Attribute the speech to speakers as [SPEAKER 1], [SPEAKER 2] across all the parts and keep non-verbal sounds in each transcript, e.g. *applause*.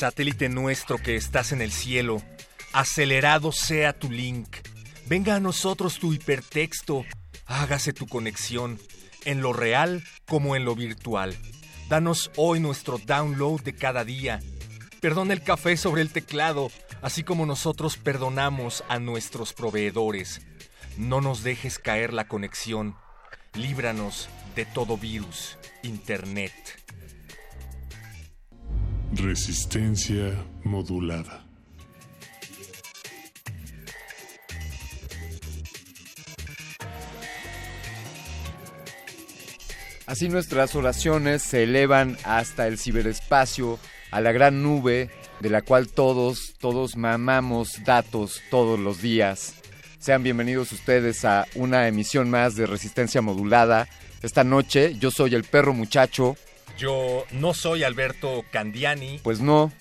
[SPEAKER 1] Satélite nuestro que estás en el cielo, acelerado sea tu link. Venga a nosotros tu hipertexto, hágase tu conexión, en lo real como en lo virtual. Danos hoy nuestro download de cada día. Perdona el café sobre el teclado, así como nosotros perdonamos a nuestros proveedores. No nos dejes caer la conexión. Líbranos de todo virus, Internet.
[SPEAKER 2] Resistencia modulada.
[SPEAKER 3] Así nuestras oraciones se elevan hasta el ciberespacio, a la gran nube de la cual todos, todos mamamos datos todos los días. Sean bienvenidos ustedes a una emisión más de Resistencia Modulada. Esta noche yo soy el perro muchacho.
[SPEAKER 1] Yo no soy Alberto Candiani.
[SPEAKER 3] Pues no.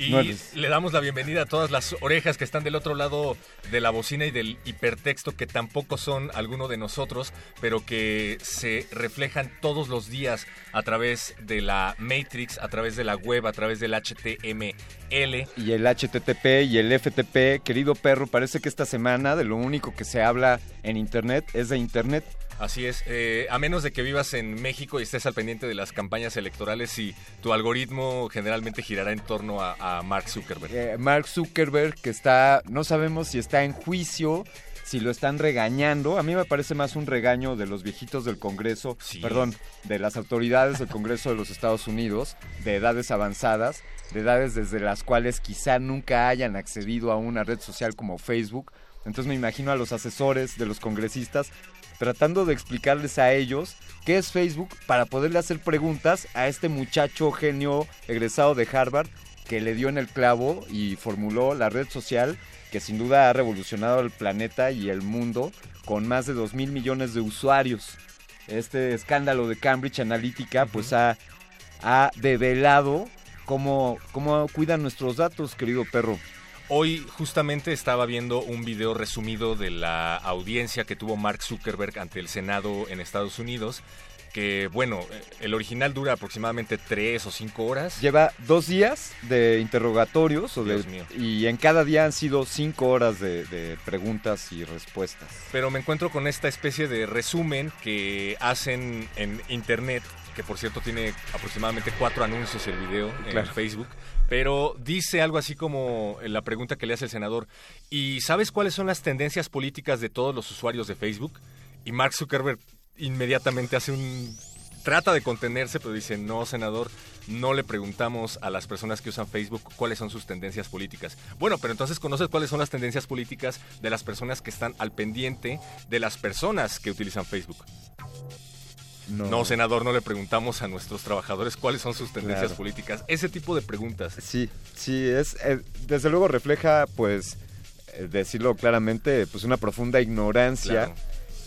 [SPEAKER 1] Y
[SPEAKER 3] no
[SPEAKER 1] le damos la bienvenida a todas las orejas que están del otro lado de la bocina y del hipertexto, que tampoco son alguno de nosotros, pero que se reflejan todos los días a través de la Matrix, a través de la web, a través del HTML.
[SPEAKER 3] Y el HTTP y el FTP, querido perro, parece que esta semana de lo único que se habla en Internet es de Internet.
[SPEAKER 1] Así es, eh, a menos de que vivas en México y estés al pendiente de las campañas electorales y tu algoritmo generalmente girará en torno a, a Mark Zuckerberg.
[SPEAKER 3] Eh, Mark Zuckerberg, que está, no sabemos si está en juicio, si lo están regañando. A mí me parece más un regaño de los viejitos del Congreso,
[SPEAKER 1] Sí.
[SPEAKER 3] perdón, de las autoridades del Congreso de los Estados Unidos, de edades avanzadas, de edades desde las cuales quizá nunca hayan accedido a una red social como Facebook. Entonces me imagino a los asesores de los congresistas tratando de explicarles a ellos qué es Facebook para poderle hacer preguntas a este muchacho genio egresado de Harvard que le dio en el clavo y formuló la red social que sin duda ha revolucionado el planeta y el mundo con más de 2 mil millones de usuarios. Este escándalo de Cambridge Analytica pues ha, ha develado cómo, cómo cuidan nuestros datos, querido perro.
[SPEAKER 1] Hoy justamente estaba viendo un video resumido de la audiencia que tuvo Mark Zuckerberg ante el Senado en Estados Unidos, que bueno, el original dura aproximadamente tres o cinco horas.
[SPEAKER 3] Lleva dos días de interrogatorios o de-
[SPEAKER 1] Dios mío.
[SPEAKER 3] y en cada día han sido cinco horas de, de preguntas y respuestas.
[SPEAKER 1] Pero me encuentro con esta especie de resumen que hacen en internet, que por cierto tiene aproximadamente cuatro anuncios el video en. Facebook, pero dice algo así como en la pregunta que le hace el senador, ¿y sabes cuáles son las tendencias políticas de todos los usuarios de Facebook? Y Mark Zuckerberg inmediatamente hace un... Trata de contenerse, pero dice, no, senador, no le preguntamos a las personas que usan Facebook cuáles son sus tendencias políticas. Bueno, pero entonces conoces cuáles son las tendencias políticas de las personas que están al pendiente de las personas que utilizan Facebook. No. senador, no le preguntamos a nuestros trabajadores cuáles son sus tendencias
[SPEAKER 3] Claro.
[SPEAKER 1] políticas. Ese tipo de preguntas.
[SPEAKER 3] Sí, sí, es, eh, desde luego refleja, pues, eh, decirlo claramente, pues una profunda ignorancia
[SPEAKER 1] Claro.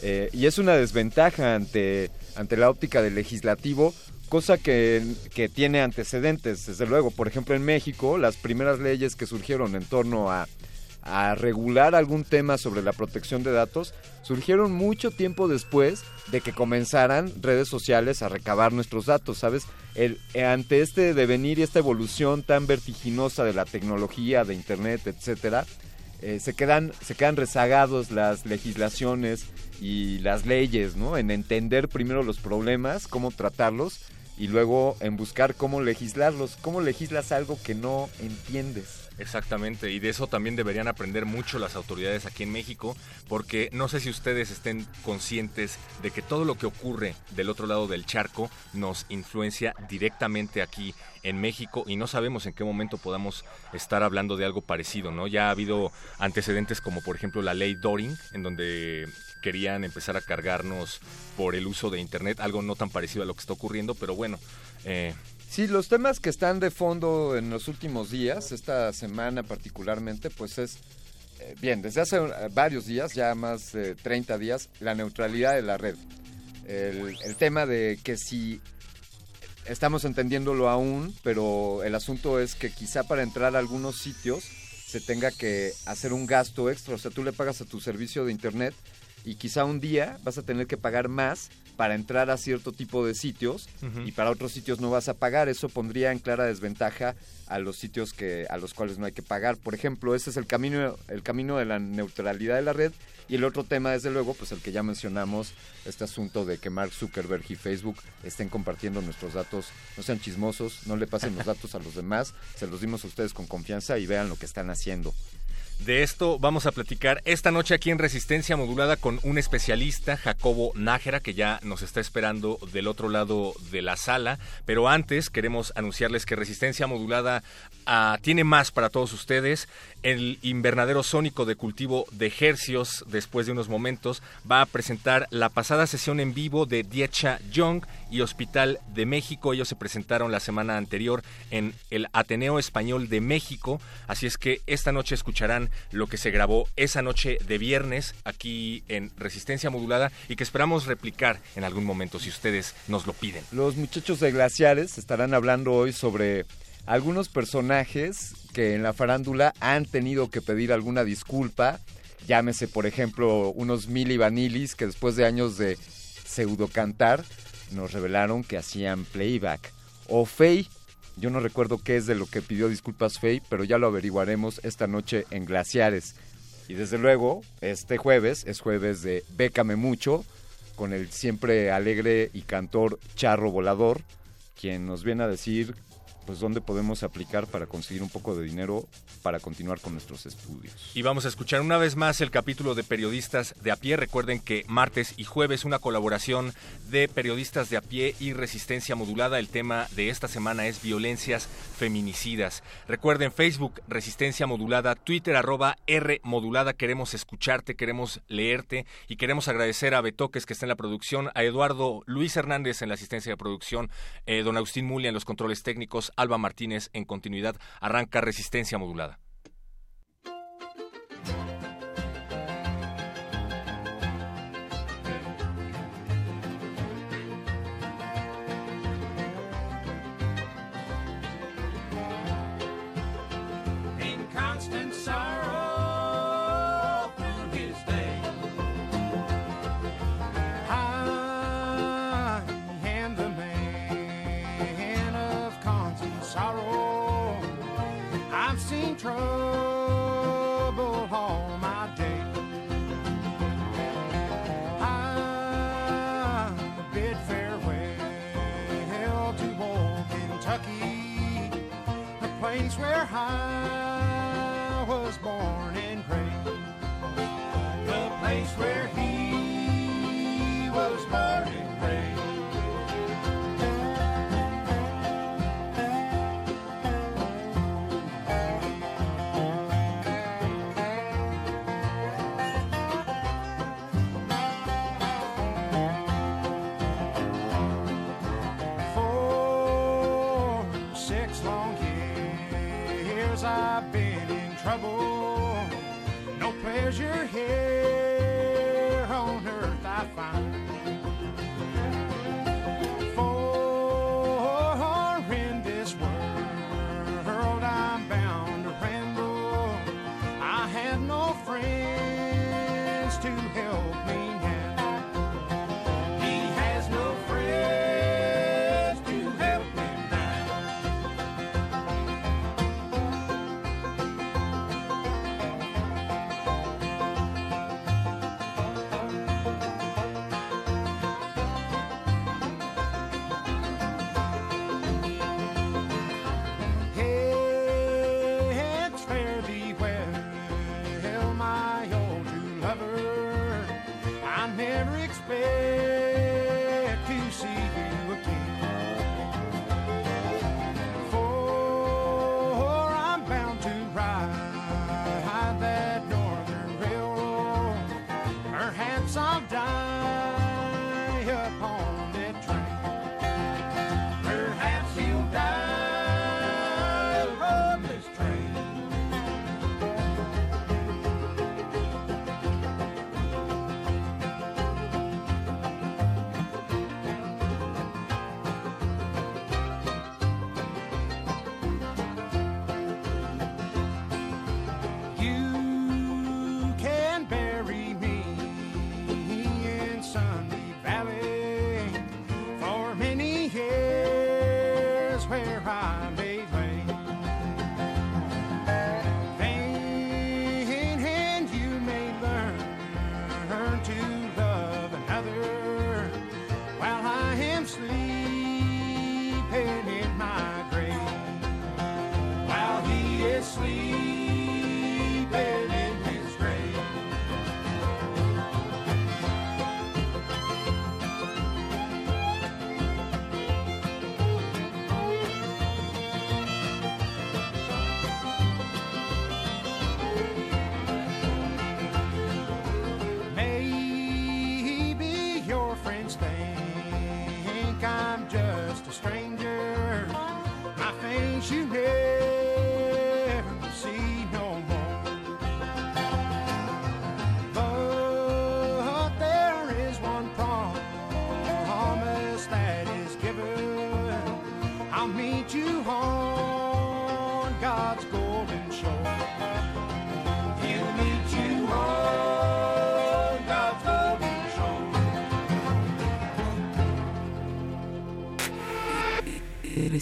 [SPEAKER 3] eh, y es una desventaja ante, ante la óptica del legislativo, cosa que, que tiene antecedentes, desde luego. Por ejemplo, en México, las primeras leyes que surgieron en torno a, a regular algún tema sobre la protección de datos surgieron mucho tiempo después de que comenzaran redes sociales a recabar nuestros datos, ¿sabes? Eh, ante este devenir y esta evolución tan vertiginosa de la tecnología, de internet, etcétera, eh, se quedan se quedan rezagados las legislaciones y las leyes, ¿no? En entender primero los problemas, cómo tratarlos y luego en buscar cómo legislarlos, cómo legislas algo que no entiendes.
[SPEAKER 1] Exactamente, y de eso también deberían aprender mucho las autoridades aquí en México, porque no sé si ustedes estén conscientes de que todo lo que ocurre del otro lado del charco nos influencia directamente aquí en México y no sabemos en qué momento podamos estar hablando de algo parecido, ¿no? Ya ha habido antecedentes como por ejemplo la ley Doring, en donde querían empezar a cargarnos por el uso de Internet, algo no tan parecido a lo que está ocurriendo, pero bueno, eh,
[SPEAKER 3] Sí, los temas que están de fondo en los últimos días, esta semana particularmente, pues es, eh, bien, desde hace eh, varios días, ya más de 30 días, la neutralidad de la red. El, el tema de que si estamos entendiéndolo aún, pero el asunto es que quizá para entrar a algunos sitios se tenga que hacer un gasto extra, o sea, tú le pagas a tu servicio de internet y quizá un día vas a tener que pagar más para entrar a cierto tipo de sitios y para otros sitios no vas a pagar. Eso pondría en clara desventaja a los sitios que a los cuales no hay que pagar. Por ejemplo, ese es el camino el camino de la neutralidad de la red y el otro tema desde luego, pues el que ya mencionamos, este asunto de que Mark Zuckerberg y Facebook estén compartiendo nuestros datos, no sean chismosos, no le pasen los datos a los demás, se los dimos a ustedes con confianza y vean lo que están haciendo.
[SPEAKER 1] De esto vamos a platicar esta noche aquí en Resistencia Modulada con un especialista, Jacobo Nájera, que ya nos está esperando del otro lado de la sala. Pero antes queremos anunciarles que Resistencia Modulada ah, tiene más para todos ustedes. El invernadero sónico de cultivo de hercios, después de unos momentos, va a presentar la pasada sesión en vivo de Diecha Young y Hospital de México. Ellos se presentaron la semana anterior en el Ateneo Español de México. Así es que esta noche escucharán lo que se grabó esa noche de viernes aquí en Resistencia Modulada y que esperamos replicar en algún momento si ustedes nos lo piden.
[SPEAKER 3] Los muchachos de Glaciares estarán hablando hoy sobre algunos personajes que en la farándula han tenido que pedir alguna disculpa. Llámese, por ejemplo, unos Mili Vanilis que después de años de pseudo cantar nos revelaron que hacían playback. O Faye, yo no recuerdo qué es de lo que pidió disculpas Faye, pero ya lo averiguaremos esta noche en Glaciares. Y desde luego, este jueves es jueves de Bécame Mucho, con el siempre alegre y cantor Charro Volador, quien nos viene a decir pues dónde podemos aplicar para conseguir un poco de dinero para continuar con nuestros estudios.
[SPEAKER 1] Y vamos a escuchar una vez más el capítulo de periodistas de a pie. Recuerden que martes y jueves una colaboración de periodistas de a pie y resistencia modulada. El tema de esta semana es violencias feminicidas. Recuerden Facebook Resistencia Modulada, Twitter arroba R Modulada. Queremos escucharte, queremos leerte y queremos agradecer a Betoques que está en la producción, a Eduardo Luis Hernández en la asistencia de producción, eh, don Agustín Mulia en los controles técnicos, Alba Martínez en continuidad. Arranca Resistencia Modulada.
[SPEAKER 4] Lover. I never expect to see you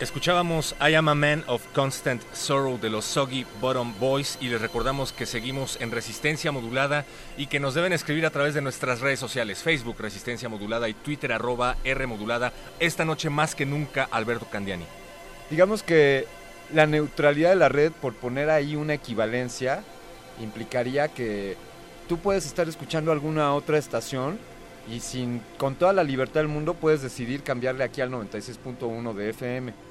[SPEAKER 1] Escuchábamos I Am a Man of Constant Sorrow de los Soggy Bottom Boys y les recordamos que seguimos en Resistencia Modulada y que nos deben escribir a través de nuestras redes sociales, Facebook Resistencia Modulada y Twitter arroba R Modulada. Esta noche más que nunca, Alberto Candiani.
[SPEAKER 3] Digamos que la neutralidad de la red, por poner ahí una equivalencia, implicaría que tú puedes estar escuchando alguna otra estación y sin con toda la libertad del mundo puedes decidir cambiarle aquí al 96.1 de FM.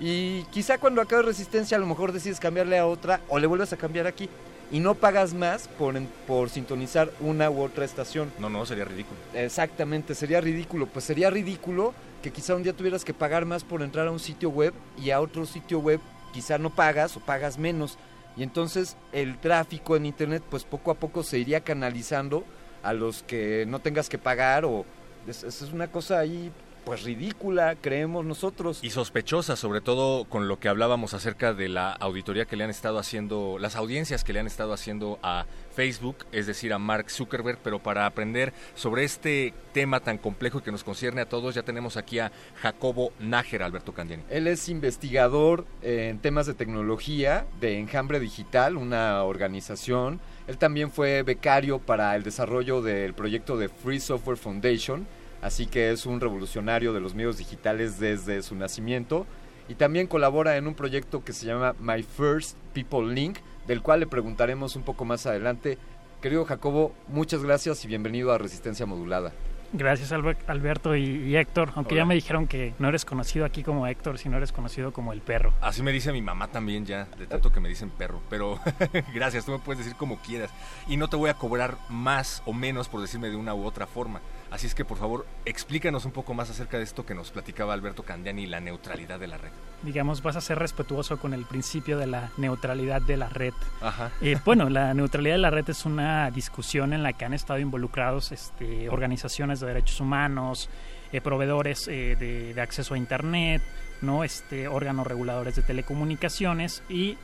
[SPEAKER 3] Y quizá cuando acabes resistencia a lo mejor decides cambiarle a otra o le vuelves a cambiar aquí y no pagas más por, por sintonizar una u otra estación.
[SPEAKER 1] No, no, sería ridículo.
[SPEAKER 3] Exactamente, sería ridículo. Pues sería ridículo que quizá un día tuvieras que pagar más por entrar a un sitio web y a otro sitio web quizá no pagas o pagas menos. Y entonces el tráfico en internet pues poco a poco se iría canalizando a los que no tengas que pagar o es, es una cosa ahí pues ridícula, creemos nosotros.
[SPEAKER 1] Y sospechosa, sobre todo con lo que hablábamos acerca de la auditoría que le han estado haciendo, las audiencias que le han estado haciendo a Facebook, es decir, a Mark Zuckerberg, pero para aprender sobre este tema tan complejo y que nos concierne a todos, ya tenemos aquí a Jacobo Nájera, Alberto Candiani.
[SPEAKER 3] Él es investigador en temas de tecnología de Enjambre Digital, una organización. Él también fue becario para el desarrollo del proyecto de Free Software Foundation, así que es un revolucionario de los medios digitales desde su nacimiento. Y también colabora en un proyecto que se llama My First People Link, del cual le preguntaremos un poco más adelante Querido Jacobo, muchas gracias y bienvenido a Resistencia Modulada.
[SPEAKER 5] Gracias Alberto y, Héctor, aunque ya me dijeron que no eres conocido aquí como Héctor, sino eres conocido como el perro.
[SPEAKER 1] Así me dice mi mamá también ya, de tanto que me dicen perro, pero *laughs* gracias, tú me puedes decir como quieras y no te voy a cobrar más o menos por decirme de una u otra forma. Así es que por favor explícanos un poco más acerca de esto que nos platicaba Alberto Candiani, la neutralidad de la red.
[SPEAKER 5] Digamos, vas a ser respetuoso con el principio de la neutralidad de la red.
[SPEAKER 1] Ajá.
[SPEAKER 5] Eh, bueno, la neutralidad de la red es una discusión en la que han estado involucrados este, organizaciones de derechos humanos, eh, proveedores eh, de, acceso a Internet, ¿no? este, órganos reguladores de telecomunicaciones y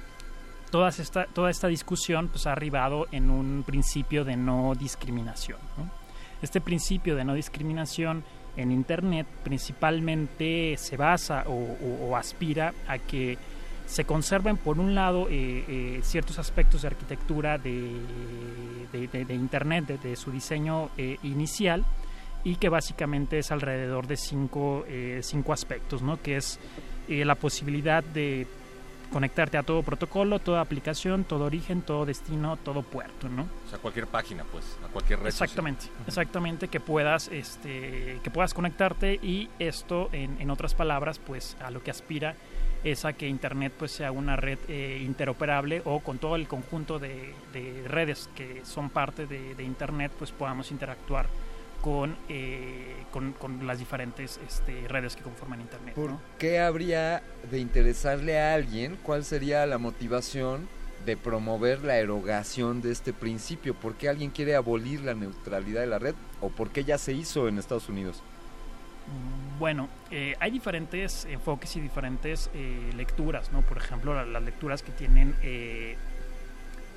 [SPEAKER 5] toda esta, toda esta discusión pues, ha arribado en un principio de no discriminación. ¿no? Este principio de no discriminación en Internet principalmente se basa o, aspira a que se conserven por un lado eh, eh, ciertos aspectos de arquitectura de, Internet, de, su diseño eh, inicial, y que básicamente es alrededor de cinco, cinco aspectos, ¿no? que es la posibilidad de conectarte a todo protocolo, toda aplicación, todo origen, todo destino, todo puerto, ¿no?
[SPEAKER 1] O sea, cualquier página, pues, a cualquier red.
[SPEAKER 5] Exactamente, exactamente, que puedas, este, que puedas conectarte y esto, en, en, otras palabras, pues, a lo que aspira es a que Internet pues sea una red eh, interoperable o con todo el conjunto de, de redes que son parte de, de Internet, pues podamos interactuar eh, con, con, las diferentes este, redes que conforman Internet.
[SPEAKER 3] ¿Por qué habría de interesarle a alguien? ¿Cuál sería la motivación de promover la erogación de este principio? ¿Por qué alguien quiere abolir la neutralidad de la red? ¿O por qué ya se hizo en Estados Unidos?
[SPEAKER 5] Bueno, eh, hay diferentes enfoques y diferentes eh, lecturas, ¿no? Por ejemplo, las lecturas que tienen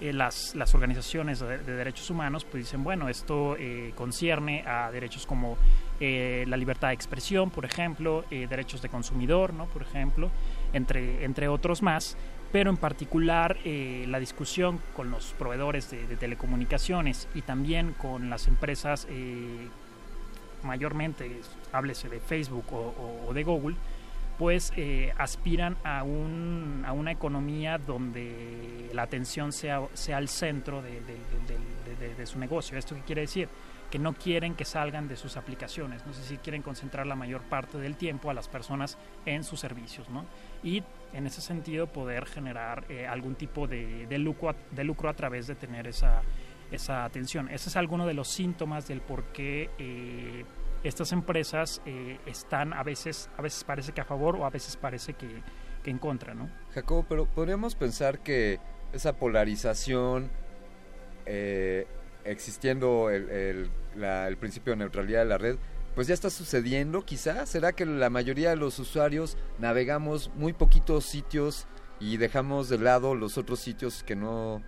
[SPEAKER 5] eh, las, las, organizaciones de, derechos humanos pues dicen, bueno, esto eh, concierne a derechos como eh, la libertad de expresión, por ejemplo, derechos de consumidor, ¿no? por ejemplo, entre, entre otros más, pero en particular la discusión con los proveedores de, telecomunicaciones y también con las empresas, mayormente, háblese de Facebook o de Google, pues eh, aspiran a, un, a una economía donde la atención sea, sea el centro de, su negocio. ¿Esto qué quiere decir? Que no quieren que salgan de sus aplicaciones, no sé si quieren concentrar la mayor parte del tiempo a las personas en sus servicios, ¿no? Y en ese sentido poder generar eh, algún tipo de, lucro, de lucro a través de tener esa, esa atención. Ese es alguno de los síntomas del por qué eh, estas empresas eh, están a veces, a veces parece que a favor o a veces parece que, en contra, ¿no?
[SPEAKER 3] Jacobo, pero podríamos pensar que esa polarización, eh, existiendo el, principio de neutralidad de la red, pues ya está sucediendo, quizá. ¿Será que la mayoría de los usuarios navegamos muy poquitos sitios y dejamos de lado los otros sitios que no,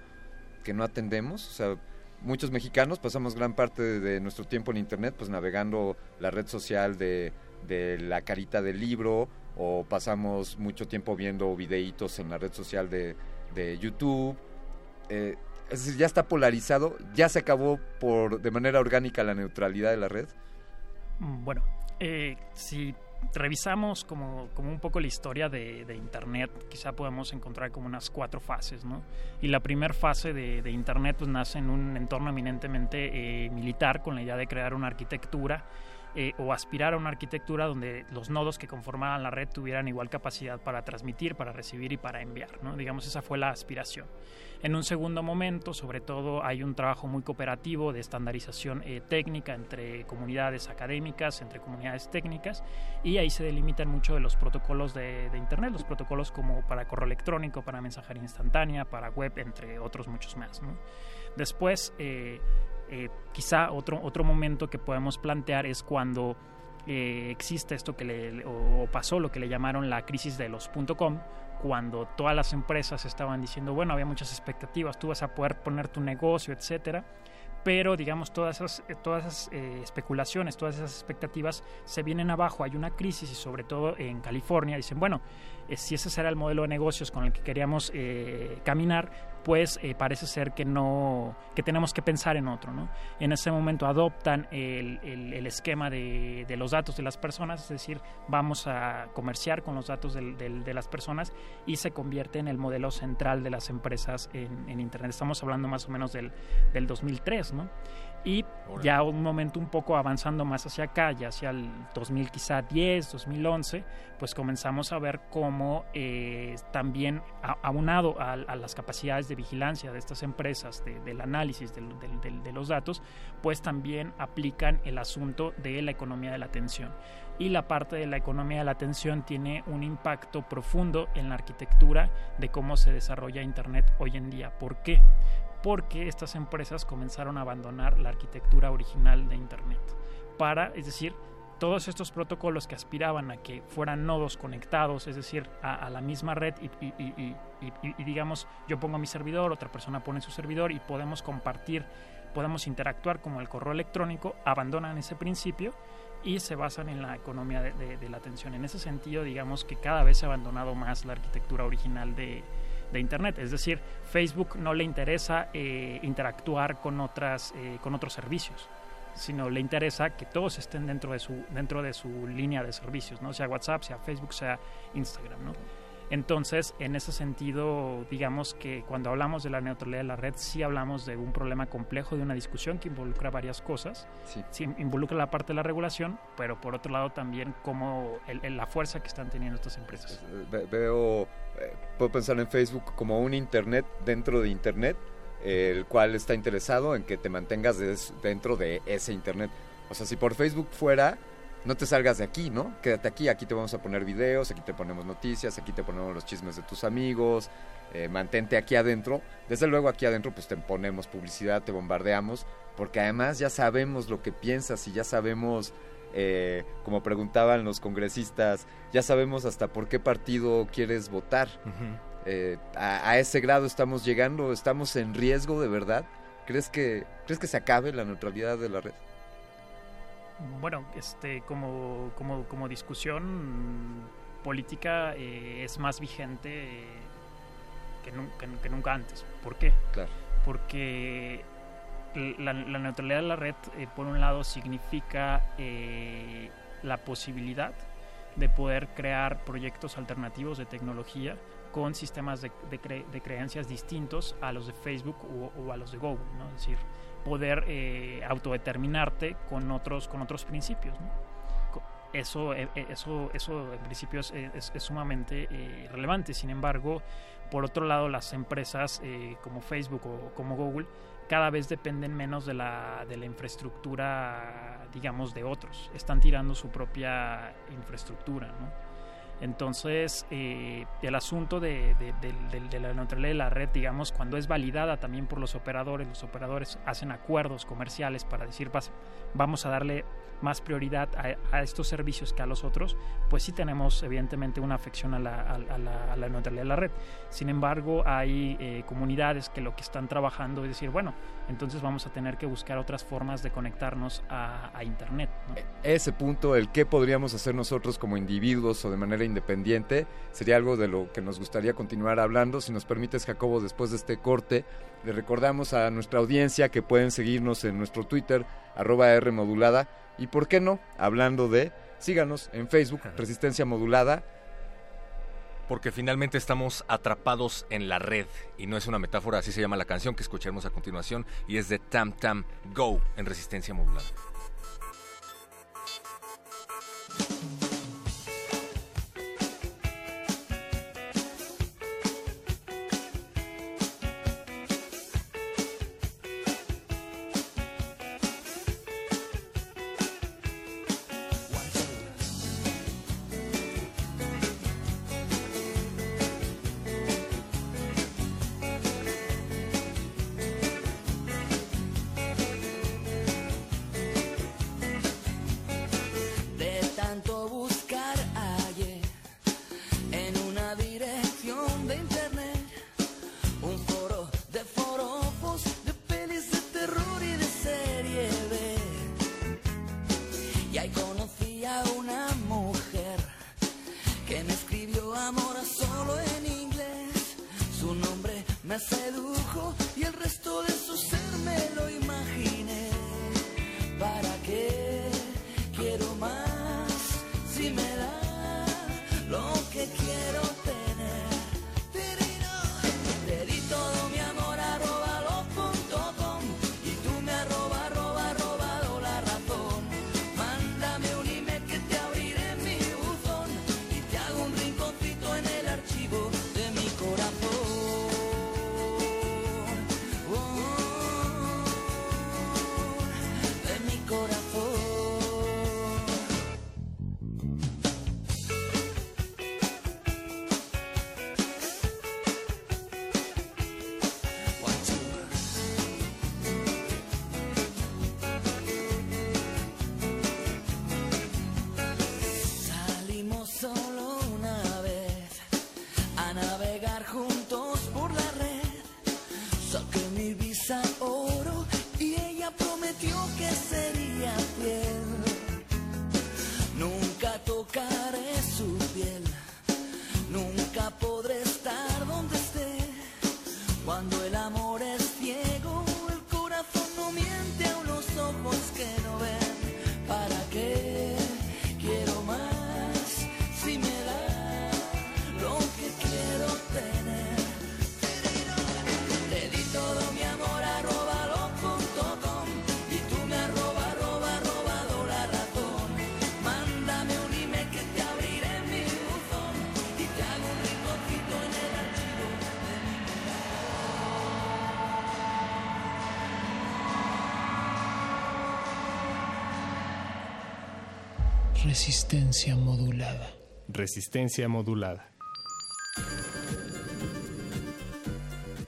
[SPEAKER 3] que no atendemos? O sea, muchos mexicanos pasamos gran parte de, nuestro tiempo en internet pues navegando la red social de, la carita del libro o pasamos mucho tiempo viendo videitos en la red social de, YouTube. Eh, es decir, ya está polarizado, ya se acabó por de manera orgánica la neutralidad de la red.
[SPEAKER 5] Mm, bueno, eh, si revisamos como, como, un poco la historia de, Internet, quizá podemos encontrar como unas cuatro fases, ¿no? Y la primera fase de, Internet pues nace en un entorno eminentemente eh, militar con la idea de crear una arquitectura eh, o aspirar a una arquitectura donde los nodos que conformaban la red tuvieran igual capacidad para transmitir, para recibir y para enviar. Digamos, esa fue la aspiración. En un segundo momento, sobre todo, hay un trabajo muy cooperativo de estandarización eh, técnica entre comunidades académicas, entre comunidades técnicas, y ahí se delimitan mucho de los protocolos de, Internet, los protocolos como para correo electrónico, para mensajería instantánea, para web, entre otros muchos más. Después, eh, eh, quizá otro, otro momento que podemos plantear es cuando existe esto que le, o, pasó lo que le llamaron la crisis de los .com, cuando todas las empresas estaban diciendo, bueno, había muchas expectativas, tú vas a poder poner tu negocio, etcétera, pero digamos todas esas, eh, todas esas eh, especulaciones, todas esas expectativas se vienen abajo, hay una crisis y sobre todo en California dicen, bueno, eh, si ese será el modelo de negocios con el que queríamos caminar, pues eh, parece ser que no que tenemos que pensar en otro ¿no? en ese momento adoptan el, el, esquema de, de, los datos de las personas es decir vamos a comerciar con los datos de las personas y se convierte en el modelo central de las empresas en, en internet estamos hablando más o menos del, del 2003 ¿no? Y ya un momento un poco avanzando más hacia acá, ya hacia el 2000 quizá 10, 2011, pues comenzamos a ver cómo eh, también aunado a, a, las capacidades de vigilancia de estas empresas, de, del análisis de, de, de, los datos, pues también aplican el asunto de la economía de la atención. Y la parte de la economía de la atención tiene un impacto profundo en la arquitectura de cómo se desarrolla Internet hoy en día. ¿Por qué? Porque estas empresas comenzaron a abandonar la arquitectura original de Internet. Para, es decir, todos estos protocolos que aspiraban a que fueran nodos conectados, es decir, a, la misma red y, digamos, yo pongo mi servidor, otra persona pone su servidor y podemos compartir, podemos interactuar como el correo electrónico, abandonan ese principio y se basan en la economía de, de, de la atención. En ese sentido, digamos que cada vez se ha abandonado más la arquitectura original de, de Internet. Es decir, Facebook no le interesa eh, interactuar con, otras, eh, con otros servicios, sino le interesa que todos estén dentro de su, dentro de su línea de servicios, ¿no? sea WhatsApp, sea Facebook, sea Instagram. ¿no? Entonces, en ese sentido, digamos que cuando hablamos de la neutralidad de la red, sí hablamos de un problema complejo, de una discusión que involucra varias cosas. Sí. sí involucra la parte de la regulación, pero por otro lado también como el, el, la fuerza que están teniendo estas empresas.
[SPEAKER 3] Veo, eh, puedo pensar en Facebook como un Internet dentro de Internet, eh, el cual está interesado en que te mantengas des, dentro de ese Internet. O sea, si por Facebook fuera no te salgas de aquí, ¿no? Quédate aquí, aquí te vamos a poner videos, aquí te ponemos noticias, aquí te ponemos los chismes de tus amigos, eh, mantente aquí adentro. Desde luego aquí adentro pues te ponemos publicidad, te bombardeamos, porque además ya sabemos lo que piensas y ya sabemos, eh, como preguntaban los congresistas, ya sabemos hasta por qué partido quieres votar. Uh -huh. eh, a, a ese grado estamos llegando, estamos en riesgo de verdad. ¿Crees que, ¿Crees que se acabe la neutralidad de la red?
[SPEAKER 5] Bueno, este, como, como, como discusión política eh, es más vigente eh, que, nunca, que, nunca, antes. ¿Por qué?
[SPEAKER 3] Claro.
[SPEAKER 5] Porque la, la, neutralidad de la red, eh, por un lado, significa la posibilidad de poder crear proyectos alternativos de tecnología con sistemas de, de, cre de creencias distintos a los de Facebook o, o, a los de Google, ¿no? Es decir, poder eh, autodeterminarte con otros, con otros principios. Eso, eso, eso en principio es, sumamente eh, relevante. Sin embargo, por otro lado, las empresas eh, como Facebook o como Google cada vez dependen menos de la, de la infraestructura, digamos, de otros. Están tirando su propia infraestructura, ¿no? Entonces, eh, el asunto de, la neutralidad de la red, digamos, cuando es validada también por los operadores, los operadores hacen acuerdos comerciales para decir, vamos a darle más prioridad a, estos servicios que a los otros, pues sí tenemos evidentemente una afección a la, a, la, la, neutralidad de la red. Sin embargo, hay eh, comunidades que lo que están trabajando es decir, bueno, entonces vamos a tener que buscar otras formas de conectarnos a, Internet. ¿no?
[SPEAKER 3] Ese punto, el qué podríamos hacer nosotros como individuos o de manera independiente, sería algo de lo que nos gustaría continuar hablando. Si nos permites, Jacobo, después de este corte, le recordamos a nuestra audiencia que pueden seguirnos en nuestro Twitter, arroba R modulada, y por qué no, hablando de, síganos en Facebook, Resistencia Modulada.
[SPEAKER 1] Porque finalmente estamos atrapados en la red, y no es una metáfora, así se llama la canción que escucharemos a continuación, y es de Tam Tam Go en Resistencia Modulada.
[SPEAKER 6] Resistencia modulada.
[SPEAKER 7] Resistencia modulada.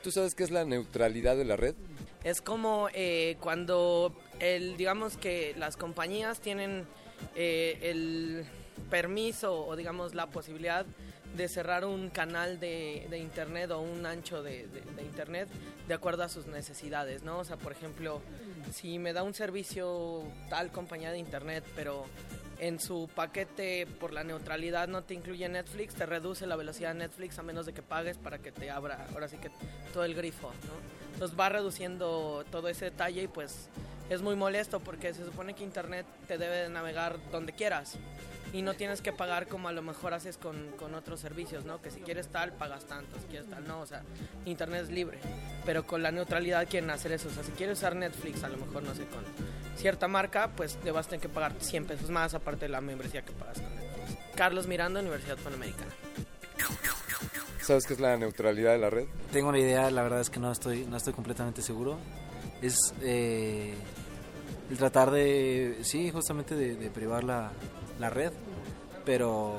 [SPEAKER 3] ¿Tú sabes qué es la neutralidad de la red?
[SPEAKER 8] Es como eh, cuando el, digamos que las compañías tienen eh, el permiso o digamos la posibilidad de cerrar un canal de, de internet o un ancho de, de- de internet de acuerdo a sus necesidades, ¿no? O sea, por ejemplo, si me da un servicio tal compañía de internet, pero en su paquete por la neutralidad no te incluye Netflix, te reduce la velocidad de Netflix a menos de que pagues para que te abra ahora sí que todo el grifo, ¿no? Entonces va reduciendo todo ese detalle y pues es muy molesto porque se supone que internet te debe de navegar donde quieras y no tienes que pagar como a lo mejor haces con, con otros servicios, ¿no? Que si quieres tal, pagas tanto, si quieres tal, no, o sea, internet es libre, pero con la neutralidad quieren hacer eso, o sea, si quieres usar Netflix, a lo mejor, no sé, con cierta marca, pues te vas a tener que pagar 100 pesos más aparte de la membresía que pagas con Netflix. Carlos Miranda, Universidad Panamericana.
[SPEAKER 3] ¿Sabes qué es la neutralidad de la red?
[SPEAKER 9] Tengo una idea, la verdad es que no estoy, no estoy completamente seguro. Es eh, el tratar de, sí, justamente de, de privar la, la red, pero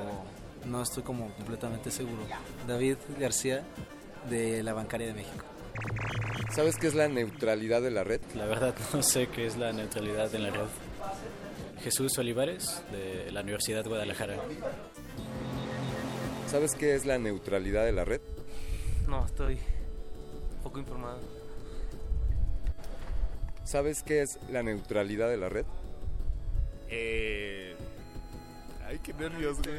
[SPEAKER 9] no estoy como completamente seguro. David García, de la Bancaria de México.
[SPEAKER 3] ¿Sabes qué es la neutralidad de la red?
[SPEAKER 10] La verdad *laughs* no sé qué es la neutralidad en la red. Jesús Olivares, de la Universidad de Guadalajara.
[SPEAKER 3] ¿Sabes qué es la neutralidad de la red?
[SPEAKER 11] No, estoy poco informado.
[SPEAKER 3] ¿Sabes qué es la neutralidad de la red?
[SPEAKER 12] Eh... Ay, qué nervios, güey.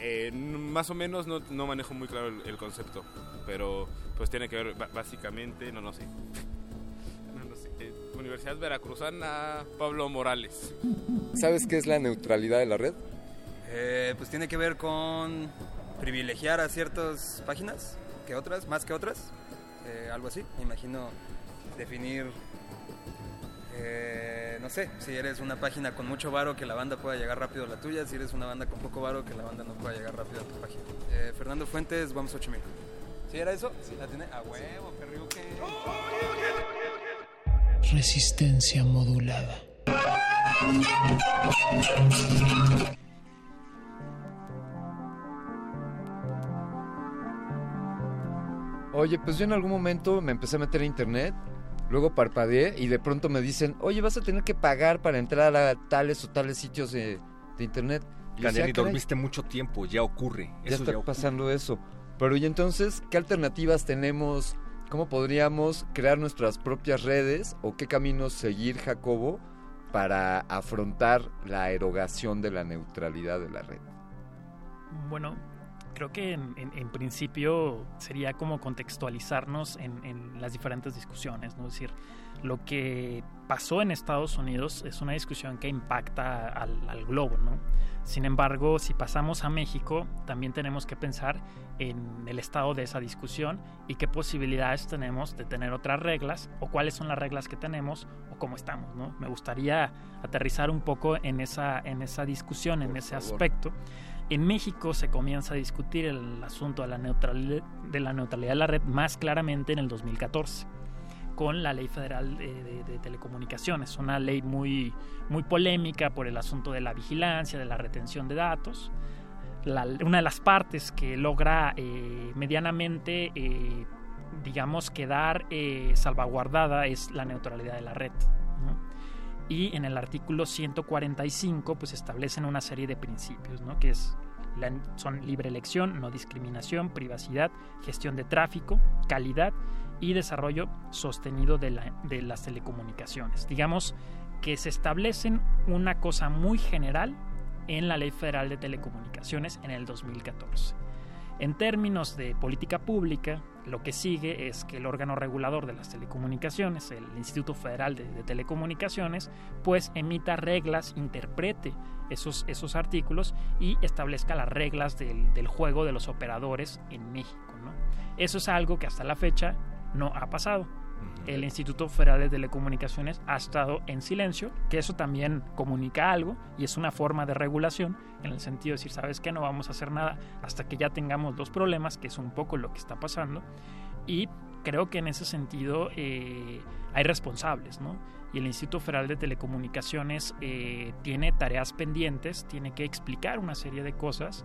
[SPEAKER 12] Eh, más o menos no, no manejo muy claro el, el concepto, pero pues tiene que ver básicamente, no, no sé. No, no sé. Eh, Universidad Veracruzana, Pablo Morales.
[SPEAKER 3] ¿Sabes qué es la neutralidad de la red?
[SPEAKER 13] Eh, pues tiene que ver con privilegiar a ciertas páginas que otras, más que otras. Eh, algo así. Me imagino definir, eh, no sé, si eres una página con mucho varo que la banda pueda llegar rápido a la tuya, si eres una banda con poco varo que la banda no pueda llegar rápido a tu página. Eh, Fernando Fuentes, vamos 8000. ¿Sí era eso? Sí, la tiene. A huevo, perriuque.
[SPEAKER 6] Resistencia modulada.
[SPEAKER 3] Oye, pues yo en algún momento me empecé a meter a internet, luego parpadeé y de pronto me dicen, oye, vas a tener que pagar para entrar a tales o tales sitios de, de internet. Y yo decía,
[SPEAKER 1] Caneli,
[SPEAKER 3] "Ah, caray,
[SPEAKER 1] dormiste mucho tiempo, ya ocurre.
[SPEAKER 3] ya
[SPEAKER 1] Eso
[SPEAKER 3] está
[SPEAKER 1] ya ocurre.
[SPEAKER 3] pasando eso. Pero y entonces, ¿qué alternativas tenemos? ¿Cómo podríamos crear nuestras propias redes o qué caminos seguir, Jacobo, para afrontar la erogación de la neutralidad de la red?
[SPEAKER 5] Bueno, creo que en, en- en principio sería como contextualizarnos en, en las diferentes discusiones, ¿no? Es decir, lo que pasó en Estados Unidos es una discusión que impacta al, al globo, ¿no? Sin embargo, si pasamos a México, también tenemos que pensar en el estado de esa discusión y qué posibilidades tenemos de tener otras reglas o cuáles son las reglas que tenemos o cómo estamos, ¿no? Me gustaría aterrizar un poco en esa, en esa discusión, en ese
[SPEAKER 3] favor.
[SPEAKER 5] aspecto. En México se comienza a discutir el asunto de la, neutralidad, de la neutralidad de la red más claramente en el 2014 con la Ley Federal de, de- de Telecomunicaciones, una ley muy, muy polémica por el asunto de la vigilancia, de la retención de datos. Una de las partes que logra eh, medianamente, eh, digamos, quedar eh, salvaguardada es la neutralidad de la red. Y en el artículo 145 pues establecen una serie de principios, ¿no? que es son libre elección, no discriminación, privacidad, gestión de tráfico, calidad y desarrollo sostenido de, la- de las telecomunicaciones. Digamos que se establecen una cosa muy general en la Ley Federal de Telecomunicaciones en el 2014. En términos de política pública, lo que sigue es que el órgano regulador de las telecomunicaciones, el Instituto Federal de, Telecomunicaciones, pues emita reglas, interprete esos, esos artículos y establezca las reglas del, del juego de los operadores en México. Eso es algo que hasta la fecha no ha pasado. El Instituto Federal de Telecomunicaciones ha estado en silencio, que eso también comunica algo y es una forma de regulación en el sentido de decir, sabes que no vamos a hacer nada hasta que ya tengamos dos problemas, que es un poco lo que está pasando. Y creo que en ese sentido eh, hay responsables, ¿no? Y el Instituto Federal de Telecomunicaciones eh, tiene tareas pendientes, tiene que explicar una serie de cosas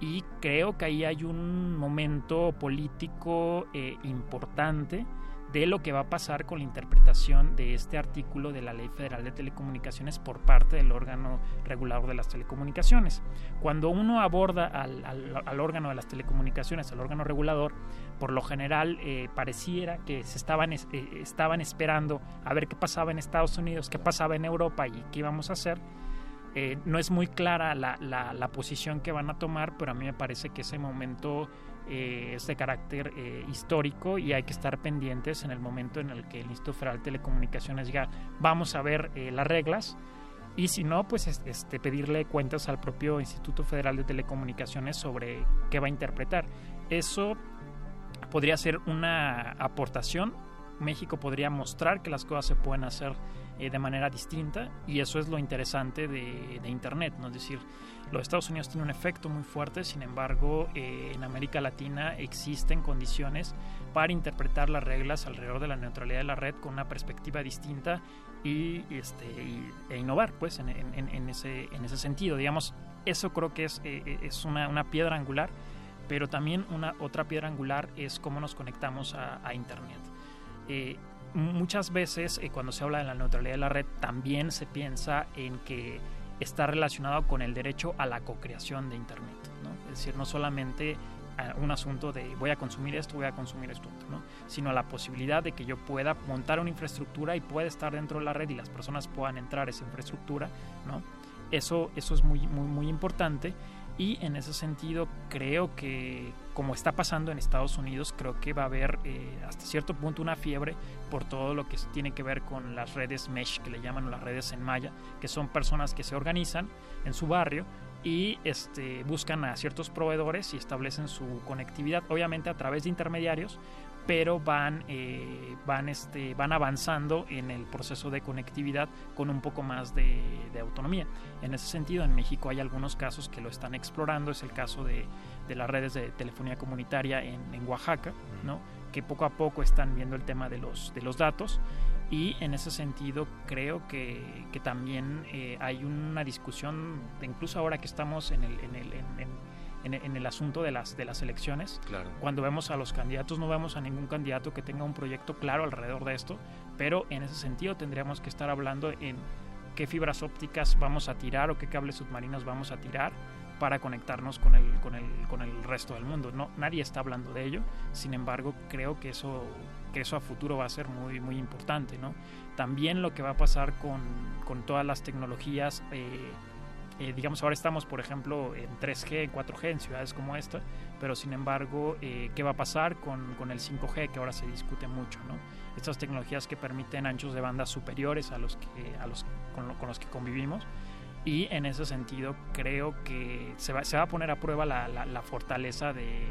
[SPEAKER 5] y creo que ahí hay un momento político eh, importante de lo que va a pasar con la interpretación de este artículo de la Ley Federal de Telecomunicaciones por parte del órgano regulador de las telecomunicaciones. Cuando uno aborda al, al- órgano de las telecomunicaciones, al órgano regulador, por lo general eh, pareciera que se estaban, es- eh, estaban esperando a ver qué pasaba en Estados Unidos, qué pasaba en Europa y qué íbamos a hacer. Eh, no es muy clara la, la- la posición que van a tomar, pero a mí me parece que ese momento eh, es de carácter eh, histórico y hay que estar pendientes en el momento en el que el Instituto Federal de Telecomunicaciones diga vamos a ver eh, las reglas y si no, pues es- este, pedirle cuentas al propio Instituto Federal de Telecomunicaciones sobre qué va a interpretar. Eso podría ser una aportación. México podría mostrar que las cosas se pueden hacer eh, de manera distinta y eso es lo interesante de, de Internet, ¿no? Es decir, los Estados Unidos tienen un efecto muy fuerte, sin embargo, eh, en América Latina existen condiciones para interpretar las reglas alrededor de la neutralidad de la red con una perspectiva distinta y, este, y- e innovar, pues, en, en- en ese, en ese sentido. Digamos, eso creo que es, eh, es una, una piedra angular, pero también una otra piedra angular es cómo nos conectamos a, a Internet. Eh, muchas veces eh, cuando se habla de la neutralidad de la red también se piensa en que está relacionado con el derecho a la cocreación de Internet. ¿no? Es decir, no solamente un asunto de voy a consumir esto, voy a consumir esto ¿no? sino la posibilidad de que yo pueda montar una infraestructura y pueda estar dentro de la red y las personas puedan entrar a esa infraestructura. ¿no? Eso, eso es muy, muy, muy importante y en ese sentido creo que como está pasando en Estados Unidos, creo que va a haber eh, hasta cierto punto una fiebre por todo lo que tiene que ver con las redes mesh, que le llaman las redes en malla, que son personas que se organizan en su barrio y este, buscan a ciertos proveedores y establecen su conectividad, obviamente a través de intermediarios, pero van, eh, van, este, van avanzando en el proceso de conectividad con un poco más de, de autonomía. En ese sentido, en México hay algunos casos que lo están explorando, es el caso de, de las redes de telefonía comunitaria en, en Oaxaca, ¿no? que poco a poco están viendo el tema de los, de los datos y en ese sentido creo que, que también eh, hay una discusión, incluso ahora que estamos en el, en el, en- en el asunto de las, de las elecciones,
[SPEAKER 14] Claro.
[SPEAKER 5] cuando vemos a los candidatos no vemos a ningún candidato que tenga un proyecto claro alrededor de esto, pero en ese sentido tendríamos que estar hablando en qué fibras ópticas vamos a tirar o qué cables submarinos vamos a tirar para conectarnos con el, con el, con el resto del mundo. No, nadie está hablando de ello, sin embargo creo que eso, que eso a futuro va a ser muy, muy importante. ¿no? También lo que va a pasar con, con todas las tecnologías eh, Eh, digamos, ahora estamos, por ejemplo, en 3G, en 4G, en ciudades como esta, pero sin embargo, eh, ¿qué va a pasar con, con, el 5G, que ahora se discute mucho? ¿no? Estas tecnologías que permiten anchos de banda superiores a los, que, a los con, lo, con los que convivimos. Y en ese sentido, creo que se va, se va a poner a prueba la, la, la fortaleza de,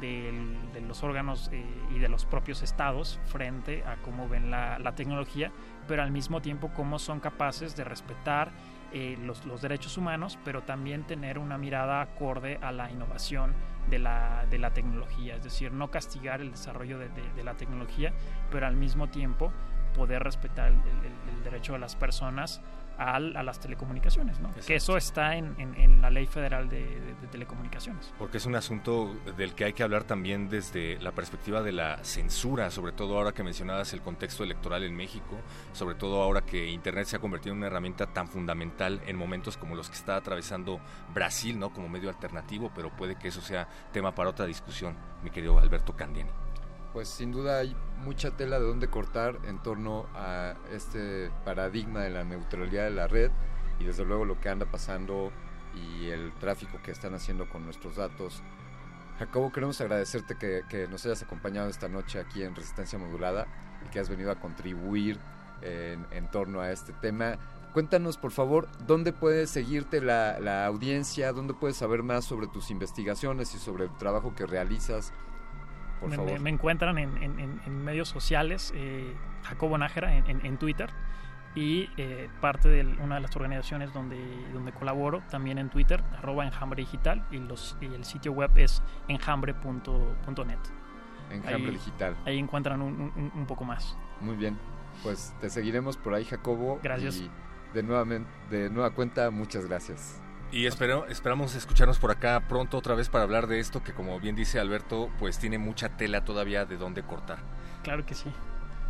[SPEAKER 5] de, de, los órganos eh, y de los propios estados frente a cómo ven la, la, tecnología, pero al mismo tiempo cómo son capaces de respetar eh, los, los, derechos humanos, pero también tener una mirada acorde a la innovación de la, de la tecnología, es decir, no castigar el desarrollo de, de, la tecnología, pero al mismo tiempo poder respetar el, el, el derecho de las personas a, a, las telecomunicaciones, ¿no? que eso está en, en, en, la ley federal de, de, de, telecomunicaciones.
[SPEAKER 1] Porque es un asunto del que hay que hablar también desde la perspectiva de la censura, sobre todo ahora que mencionabas el contexto electoral en México, sobre todo ahora que Internet se ha convertido en una herramienta tan fundamental en momentos como los que está atravesando Brasil, ¿no? Como medio alternativo, pero puede que eso sea tema para otra discusión, mi querido Alberto Candiani.
[SPEAKER 3] Pues sin duda hay mucha tela de dónde cortar en torno a este paradigma de la neutralidad de la red y desde luego lo que anda pasando y el tráfico que están haciendo con nuestros datos. Jacobo, queremos agradecerte que, nos hayas acompañado esta noche aquí en Resistencia Modulada y que has venido a contribuir en, torno a este tema. Cuéntanos, por favor, dónde puede seguirte la audiencia, dónde puedes saber más sobre tus investigaciones y sobre el trabajo que realizas
[SPEAKER 5] me, encuentran en, en, en medios sociales, eh, Jacobo Nájera en, en, Twitter y eh, parte de una de las organizaciones donde, donde colaboro también en Twitter, arroba enjambre digital y, los, y el sitio web es enjambre.net.
[SPEAKER 3] Enjambre ahí, digital.
[SPEAKER 5] Ahí encuentran un, un, un, poco más.
[SPEAKER 3] Muy bien, pues te seguiremos por ahí Jacobo.
[SPEAKER 5] Gracias.
[SPEAKER 3] Y de, nuevamente, de nueva cuenta, muchas gracias.
[SPEAKER 1] Y espero, esperamos escucharnos por acá pronto otra vez para hablar de esto que como bien dice Alberto, pues tiene mucha tela todavía de dónde cortar.
[SPEAKER 5] Claro que sí.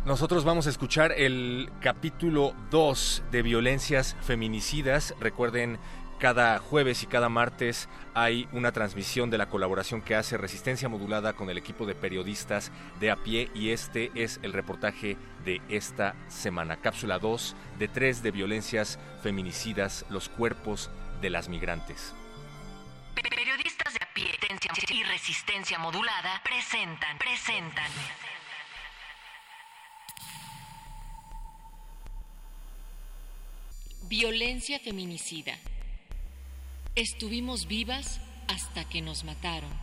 [SPEAKER 1] Nosotros vamos a escuchar el capítulo 2 de violencias feminicidas. Recuerden, cada jueves y cada martes hay una transmisión de la colaboración que hace Resistencia Modulada con el equipo de periodistas de a pie y este es el reportaje de esta semana. Cápsula 2 de 3 de violencias feminicidas, los cuerpos de las migrantes.
[SPEAKER 15] Periodistas de a pie y resistencia modulada presentan, presentan. Violencia feminicida. Estuvimos vivas hasta que nos mataron.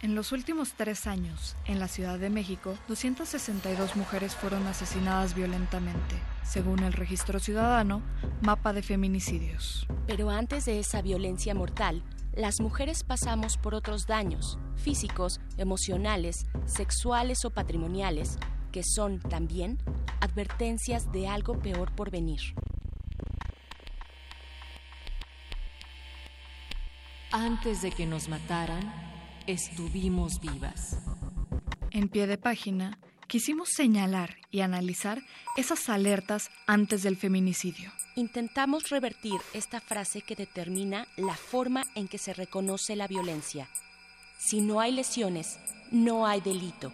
[SPEAKER 16] En los últimos tres años, en la Ciudad de México, 262 mujeres fueron asesinadas violentamente, según el registro ciudadano, mapa de feminicidios.
[SPEAKER 17] Pero antes de esa violencia mortal, las mujeres pasamos por otros daños, físicos, emocionales, sexuales o patrimoniales, que son también advertencias de algo peor por venir.
[SPEAKER 15] Antes de que nos mataran, estuvimos vivas.
[SPEAKER 16] En pie de página, quisimos señalar y analizar esas alertas antes del feminicidio.
[SPEAKER 17] Intentamos revertir esta frase que determina la forma en que se reconoce la violencia. Si no hay lesiones, no hay delito.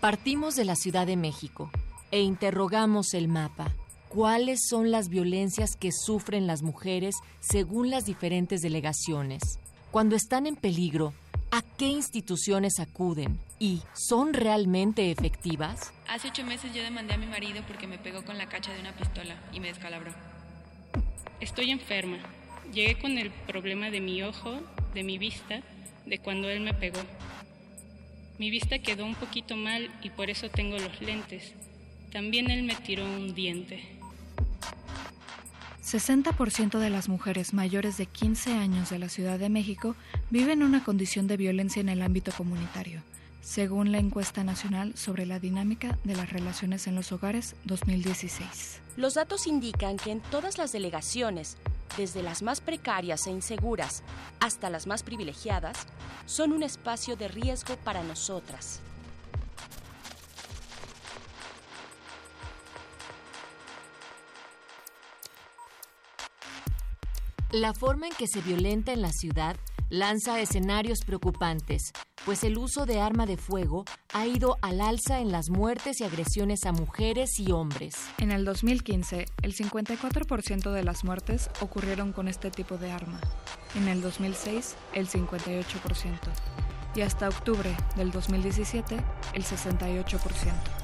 [SPEAKER 15] Partimos de la Ciudad de México e interrogamos el mapa. ¿Cuáles son las violencias que sufren las mujeres según las diferentes delegaciones? Cuando están en peligro, ¿a qué instituciones acuden? ¿Y son realmente efectivas?
[SPEAKER 18] Hace ocho meses yo demandé a mi marido porque me pegó con la cacha de una pistola y me descalabró. Estoy enferma. Llegué con el problema de mi ojo, de mi vista, de cuando él me pegó. Mi vista quedó un poquito mal y por eso tengo los lentes. También él me tiró un diente.
[SPEAKER 16] 60% de las mujeres mayores de 15 años de la Ciudad de México viven una condición de violencia en el ámbito comunitario, según la encuesta nacional sobre la dinámica de las relaciones en los hogares 2016.
[SPEAKER 17] Los datos indican que en todas las delegaciones, desde las más precarias e inseguras hasta las más privilegiadas, son un espacio de riesgo para nosotras.
[SPEAKER 15] La forma en que se violenta en la ciudad lanza escenarios preocupantes, pues el uso de arma de fuego ha ido al alza en las muertes y agresiones a mujeres y hombres.
[SPEAKER 16] En el 2015, el 54% de las muertes ocurrieron con este tipo de arma. En el 2006, el 58%. Y hasta octubre del 2017, el 68%.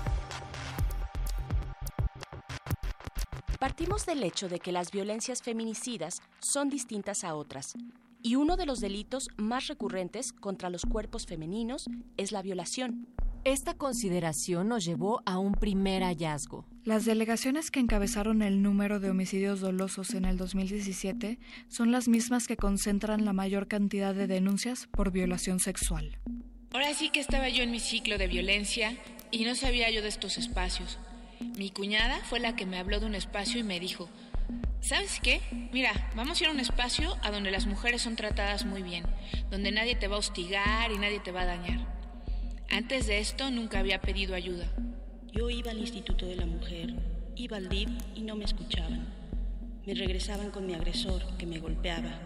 [SPEAKER 17] Partimos del hecho de que las violencias feminicidas son distintas a otras, y uno de los delitos más recurrentes contra los cuerpos femeninos es la violación.
[SPEAKER 15] Esta consideración nos llevó a un primer hallazgo.
[SPEAKER 16] Las delegaciones que encabezaron el número de homicidios dolosos en el 2017 son las mismas que concentran la mayor cantidad de denuncias por violación sexual.
[SPEAKER 19] Ahora sí que estaba yo en mi ciclo de violencia y no sabía yo de estos espacios. Mi cuñada fue la que me habló de un espacio y me dijo, ¿sabes qué? Mira, vamos a ir a un espacio a donde las mujeres son tratadas muy bien, donde nadie te va a hostigar y nadie te va a dañar. Antes de esto nunca había pedido ayuda.
[SPEAKER 20] Yo iba al Instituto de la Mujer, iba al DIP y no me escuchaban. Me regresaban con mi agresor que me golpeaba.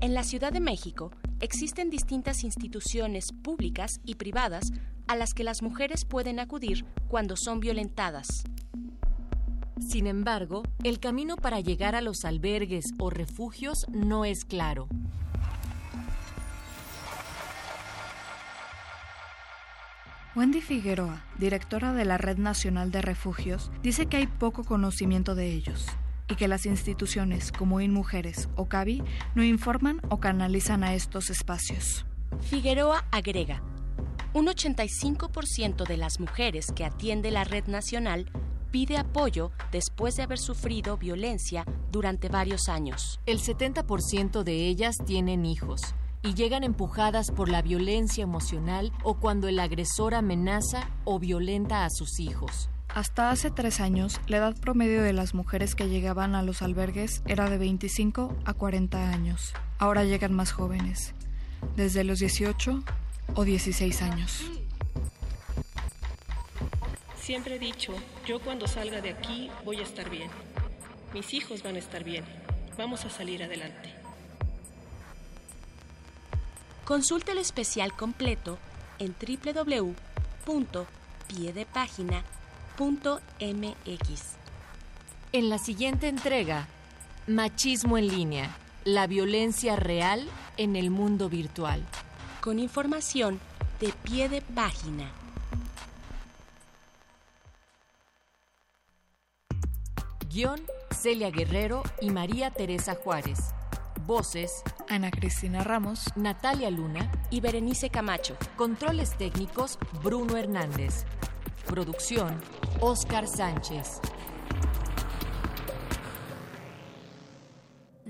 [SPEAKER 17] En la Ciudad de México existen distintas instituciones públicas y privadas a las que las mujeres pueden acudir cuando son violentadas. Sin embargo, el camino para llegar a los albergues o refugios no es claro.
[SPEAKER 16] Wendy Figueroa, directora de la Red Nacional de Refugios, dice que hay poco conocimiento de ellos y que las instituciones como InMujeres o CABI no informan o canalizan a estos espacios.
[SPEAKER 17] Figueroa agrega, un 85% de las mujeres que atiende la Red Nacional pide apoyo después de haber sufrido violencia durante varios años.
[SPEAKER 15] El 70% de ellas tienen hijos y llegan empujadas por la violencia emocional o cuando el agresor amenaza o violenta a sus hijos.
[SPEAKER 16] Hasta hace tres años, la edad promedio de las mujeres que llegaban a los albergues era de 25 a 40 años. Ahora llegan más jóvenes, desde los 18 o 16 años.
[SPEAKER 20] Siempre he dicho, yo cuando salga de aquí voy a estar bien. Mis hijos van a estar bien. Vamos a salir adelante.
[SPEAKER 17] Consulta el especial completo en
[SPEAKER 15] En la siguiente entrega, Machismo en línea, la violencia real en el mundo virtual.
[SPEAKER 17] Con información de pie de página. Guión Celia Guerrero y María Teresa Juárez. Voces
[SPEAKER 16] Ana Cristina Ramos,
[SPEAKER 17] Natalia Luna y Berenice Camacho. Controles técnicos Bruno Hernández. Producción Oscar Sánchez.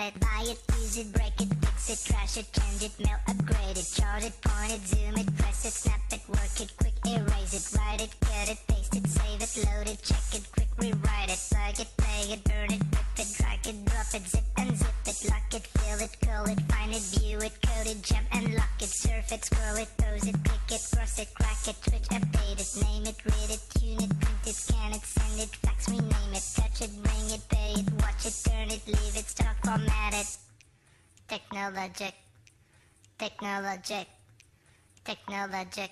[SPEAKER 21] it, buy it, use it, break it, fix it, trash it, change it, mail, upgrade it, chart it, point it, zoom it, press it, snap it, work it, quick erase it, write it, cut it, paste it, save it, load it, check it, quick rewrite it, plug it, play it, burn it, rip it, drag it, drop it, zip and zip it, lock it, fill it, call it, find it, view it, code it, jump and lock it, surf it, scroll it, pose it, click it, cross it, crack it, switch, update it, name it, read it, it, scan it, send it, fax, rename it, touch it, bring it, pay it, watch it, turn it, leave it, start, format it. Technologic, technologic, technologic,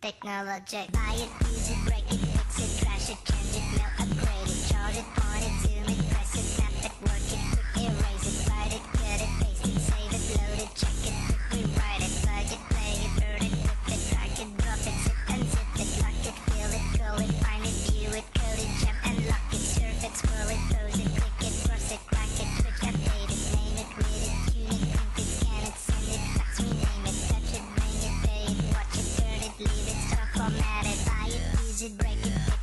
[SPEAKER 21] technologic. Buy it, use it, break it, fix it, trash it, change it, mail, upgrade it, charge it, point it,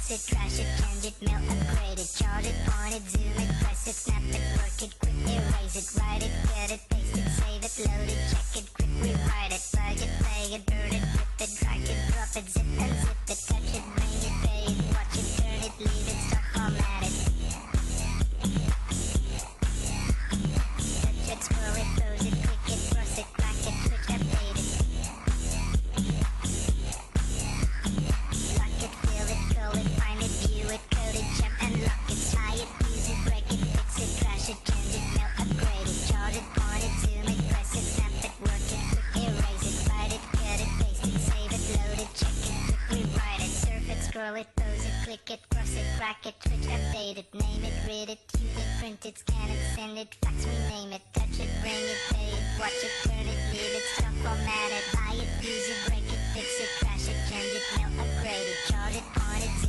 [SPEAKER 21] Lift it, trash it, change it, mail, upgrade it Chart it, point it, zoom it, press it, snap it, work. It Quick erase it, write it, get it, paste it, save it, load it Check it, quick rewrite it, plug it, play it, burn it, rip it, drag it, drop it, zip and zip cross it, crack it, twitch, update it, name it, read it, tune it, print it, scan it, send it, fax, rename it, touch it, bring it, pay it, watch it, turn it, leave it, stop, format it, buy it, use it, break it, fix it, crash it, change it, mail, upgrade it, chart it, point it,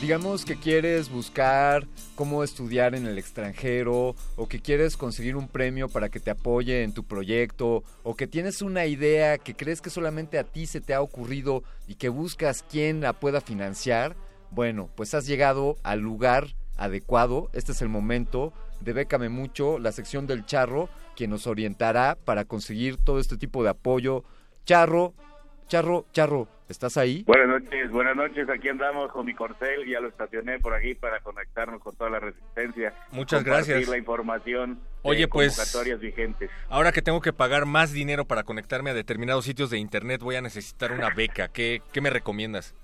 [SPEAKER 3] Digamos que quieres buscar cómo estudiar en el extranjero o que quieres conseguir un premio para que te apoye en tu proyecto o que tienes una idea que crees que solamente a ti se te ha ocurrido y que buscas quién la pueda financiar. Bueno, pues has llegado al lugar adecuado. Este es el momento de Bécame Mucho, la sección del Charro, quien nos orientará para conseguir todo este tipo de apoyo. Charro, Charro, Charro, ¿estás ahí?
[SPEAKER 22] Buenas noches, buenas noches. Aquí andamos con mi corcel. Ya lo estacioné por aquí para conectarnos con toda la resistencia.
[SPEAKER 1] Muchas
[SPEAKER 22] compartir
[SPEAKER 1] gracias.
[SPEAKER 22] la información
[SPEAKER 1] Oye,
[SPEAKER 22] de
[SPEAKER 1] pues-
[SPEAKER 22] convocatorias vigentes.
[SPEAKER 1] Ahora que tengo que pagar más dinero para conectarme a determinados sitios de internet, voy a necesitar una beca. ¿Qué, qué me recomiendas?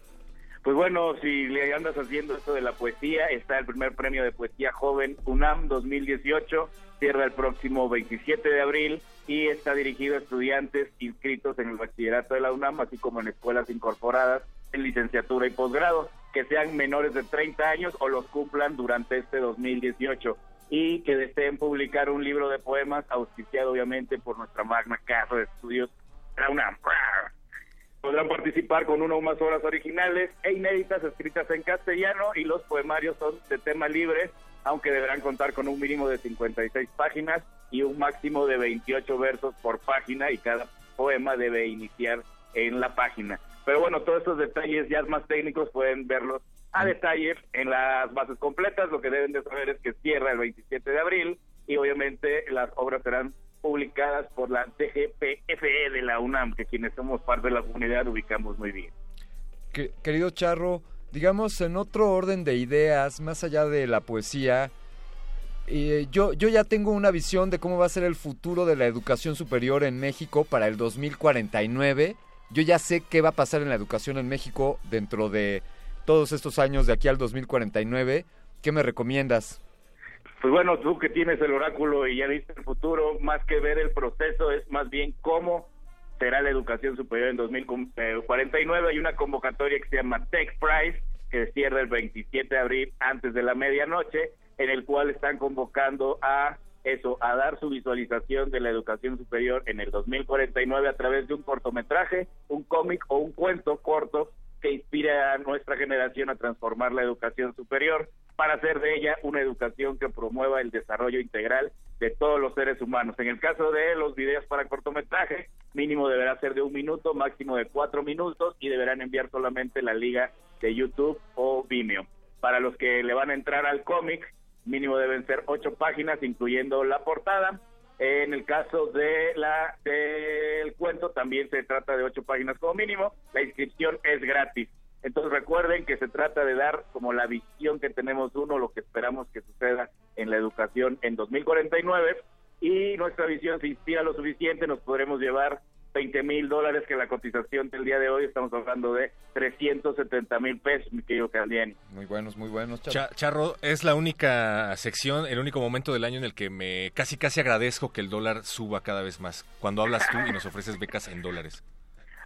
[SPEAKER 22] Pues bueno, si le andas haciendo esto de la poesía, está el primer premio de poesía joven UNAM 2018, cierra el próximo 27 de abril y está dirigido a estudiantes inscritos en el bachillerato de la UNAM, así como en escuelas incorporadas en licenciatura y posgrado, que sean menores de 30 años o los cumplan durante este 2018 y que deseen publicar un libro de poemas auspiciado obviamente por nuestra magna casa de estudios, la UNAM. Podrán participar con una o más obras originales e inéditas escritas en castellano y los poemarios son de tema libre, aunque deberán contar con un mínimo de 56 páginas y un máximo de 28 versos por página y cada poema debe iniciar en la página. Pero bueno, todos estos detalles ya más técnicos pueden verlos a detalle en las bases completas. Lo que deben de saber es que cierra el 27 de abril y obviamente las obras serán publicadas por la TGPFE de la UNAM, que quienes somos parte de la comunidad ubicamos muy bien.
[SPEAKER 3] Que- querido Charro, digamos en otro orden de ideas, más allá de la poesía, eh, yo, yo ya tengo una visión de cómo va a ser el futuro de la educación superior en México para el 2049. Yo ya sé qué va a pasar en la educación en México dentro de todos estos años de aquí al 2049. ¿Qué me recomiendas?
[SPEAKER 22] Pues bueno, tú que tienes el oráculo y ya viste el futuro, más que ver el proceso, es más bien cómo será la educación superior en 2049. Hay una convocatoria que se llama Tech Prize, que cierra el 27 de abril antes de la medianoche, en el cual están convocando a eso, a dar su visualización de la educación superior en el 2049 a través de un cortometraje, un cómic o un cuento corto que inspire a nuestra generación a transformar la educación superior para hacer de ella una educación que promueva el desarrollo integral de todos los seres humanos. En el caso de los videos para cortometraje, mínimo deberá ser de un minuto, máximo de cuatro minutos y deberán enviar solamente la liga de YouTube o Vimeo. Para los que le van a entrar al cómic, mínimo deben ser ocho páginas, incluyendo la portada. En el caso de la del cuento, también se trata de ocho páginas como mínimo. La inscripción es gratis. Entonces recuerden que se trata de dar como la visión que tenemos uno, lo que esperamos que suceda en la educación en 2049 y nuestra visión se inspira lo suficiente, nos podremos llevar 20 mil dólares, que la cotización del día de hoy estamos hablando de 370 mil pesos, mi querido Candiani.
[SPEAKER 3] Muy buenos, muy buenos,
[SPEAKER 1] Charro. Charro, es la única sección, el único momento del año en el que me casi casi agradezco que el dólar suba cada vez más. Cuando hablas tú y nos ofreces becas en dólares.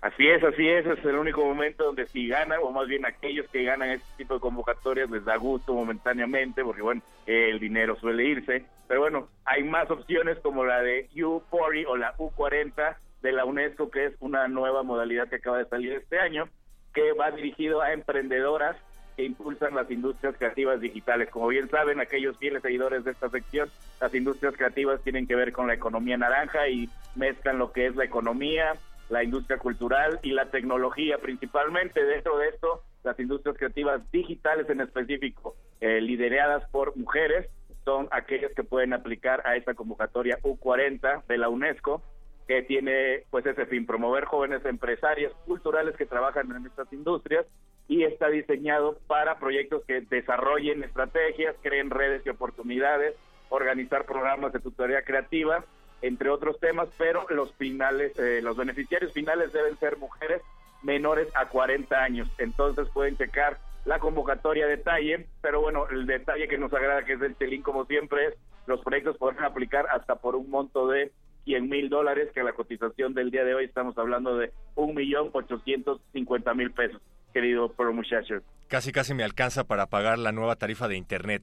[SPEAKER 22] Así es, así es, es el único momento donde si ganan, o más bien aquellos que ganan este tipo de convocatorias les da gusto momentáneamente, porque bueno, el dinero suele irse, pero bueno, hay más opciones como la de U40 o la U40, de la UNESCO, que es una nueva modalidad que acaba de salir este año, que va dirigido a emprendedoras que impulsan las industrias creativas digitales. Como bien saben, aquellos fieles seguidores de esta sección, las industrias creativas tienen que ver con la economía naranja y mezclan lo que es la economía, la industria cultural y la tecnología principalmente. Dentro de esto, las industrias creativas digitales en específico, eh, lideradas por mujeres, son aquellas que pueden aplicar a esta convocatoria U40 de la UNESCO que tiene pues ese fin, promover jóvenes empresarias culturales que trabajan en estas industrias y está diseñado para proyectos que desarrollen estrategias, creen redes y oportunidades, organizar programas de tutoría creativa, entre otros temas, pero los finales, eh, los beneficiarios finales deben ser mujeres menores a 40 años. Entonces pueden checar la convocatoria de detalle, pero bueno, el detalle que nos agrada que es del Telín como siempre es los proyectos podrán aplicar hasta por un monto de 100 mil dólares, que la cotización del día de hoy estamos hablando de un millón ochocientos cincuenta mil pesos, querido pro muchacho.
[SPEAKER 1] Casi, casi me alcanza para pagar la nueva tarifa de Internet.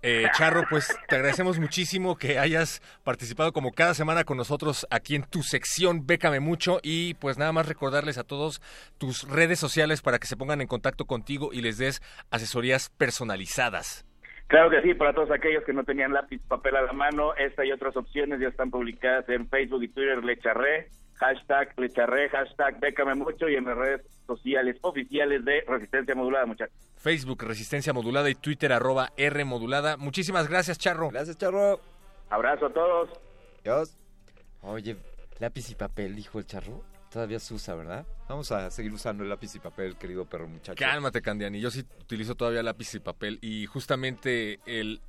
[SPEAKER 1] Eh, *laughs* Charro, pues te agradecemos muchísimo que hayas participado como cada semana con nosotros aquí en tu sección Bécame Mucho y pues nada más recordarles a todos tus redes sociales para que se pongan en contacto contigo y les des asesorías personalizadas.
[SPEAKER 22] Claro que sí, para todos aquellos que no tenían lápiz, papel a la mano, esta y otras opciones ya están publicadas en Facebook y Twitter, Lecharré, hashtag Lecharré, hashtag Bécame Mucho y en las redes sociales oficiales de Resistencia Modulada, muchachos.
[SPEAKER 1] Facebook Resistencia Modulada y Twitter arroba R Modulada. Muchísimas gracias, Charro.
[SPEAKER 3] Gracias, Charro.
[SPEAKER 22] Abrazo a todos.
[SPEAKER 3] Dios. Oye, lápiz y papel, dijo el Charro. Todavía se usa, ¿verdad? Vamos a seguir usando el lápiz y papel, querido perro muchacho.
[SPEAKER 1] Cálmate, Candiani. Yo sí utilizo todavía lápiz y papel. Y justamente el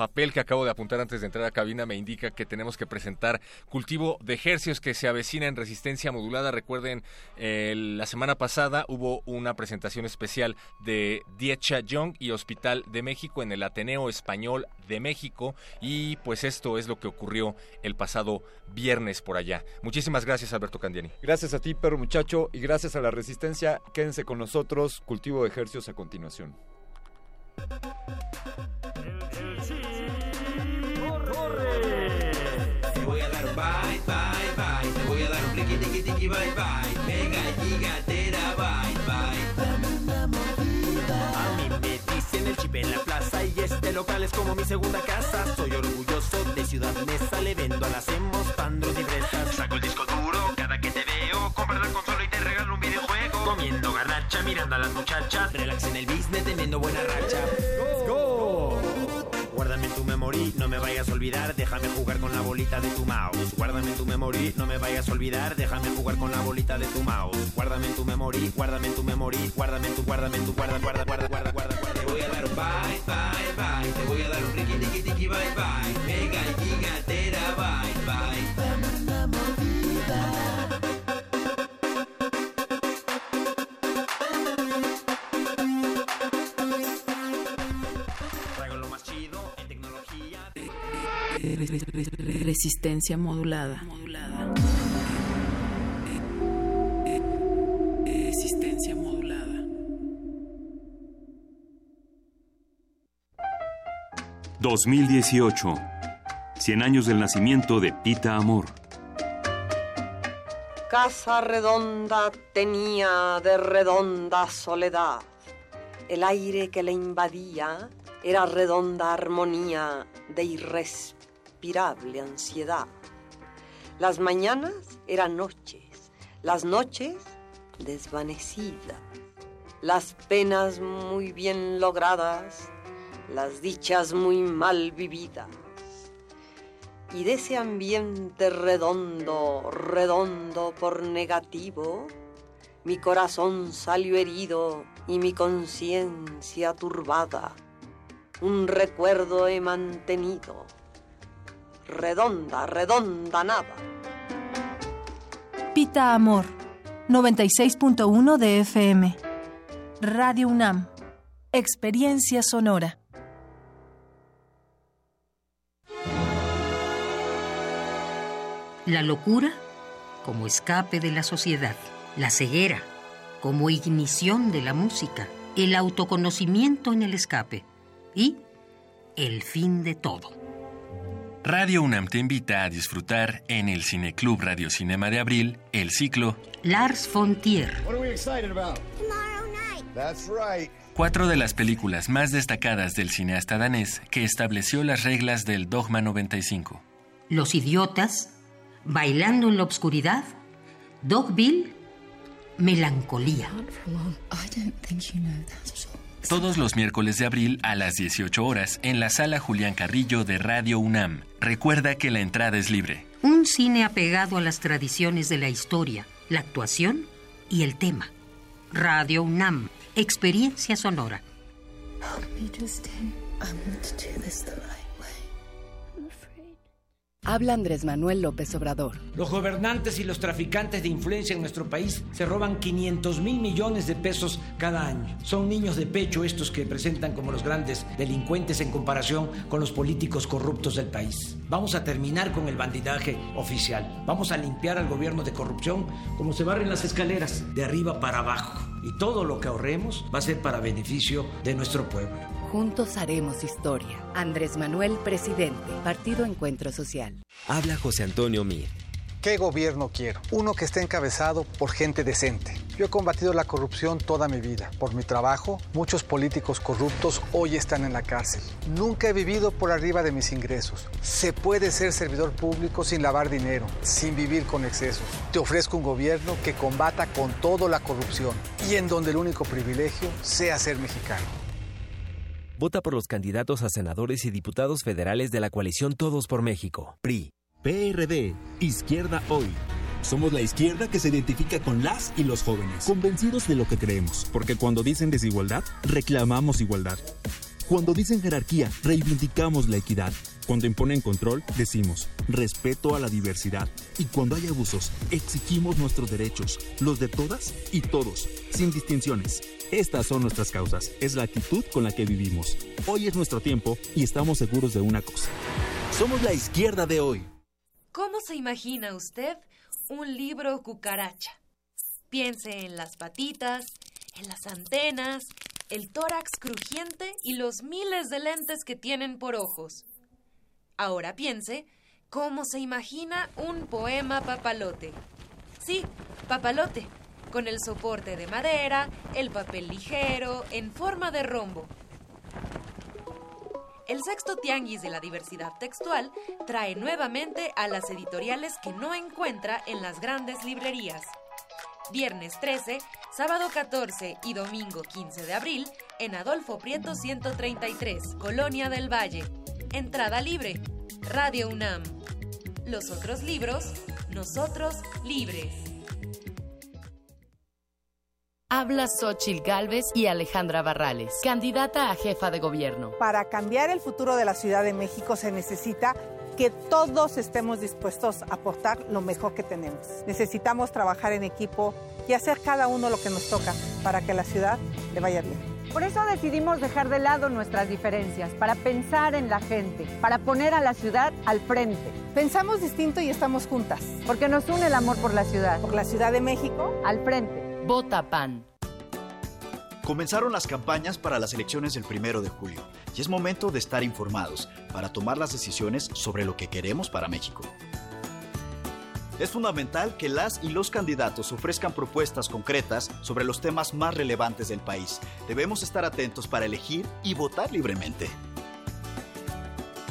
[SPEAKER 1] papel que acabo de apuntar antes de entrar a cabina me indica que tenemos que presentar cultivo de ejercios que se avecina en resistencia modulada. Recuerden, eh, la semana pasada hubo una presentación especial de Diecha Young y Hospital de México en el Ateneo Español de México y pues esto es lo que ocurrió el pasado viernes por allá. Muchísimas gracias Alberto Candiani.
[SPEAKER 3] Gracias a ti, perro muchacho, y gracias a la resistencia. Quédense con nosotros, cultivo de ejercios a continuación.
[SPEAKER 23] Bye, bye, bye. Te voy a dar un pliqui, tiqui, tiqui, bye, bye. Mega gigatera, bye, bye.
[SPEAKER 24] A mí me dicen el chip en la plaza y este local es como mi segunda casa. Soy orgulloso de Ciudad Mesa, le vendo a las hemos, pandros y fresas. Saco el disco duro cada que te veo, compra la consola y te regalo un videojuego. Comiendo garnacha, mirando a las muchachas, relax en el business, teniendo buena racha. ¡Go! Guárdame en tu memory, no me vayas a olvidar, déjame jugar con la bolita de tu mouse. Guárdame en tu memory, no me vayas a olvidar, déjame jugar con la bolita de tu mouse. Guárdame en tu memory, guárdame en tu memory, guárdame en tu, guárdame en tu, guarda, guarda, guarda, guarda, guarda, guarda.
[SPEAKER 23] Te voy a dar un bye, bye, bye. Te voy a dar un pliqui, tiqui, tiqui, bye, bye. Mega gigatera, bye, bye.
[SPEAKER 15] Resistencia modulada. Resistencia modulada.
[SPEAKER 14] ...2018... ...100 años del nacimiento de Pita Amor...
[SPEAKER 25] Casa redonda tenía de redonda soledad. El aire que le invadía era redonda armonía de ansiedad. Las mañanas eran noches, las noches desvanecidas, las penas muy bien logradas, las dichas muy mal vividas y de ese ambiente redondo, redondo por negativo, Mi corazón salió herido y mi conciencia turbada. Un recuerdo he mantenido. Redonda, redonda nada.
[SPEAKER 26] Pita Amor, 96.1 de FM. Radio UNAM, Experiencia Sonora.
[SPEAKER 27] La locura como escape de la sociedad, la ceguera como ignición de la música, el autoconocimiento en el escape y el fin de todo.
[SPEAKER 28] Radio UNAM te invita a disfrutar en el Cineclub Radio Cinema de Abril el ciclo
[SPEAKER 27] Lars von Trier.
[SPEAKER 28] Cuatro de las películas más destacadas del cineasta danés que estableció las reglas del Dogma 95.
[SPEAKER 27] Los idiotas, Bailando en la obscuridad, Dogville, Melancolía.
[SPEAKER 28] Todos los miércoles de abril a las 18 horas en la sala Julián Carrillo de Radio UNAM. Recuerda que la entrada es libre.
[SPEAKER 27] Un cine apegado a las tradiciones de la historia, la actuación y el tema. Radio UNAM, experiencia sonora.
[SPEAKER 29] Habla Andrés Manuel López Obrador.
[SPEAKER 30] Los gobernantes y los traficantes de influencia en nuestro país se roban 500 mil millones de pesos cada año. Son niños de pecho estos que presentan como los grandes delincuentes en comparación con los políticos corruptos del país. Vamos a terminar con el bandidaje oficial. Vamos a limpiar al gobierno de corrupción como se barren las escaleras, de arriba para abajo. Y todo lo que ahorremos va a ser para beneficio de nuestro pueblo.
[SPEAKER 29] Juntos haremos historia. Andrés Manuel, presidente. Partido Encuentro Social.
[SPEAKER 31] Habla José Antonio Mir.
[SPEAKER 32] ¿Qué gobierno quiero? Uno que esté encabezado por gente decente. Yo he combatido la corrupción toda mi vida. Por mi trabajo, muchos políticos corruptos hoy están en la cárcel. Nunca he vivido por arriba de mis ingresos. Se puede ser servidor público sin lavar dinero, sin vivir con excesos. Te ofrezco un gobierno que combata con todo la corrupción y en donde el único privilegio sea ser mexicano.
[SPEAKER 31] Vota por los candidatos a senadores y diputados federales de la coalición Todos por México. PRI.
[SPEAKER 33] PRD, Izquierda Hoy. Somos la izquierda que se identifica con las y los jóvenes, convencidos de lo que creemos, porque cuando dicen desigualdad, reclamamos igualdad. Cuando dicen jerarquía, reivindicamos la equidad. Cuando imponen control, decimos respeto a la diversidad. Y cuando hay abusos, exigimos nuestros derechos, los de todas y todos, sin distinciones. Estas son nuestras causas, es la actitud con la que vivimos. Hoy es nuestro tiempo y estamos seguros de una cosa. Somos la izquierda de hoy.
[SPEAKER 34] ¿Cómo se imagina usted un libro cucaracha? Piense en las patitas, en las antenas, el tórax crujiente y los miles de lentes que tienen por ojos. Ahora piense cómo se imagina un poema papalote. Sí, papalote, con el soporte de madera, el papel ligero, en forma de rombo. El sexto tianguis de la diversidad textual trae nuevamente a las editoriales que no encuentra en las grandes librerías. Viernes 13, sábado 14 y domingo 15 de abril en Adolfo Prieto 133, Colonia del Valle. Entrada libre. Radio UNAM. Los otros libros, nosotros libres.
[SPEAKER 29] Habla Xochil Gálvez y Alejandra Barrales, candidata a jefa de gobierno.
[SPEAKER 35] Para cambiar el futuro de la Ciudad de México se necesita que todos estemos dispuestos a aportar lo mejor que tenemos. Necesitamos trabajar en equipo y hacer cada uno lo que nos toca para que la ciudad le vaya bien.
[SPEAKER 36] Por eso decidimos dejar de lado nuestras diferencias, para pensar en la gente, para poner a la ciudad al frente.
[SPEAKER 35] Pensamos distinto y estamos juntas.
[SPEAKER 36] Porque nos une el amor por la ciudad.
[SPEAKER 35] Por la Ciudad de México.
[SPEAKER 36] Al frente.
[SPEAKER 29] Vota PAN.
[SPEAKER 37] Comenzaron las campañas para las elecciones del primero de julio y es momento de estar informados para tomar las decisiones sobre lo que queremos para México. Es fundamental que las y los candidatos ofrezcan propuestas concretas sobre los temas más relevantes del país. Debemos estar atentos para elegir y votar libremente.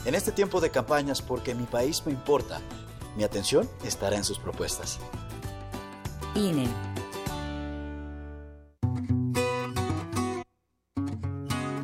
[SPEAKER 37] En este tiempo de campañas, porque mi país me importa, mi atención estará en sus propuestas.
[SPEAKER 29] INE.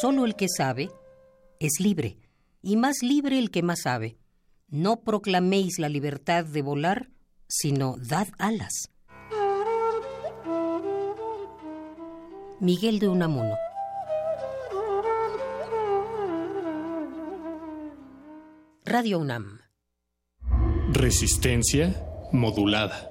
[SPEAKER 27] Solo el que sabe es libre, y más libre el que más sabe. No proclaméis la libertad de volar, sino dad alas. Miguel de Unamuno. Radio UNAM.
[SPEAKER 38] Resistencia modulada.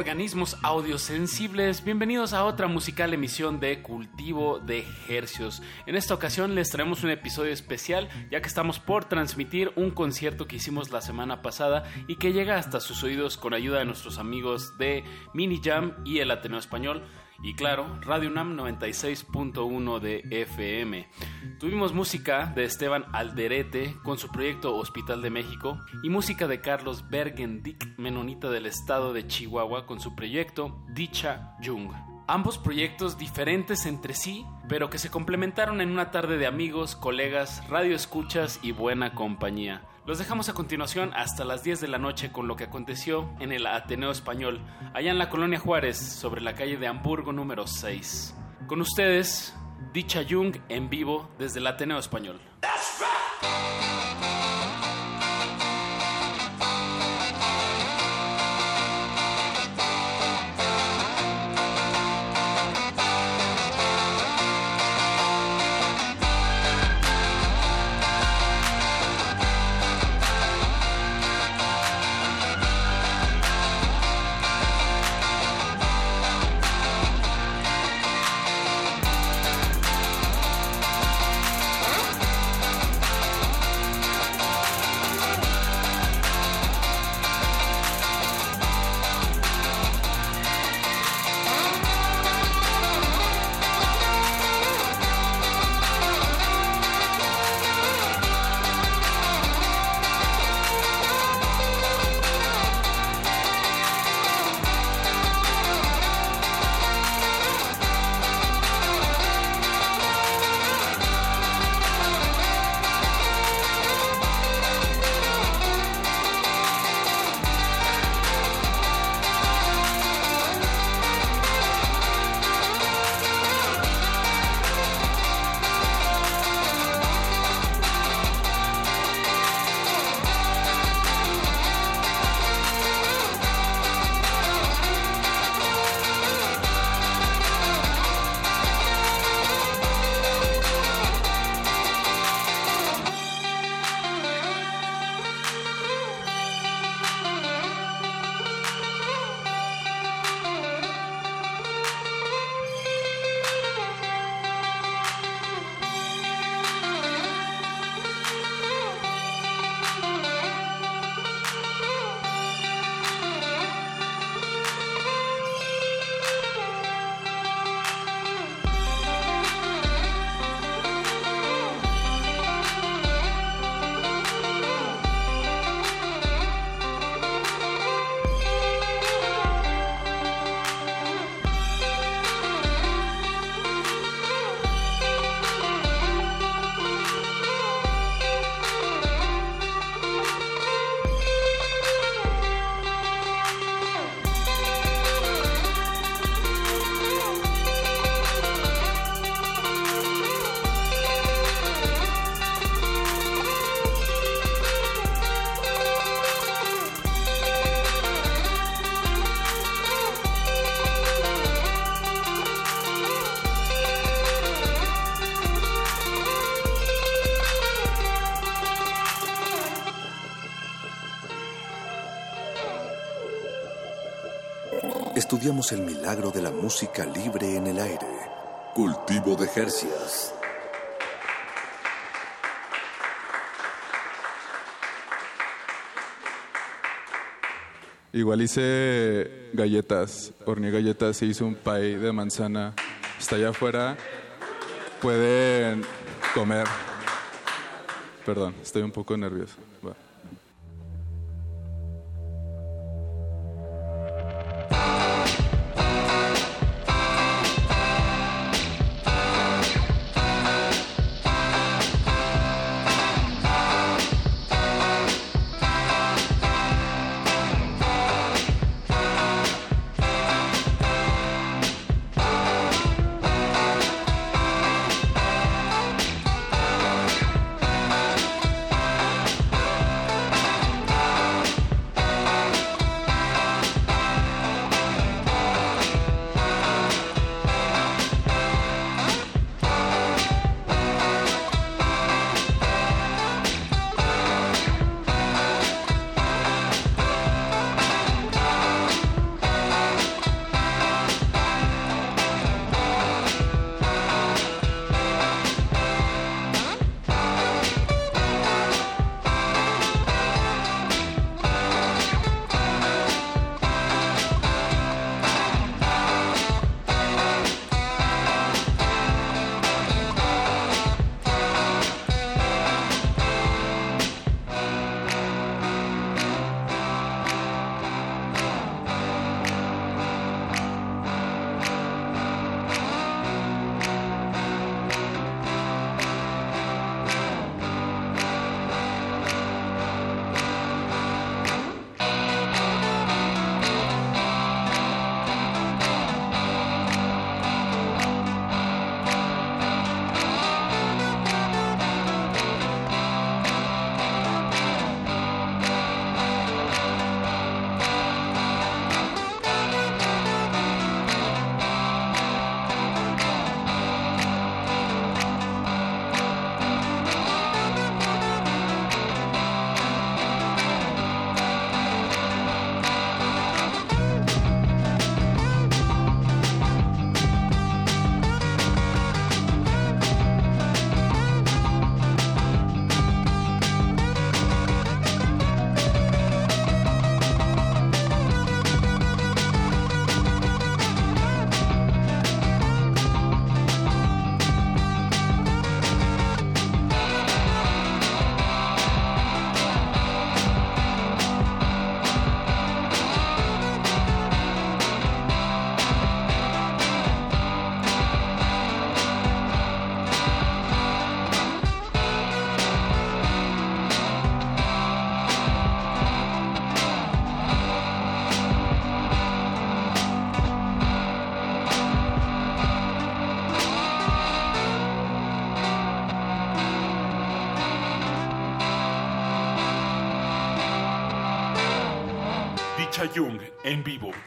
[SPEAKER 39] Organismos audiosensibles, bienvenidos a otra musical emisión de Cultivo de Hercios. En esta ocasión les traemos un episodio especial ya que estamos por transmitir un concierto que hicimos la semana pasada y que llega hasta sus oídos con ayuda de nuestros amigos de Mini Jam y el Ateneo Español y claro, Radio UNAM 96.1 de FM. Tuvimos música de Esteban Alderete con su proyecto Hospital de México y música de Carlos Bergendick, menonita del estado de Chihuahua, con su proyecto Dicha Jung. Ambos proyectos diferentes entre sí, pero que se complementaron en una tarde de amigos, colegas, radioescuchas y buena compañía. Los dejamos a continuación hasta las 10 de la noche con lo que aconteció en el Ateneo Español, allá en la colonia Juárez, sobre la calle de Hamburgo número 6. Con ustedes, Dicha Jung en vivo desde el Ateneo Español.
[SPEAKER 40] El milagro de la música libre en el aire. Cultivo de Jercias.
[SPEAKER 41] Igual hice galletas, horneé galletas y hice un pie de manzana. Está allá afuera. Pueden comer. Perdón, estoy un poco nervioso. Va.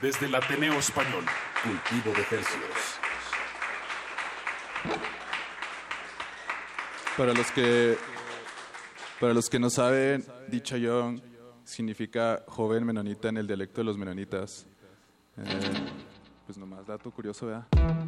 [SPEAKER 42] Desde el Ateneo Español.
[SPEAKER 40] Cultivo de Hercios.
[SPEAKER 41] Para los que para los que no saben, dicha Young significa joven menonita en el dialecto de los menonitas. Eh, pues nomás dato curioso, ¿verdad?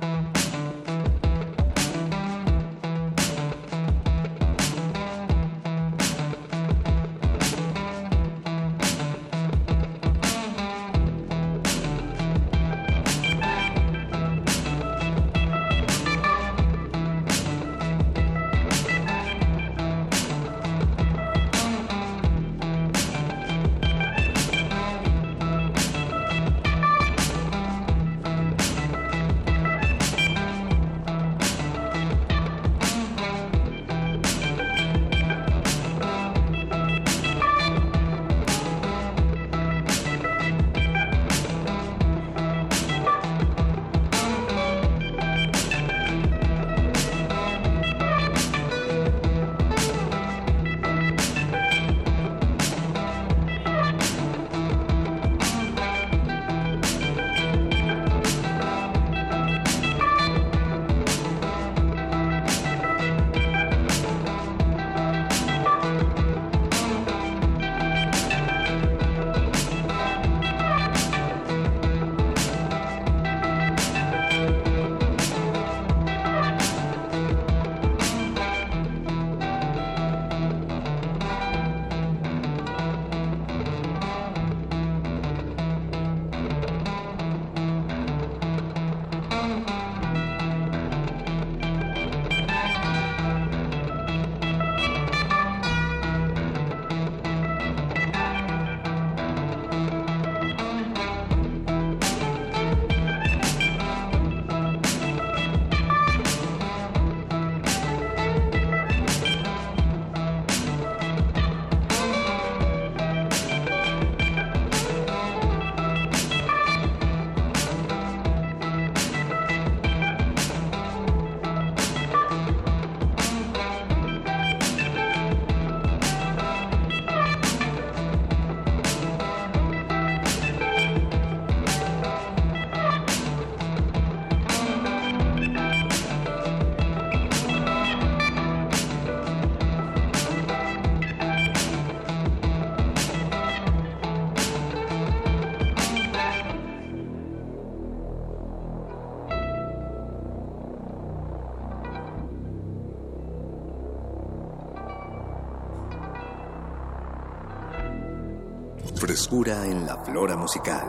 [SPEAKER 40] oscura en la flora musical.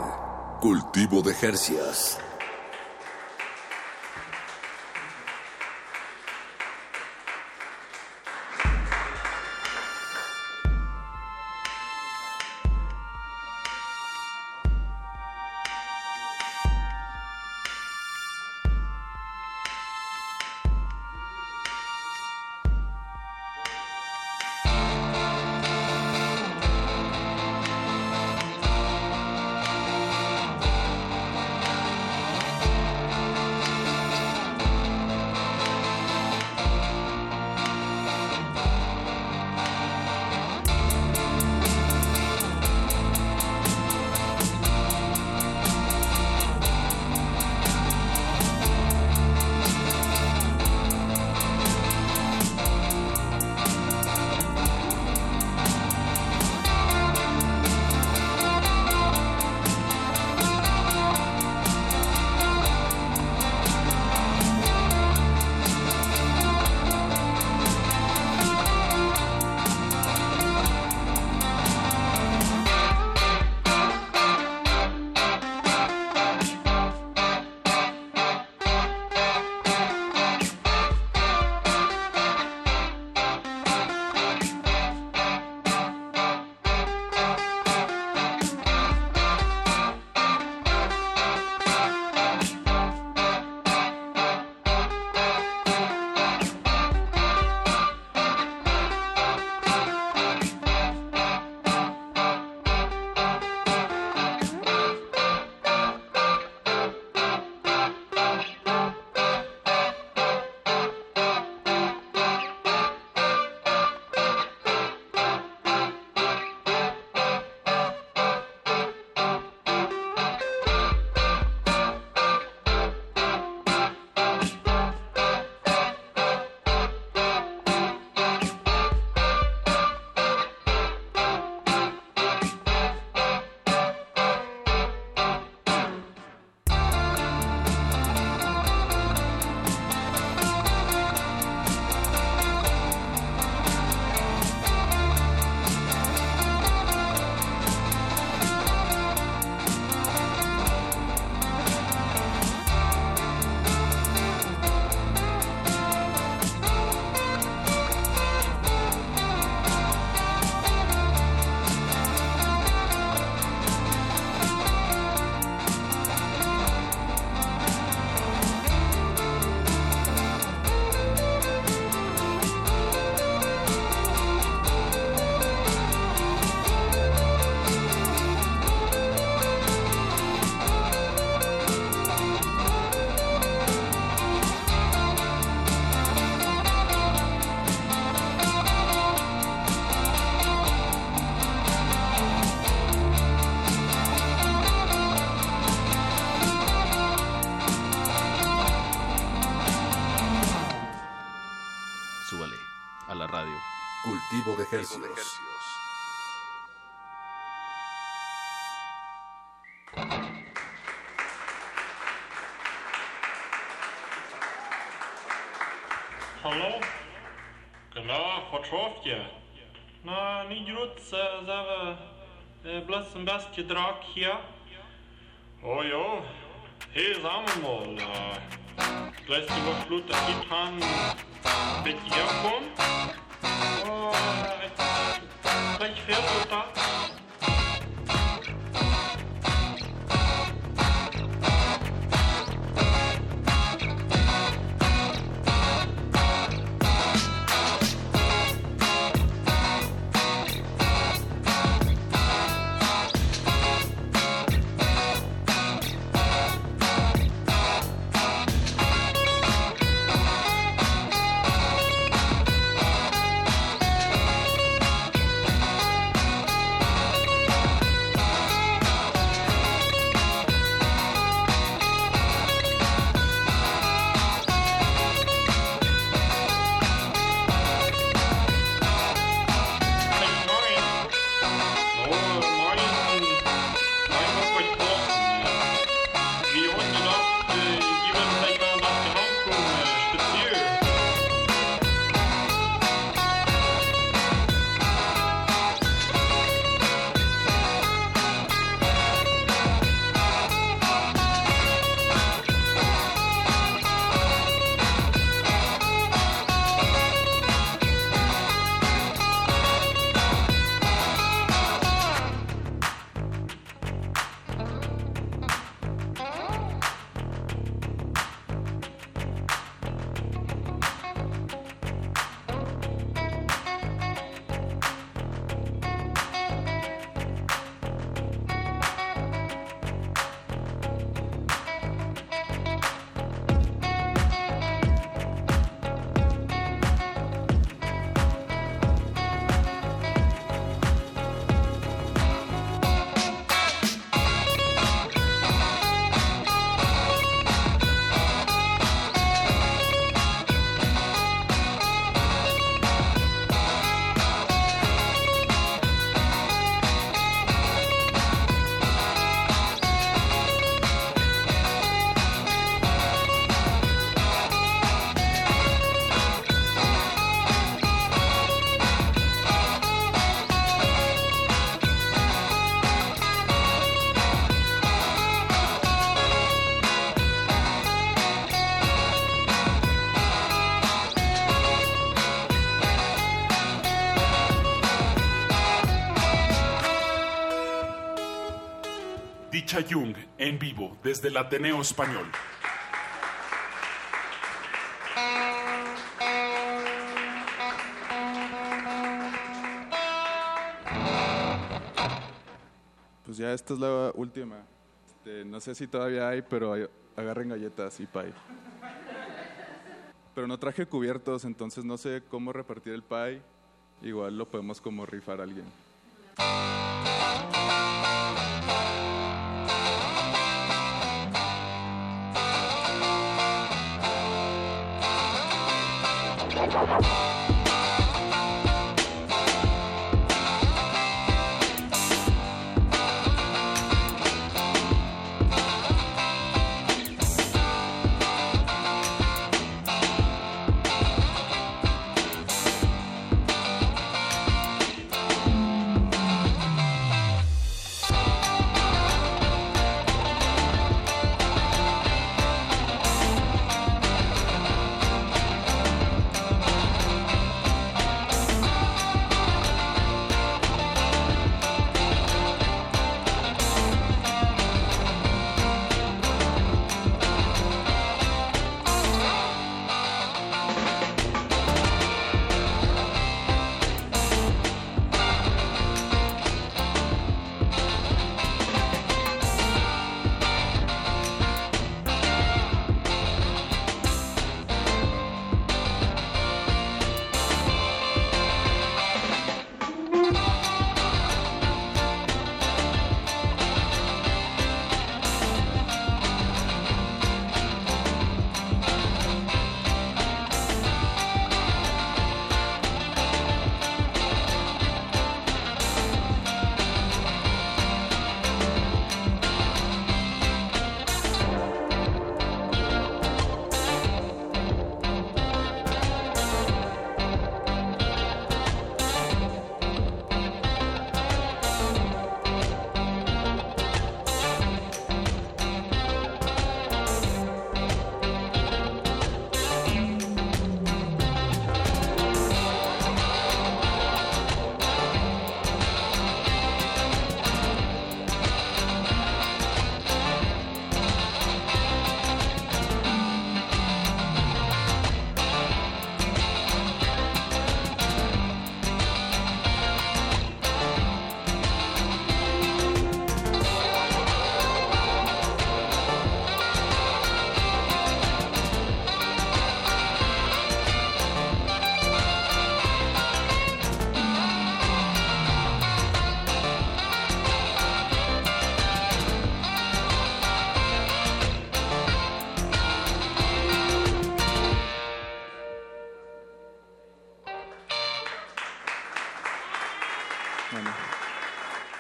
[SPEAKER 40] Cultivo de
[SPEAKER 43] Hercias. Sidrak here.
[SPEAKER 42] Licha Jung en vivo desde el Ateneo Español.
[SPEAKER 41] Pues ya esta es la última. Este, no sé si todavía hay, pero agarren galletas y pie. Pero no traje cubiertos, entonces no sé cómo repartir el pie. Igual lo podemos como rifar a alguien.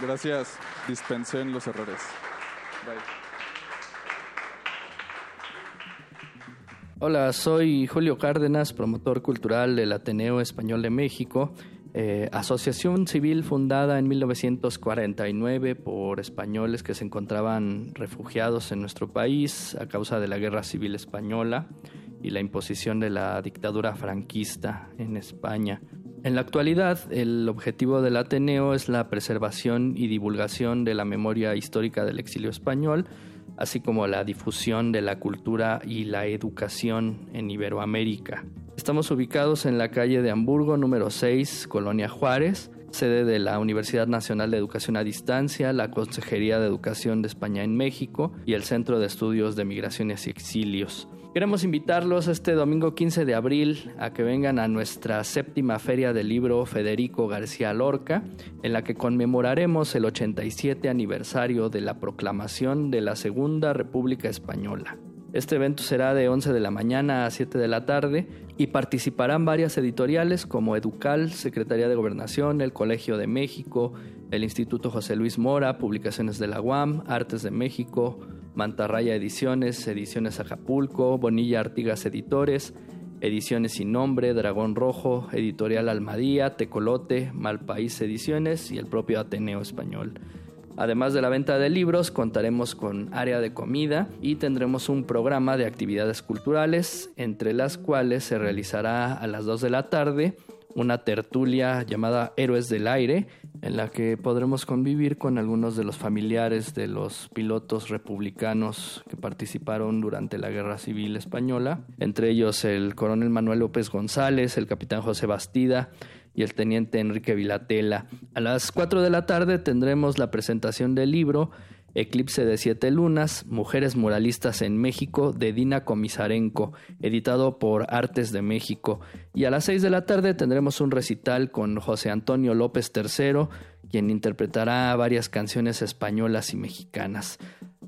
[SPEAKER 41] Gracias. Dispensen los errores.
[SPEAKER 44] Hola, soy Julio Cárdenas, promotor cultural del Ateneo Español de México, eh, asociación civil fundada en 1949 por españoles que se encontraban refugiados en nuestro país a causa de la Guerra Civil Española y la imposición de la dictadura franquista en España. En la actualidad, el objetivo del Ateneo es la preservación y divulgación de la memoria histórica del exilio español, así como la difusión de la cultura y la educación en Iberoamérica. Estamos ubicados en la calle de Hamburgo número 6, Colonia Juárez, sede de la Universidad Nacional de Educación a Distancia, la Consejería de Educación de España en México y el Centro de Estudios de Migraciones y Exilios. Queremos invitarlos este domingo 15 de abril a que vengan a nuestra séptima feria del libro Federico García Lorca, en la que conmemoraremos el 87 aniversario de la proclamación de la Segunda República Española. Este evento será de 11 de la mañana a 7 de la tarde y participarán varias editoriales como Educal, Secretaría de Gobernación, el Colegio de México, el Instituto José Luis Mora, Publicaciones de la UAM, Artes de México, Mantarraya Ediciones, Ediciones Acapulco, Bonilla Artigas Editores, Ediciones Sin Nombre, Dragón Rojo, Editorial Almadía, Tecolote, Malpaís Ediciones y el propio Ateneo Español. Además de la venta de libros, contaremos con área de comida y tendremos un programa de actividades culturales, entre las cuales se realizará a las 2 de la tarde una tertulia llamada Héroes del Aire, en la que podremos convivir con algunos de los familiares de los pilotos republicanos que participaron durante la Guerra Civil Española, entre ellos el coronel Manuel López González, el capitán José Bastida, y el teniente Enrique Vilatela. A las 4 de la tarde tendremos la presentación del libro Eclipse de Siete Lunas, Mujeres Muralistas en México, de Dina Comisarenko, editado por Artes de México. Y a las 6 de la tarde tendremos un recital con José Antonio López III, quien interpretará varias canciones españolas y mexicanas.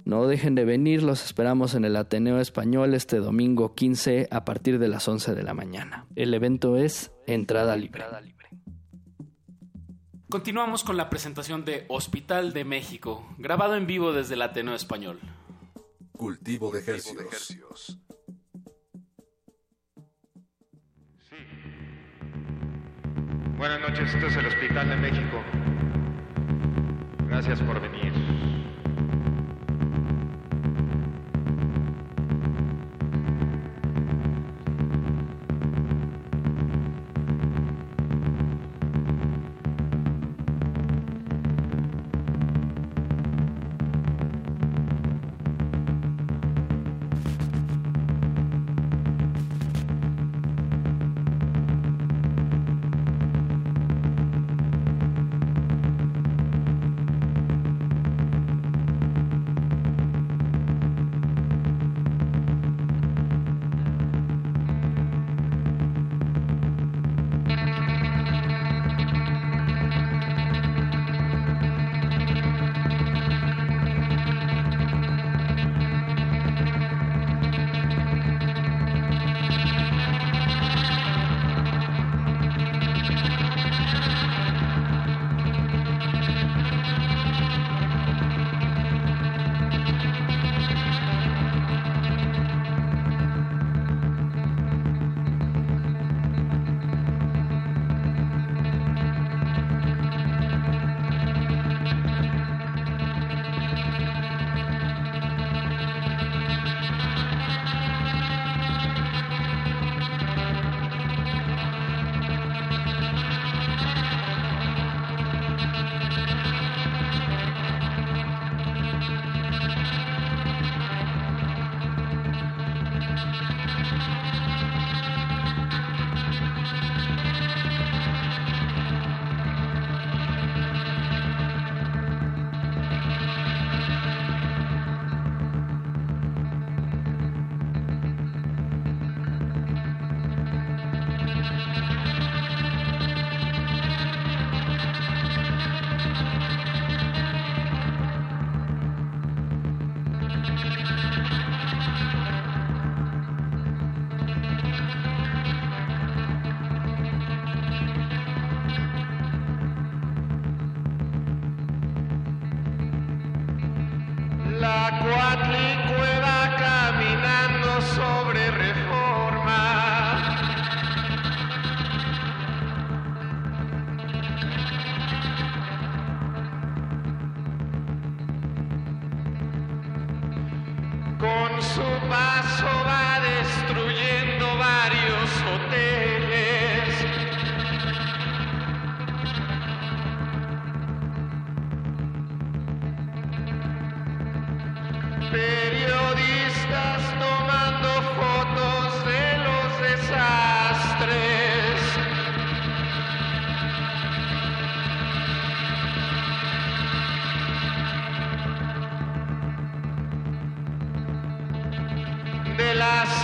[SPEAKER 44] No dejen de venir, los esperamos en el Ateneo Español este domingo 15 a partir de las 11 de la mañana. El evento es entrada libre.
[SPEAKER 39] Continuamos con la presentación de Hospital de México, grabado en vivo desde el Ateneo Español.
[SPEAKER 40] Cultivo de ejercicios.
[SPEAKER 45] Buenas noches, esto es el Hospital de México. Gracias por venir.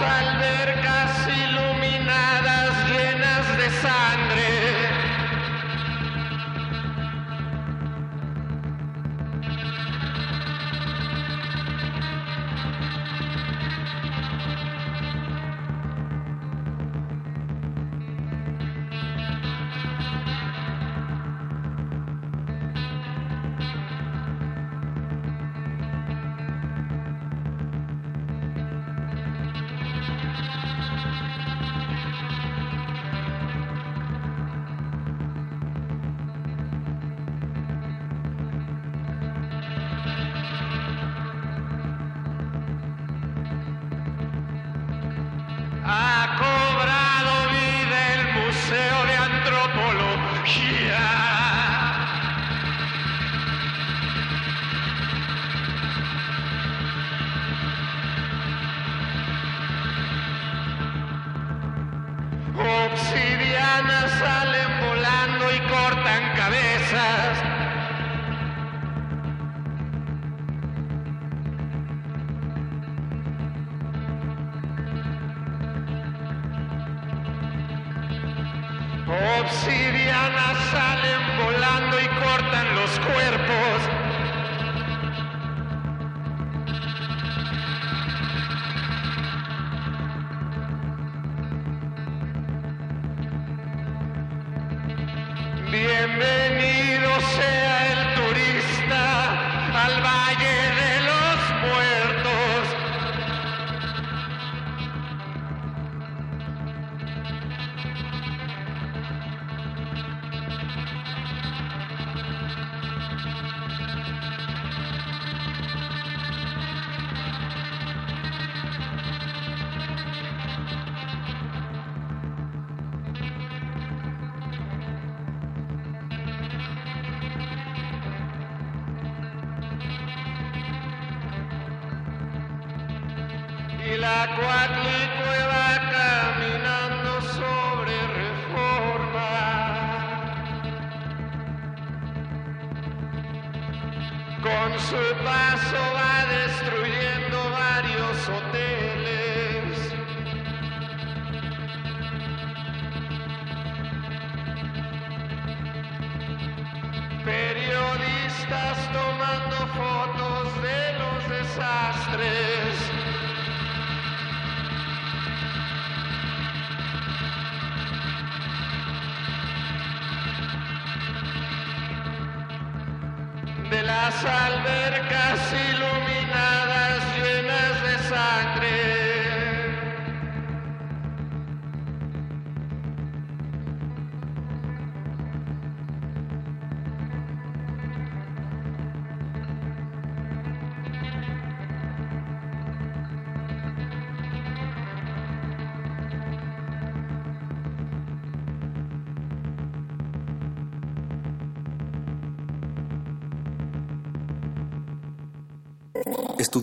[SPEAKER 45] albercas iluminadas llenas de sangre.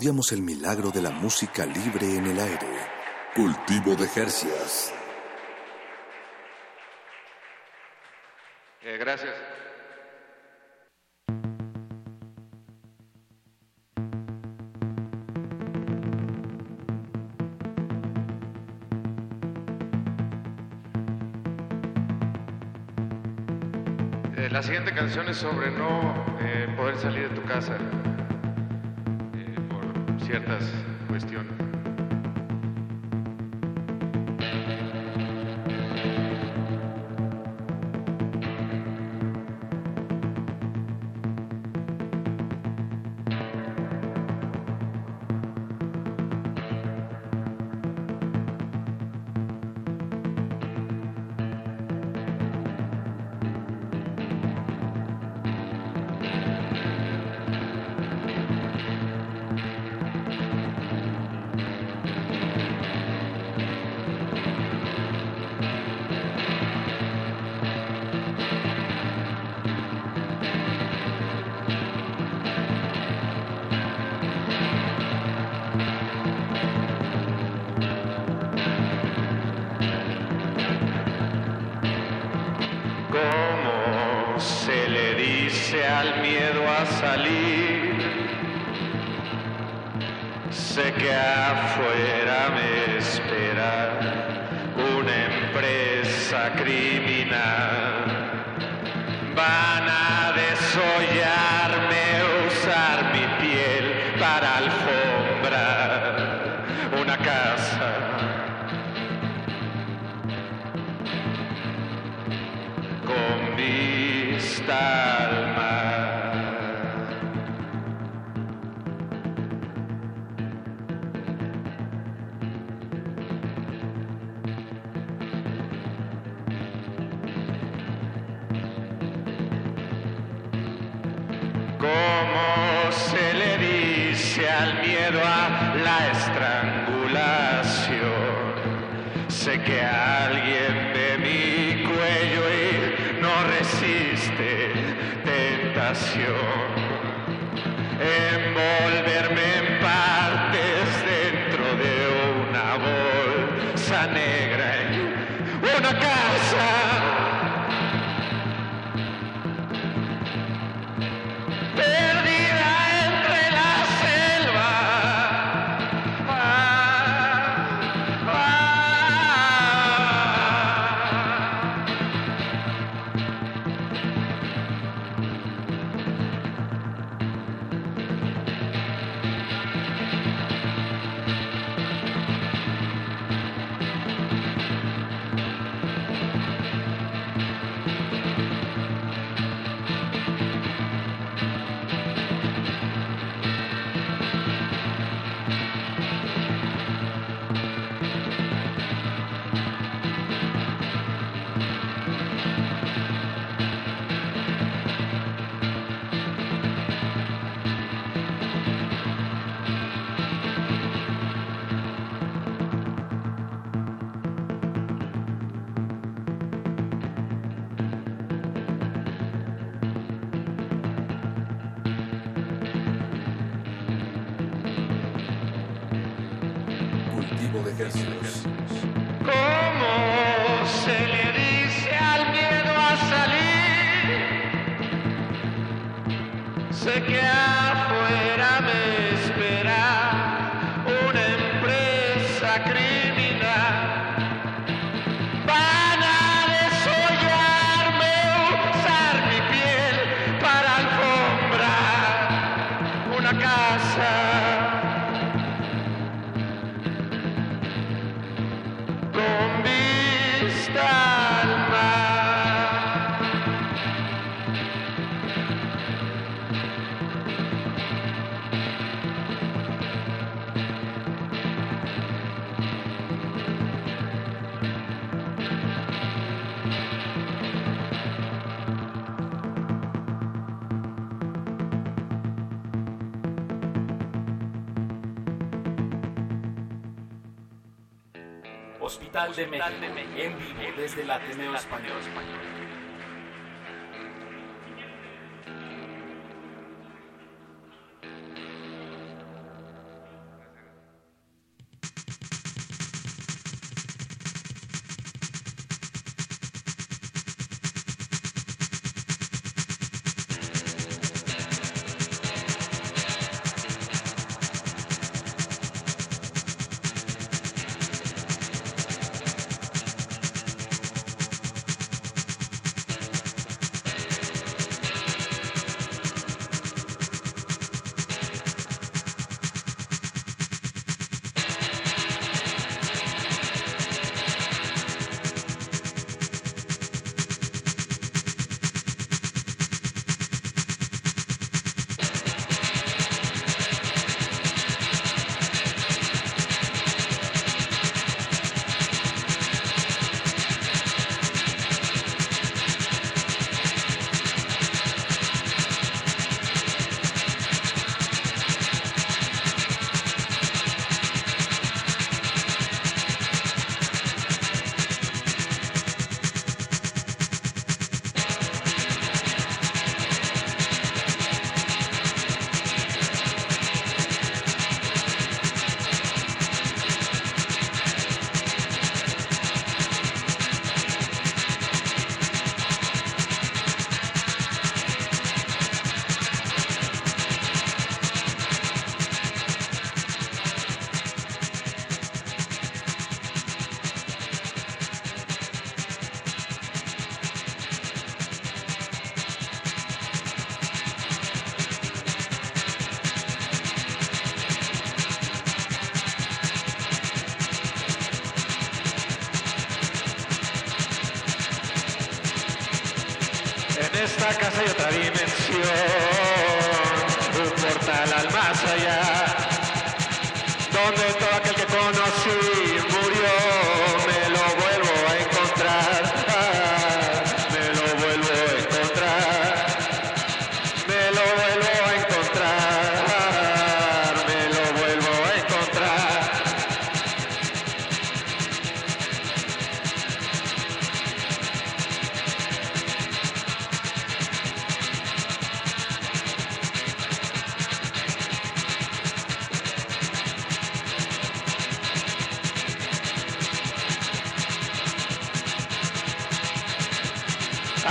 [SPEAKER 40] estudiamos el milagro de la música libre en el aire. Cultivo de Jercias.
[SPEAKER 45] Eh, gracias. Eh, la siguiente canción es sobre no eh, poder salir de tu casa ciertas cuestiones. Cómo se le dice al miedo a la estrangulación, se que. you.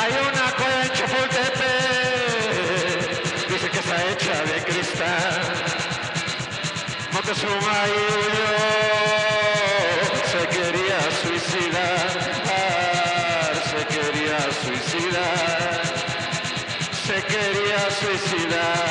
[SPEAKER 45] Hay una cueva en Chapultepec, dicen que está hecha de cristal. Moctezuma y huyó, ah, se quería suicidar, se quería suicidar, se quería suicidar.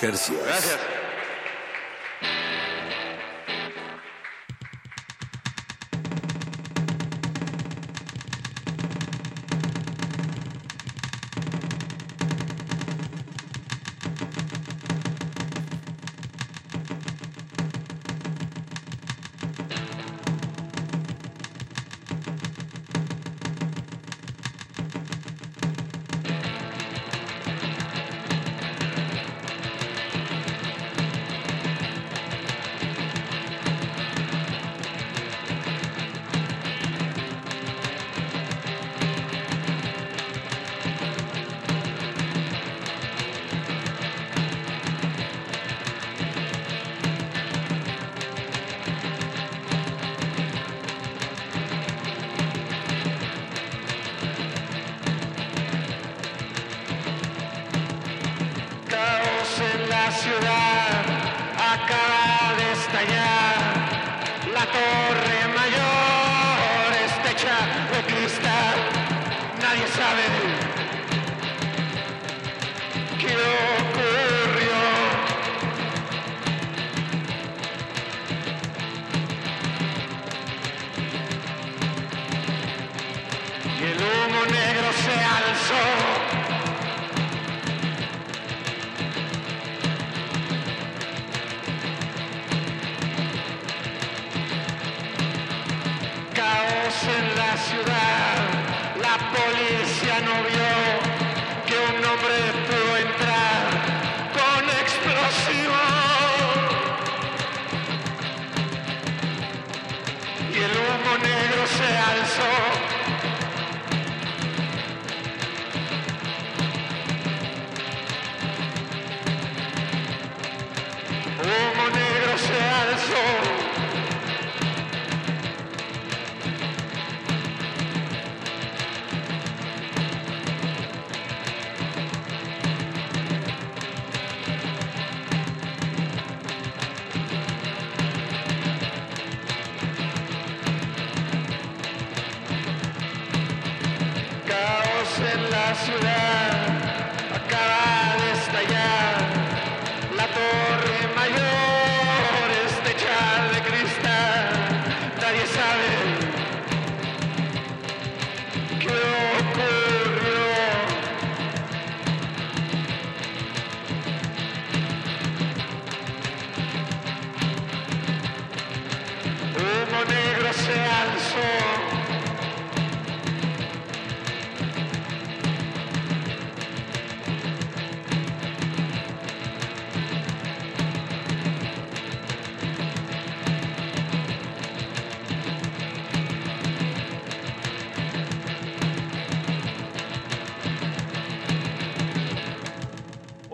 [SPEAKER 45] Gracias.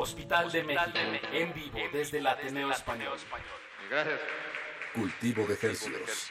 [SPEAKER 39] Hospital, de, México, en vivo, desde el Ateneo, Español.
[SPEAKER 40] Cultivo de
[SPEAKER 45] ejercicios.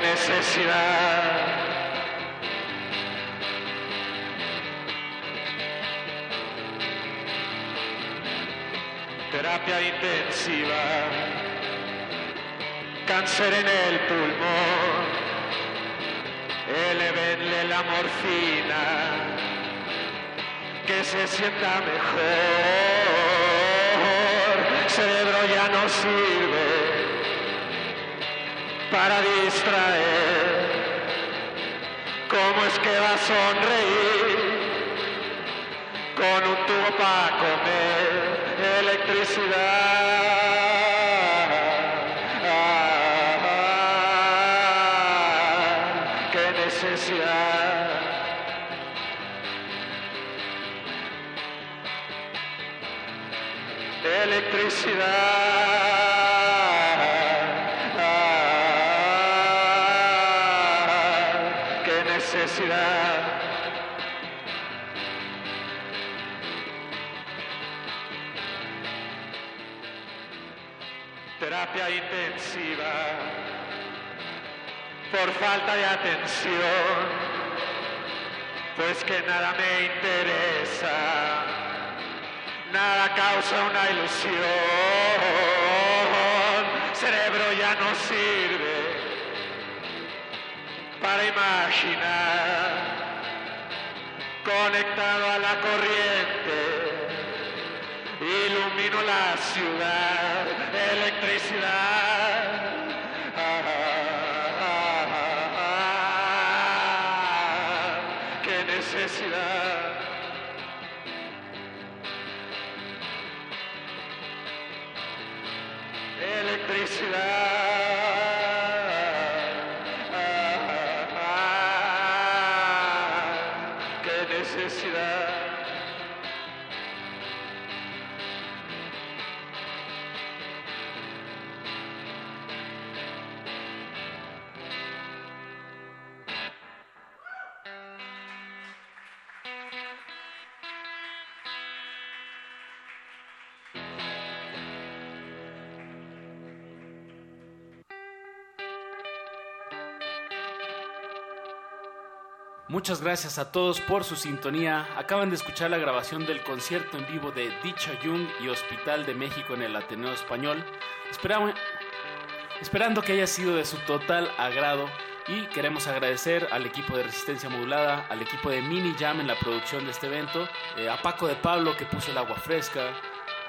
[SPEAKER 45] necesidad. Terapia intensiva, cáncer en el pulmón, elevenle la morfina, que se sienta mejor, cerebro ya no sirve para distraer. ¿Cómo es que va a sonreír con un tubo para comer electricidad? electricidad. Falta de atención, pues que nada me interesa, nada causa una ilusión, cerebro ya no sirve para imaginar, conectado a la corriente, ilumino la ciudad, electricidad. Electricidad.
[SPEAKER 39] Muchas gracias a todos por su sintonía. Acaban de escuchar la grabación del concierto en vivo de Dicha Jung y Hospital de México en el Ateneo Español. Esperamos, esperando que haya sido de su total agrado y queremos agradecer al equipo de Resistencia Modulada, al equipo de Mini Jam en la producción de este evento, eh, a Paco de Pablo que puso el agua fresca.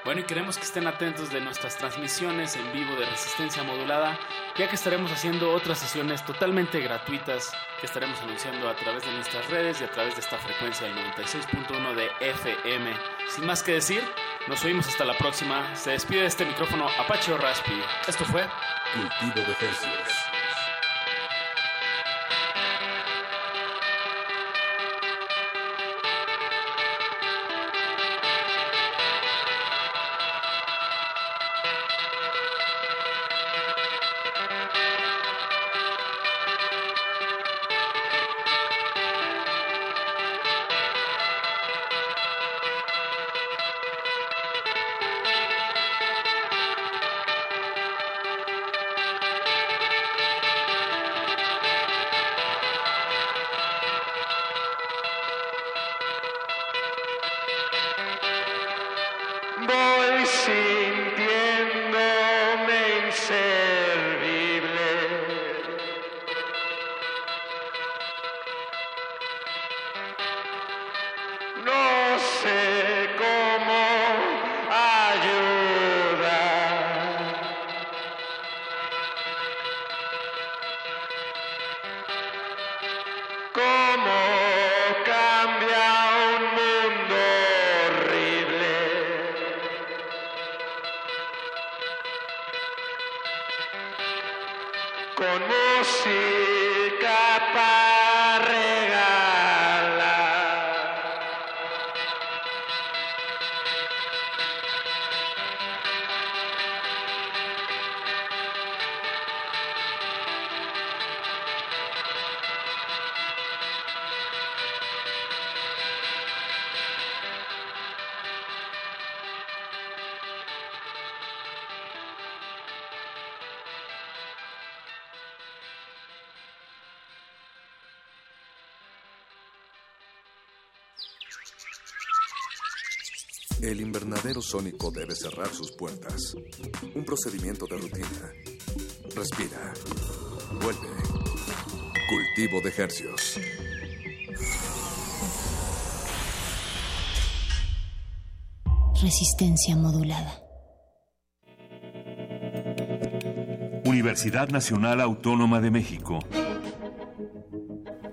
[SPEAKER 39] Bueno, y queremos que estén atentos de nuestras transmisiones en vivo de Resistencia Modulada, ya que estaremos haciendo otras sesiones totalmente gratuitas que estaremos anunciando a través de nuestras redes y a través de esta frecuencia del 96.1 de FM. Sin más que decir, nos oímos hasta la próxima. Se despide de este micrófono Apache Raspi. Esto fue
[SPEAKER 40] Cultivo de Tercios. Invernadero sónico debe cerrar sus puertas. Un procedimiento de rutina. Respira. Vuelve. Cultivo de hercios.
[SPEAKER 46] Resistencia modulada.
[SPEAKER 47] Universidad Nacional Autónoma de México.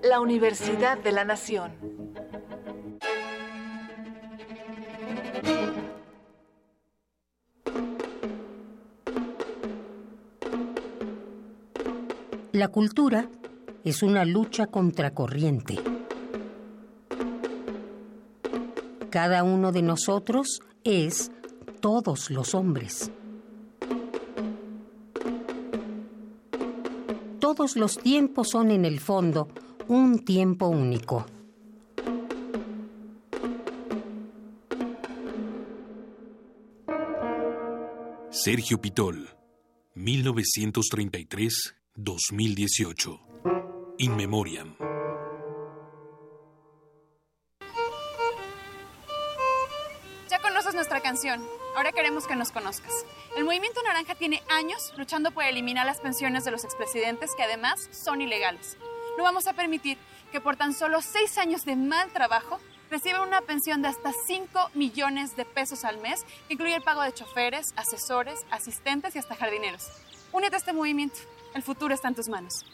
[SPEAKER 48] La Universidad de la Nación.
[SPEAKER 27] La cultura es una lucha contracorriente. Cada uno de nosotros es todos los hombres. Todos los tiempos son en el fondo un tiempo único.
[SPEAKER 40] Sergio Pitol, 1933-2018. In Memoriam.
[SPEAKER 49] Ya conoces nuestra canción. Ahora queremos que nos conozcas. El Movimiento Naranja tiene años luchando por eliminar las pensiones de los expresidentes que además son ilegales. No vamos a permitir que por tan solo seis años de mal trabajo reciban una pensión de hasta 5 millones de pesos al mes, que incluye el pago de choferes, asesores, asistentes y hasta jardineros. Únete a este movimiento. El futuro está en tus manos.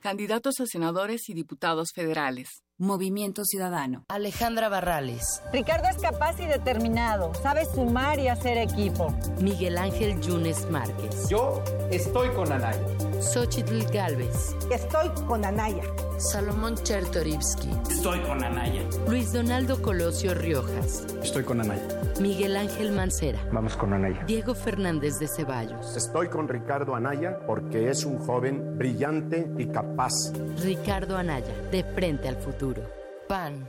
[SPEAKER 15] Candidatos a senadores y diputados federales.
[SPEAKER 50] Movimiento Ciudadano.
[SPEAKER 15] Alejandra Barrales.
[SPEAKER 51] Ricardo es capaz y determinado. Sabe sumar y hacer equipo.
[SPEAKER 15] Miguel Ángel Yunes Márquez.
[SPEAKER 52] Yo estoy con Anaya.
[SPEAKER 15] Xochitl Galvez.
[SPEAKER 53] Estoy con Anaya.
[SPEAKER 15] Salomón Chertorivsky.
[SPEAKER 52] Estoy con Anaya.
[SPEAKER 15] Luis Donaldo Colosio Riojas.
[SPEAKER 52] Estoy con Anaya.
[SPEAKER 15] Miguel Ángel Mancera.
[SPEAKER 52] Vamos con Anaya.
[SPEAKER 15] Diego Fernández de Ceballos.
[SPEAKER 54] Estoy con Ricardo Anaya porque es un joven brillante y capaz.
[SPEAKER 15] Ricardo Anaya, de frente al futuro.
[SPEAKER 49] PAN.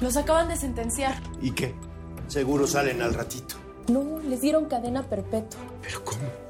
[SPEAKER 49] Los acaban de sentenciar.
[SPEAKER 54] ¿Y qué? Seguro salen al ratito.
[SPEAKER 49] No, les dieron cadena perpetua.
[SPEAKER 54] ¿Pero cómo?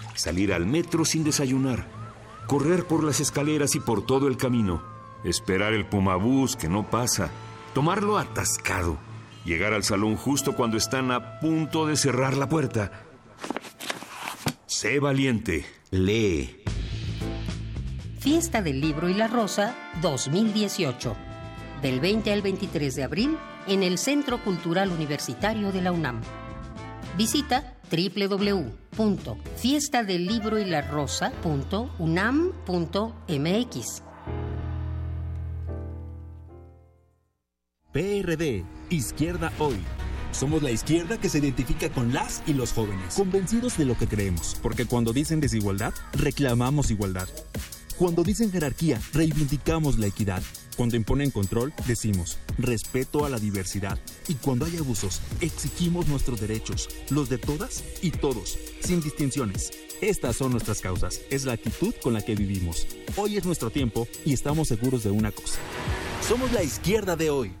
[SPEAKER 47] salir al metro sin desayunar, correr por las escaleras y por todo el camino, esperar el pumabús que no pasa, tomarlo atascado, llegar al salón justo cuando están a punto de cerrar la puerta. Sé valiente, lee.
[SPEAKER 27] Fiesta del Libro y la Rosa 2018. Del 20 al 23 de abril en el Centro Cultural Universitario de la UNAM. Visita www.fiestadelibroylarosa.unam.mx.
[SPEAKER 33] PRD, Izquierda Hoy. Somos la izquierda que se identifica con las y los jóvenes, convencidos de lo que creemos, porque cuando dicen desigualdad, reclamamos igualdad. Cuando dicen jerarquía, reivindicamos la equidad. Cuando imponen control, decimos respeto a la diversidad. Y cuando hay abusos, exigimos nuestros derechos, los de todas y todos, sin distinciones. Estas son nuestras causas, es la actitud con la que vivimos. Hoy es nuestro tiempo y estamos seguros de una cosa. Somos la izquierda de hoy.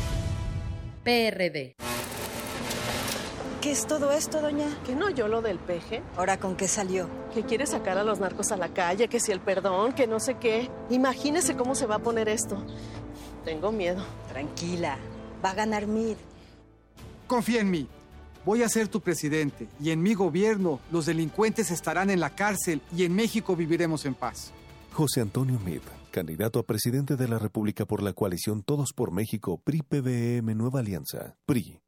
[SPEAKER 15] PRD.
[SPEAKER 55] ¿Qué es todo esto, doña?
[SPEAKER 56] ¿Que no yo lo del peje?
[SPEAKER 55] ¿Ahora con qué salió?
[SPEAKER 56] Que quiere sacar a los narcos a la calle, que si el perdón, que no sé qué. Imagínese cómo se va a poner esto. Tengo miedo.
[SPEAKER 55] Tranquila, va a ganar Mid.
[SPEAKER 57] Confía en mí. Voy a ser tu presidente y en mi gobierno los delincuentes estarán en la cárcel y en México viviremos en paz.
[SPEAKER 58] José Antonio Meade, candidato a presidente de la República por la coalición Todos por México, PRI-PBM Nueva Alianza, PRI.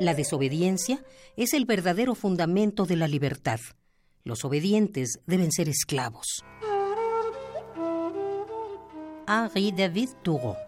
[SPEAKER 27] La desobediencia es el verdadero fundamento de la libertad. Los obedientes deben ser esclavos. Henri David Thoreau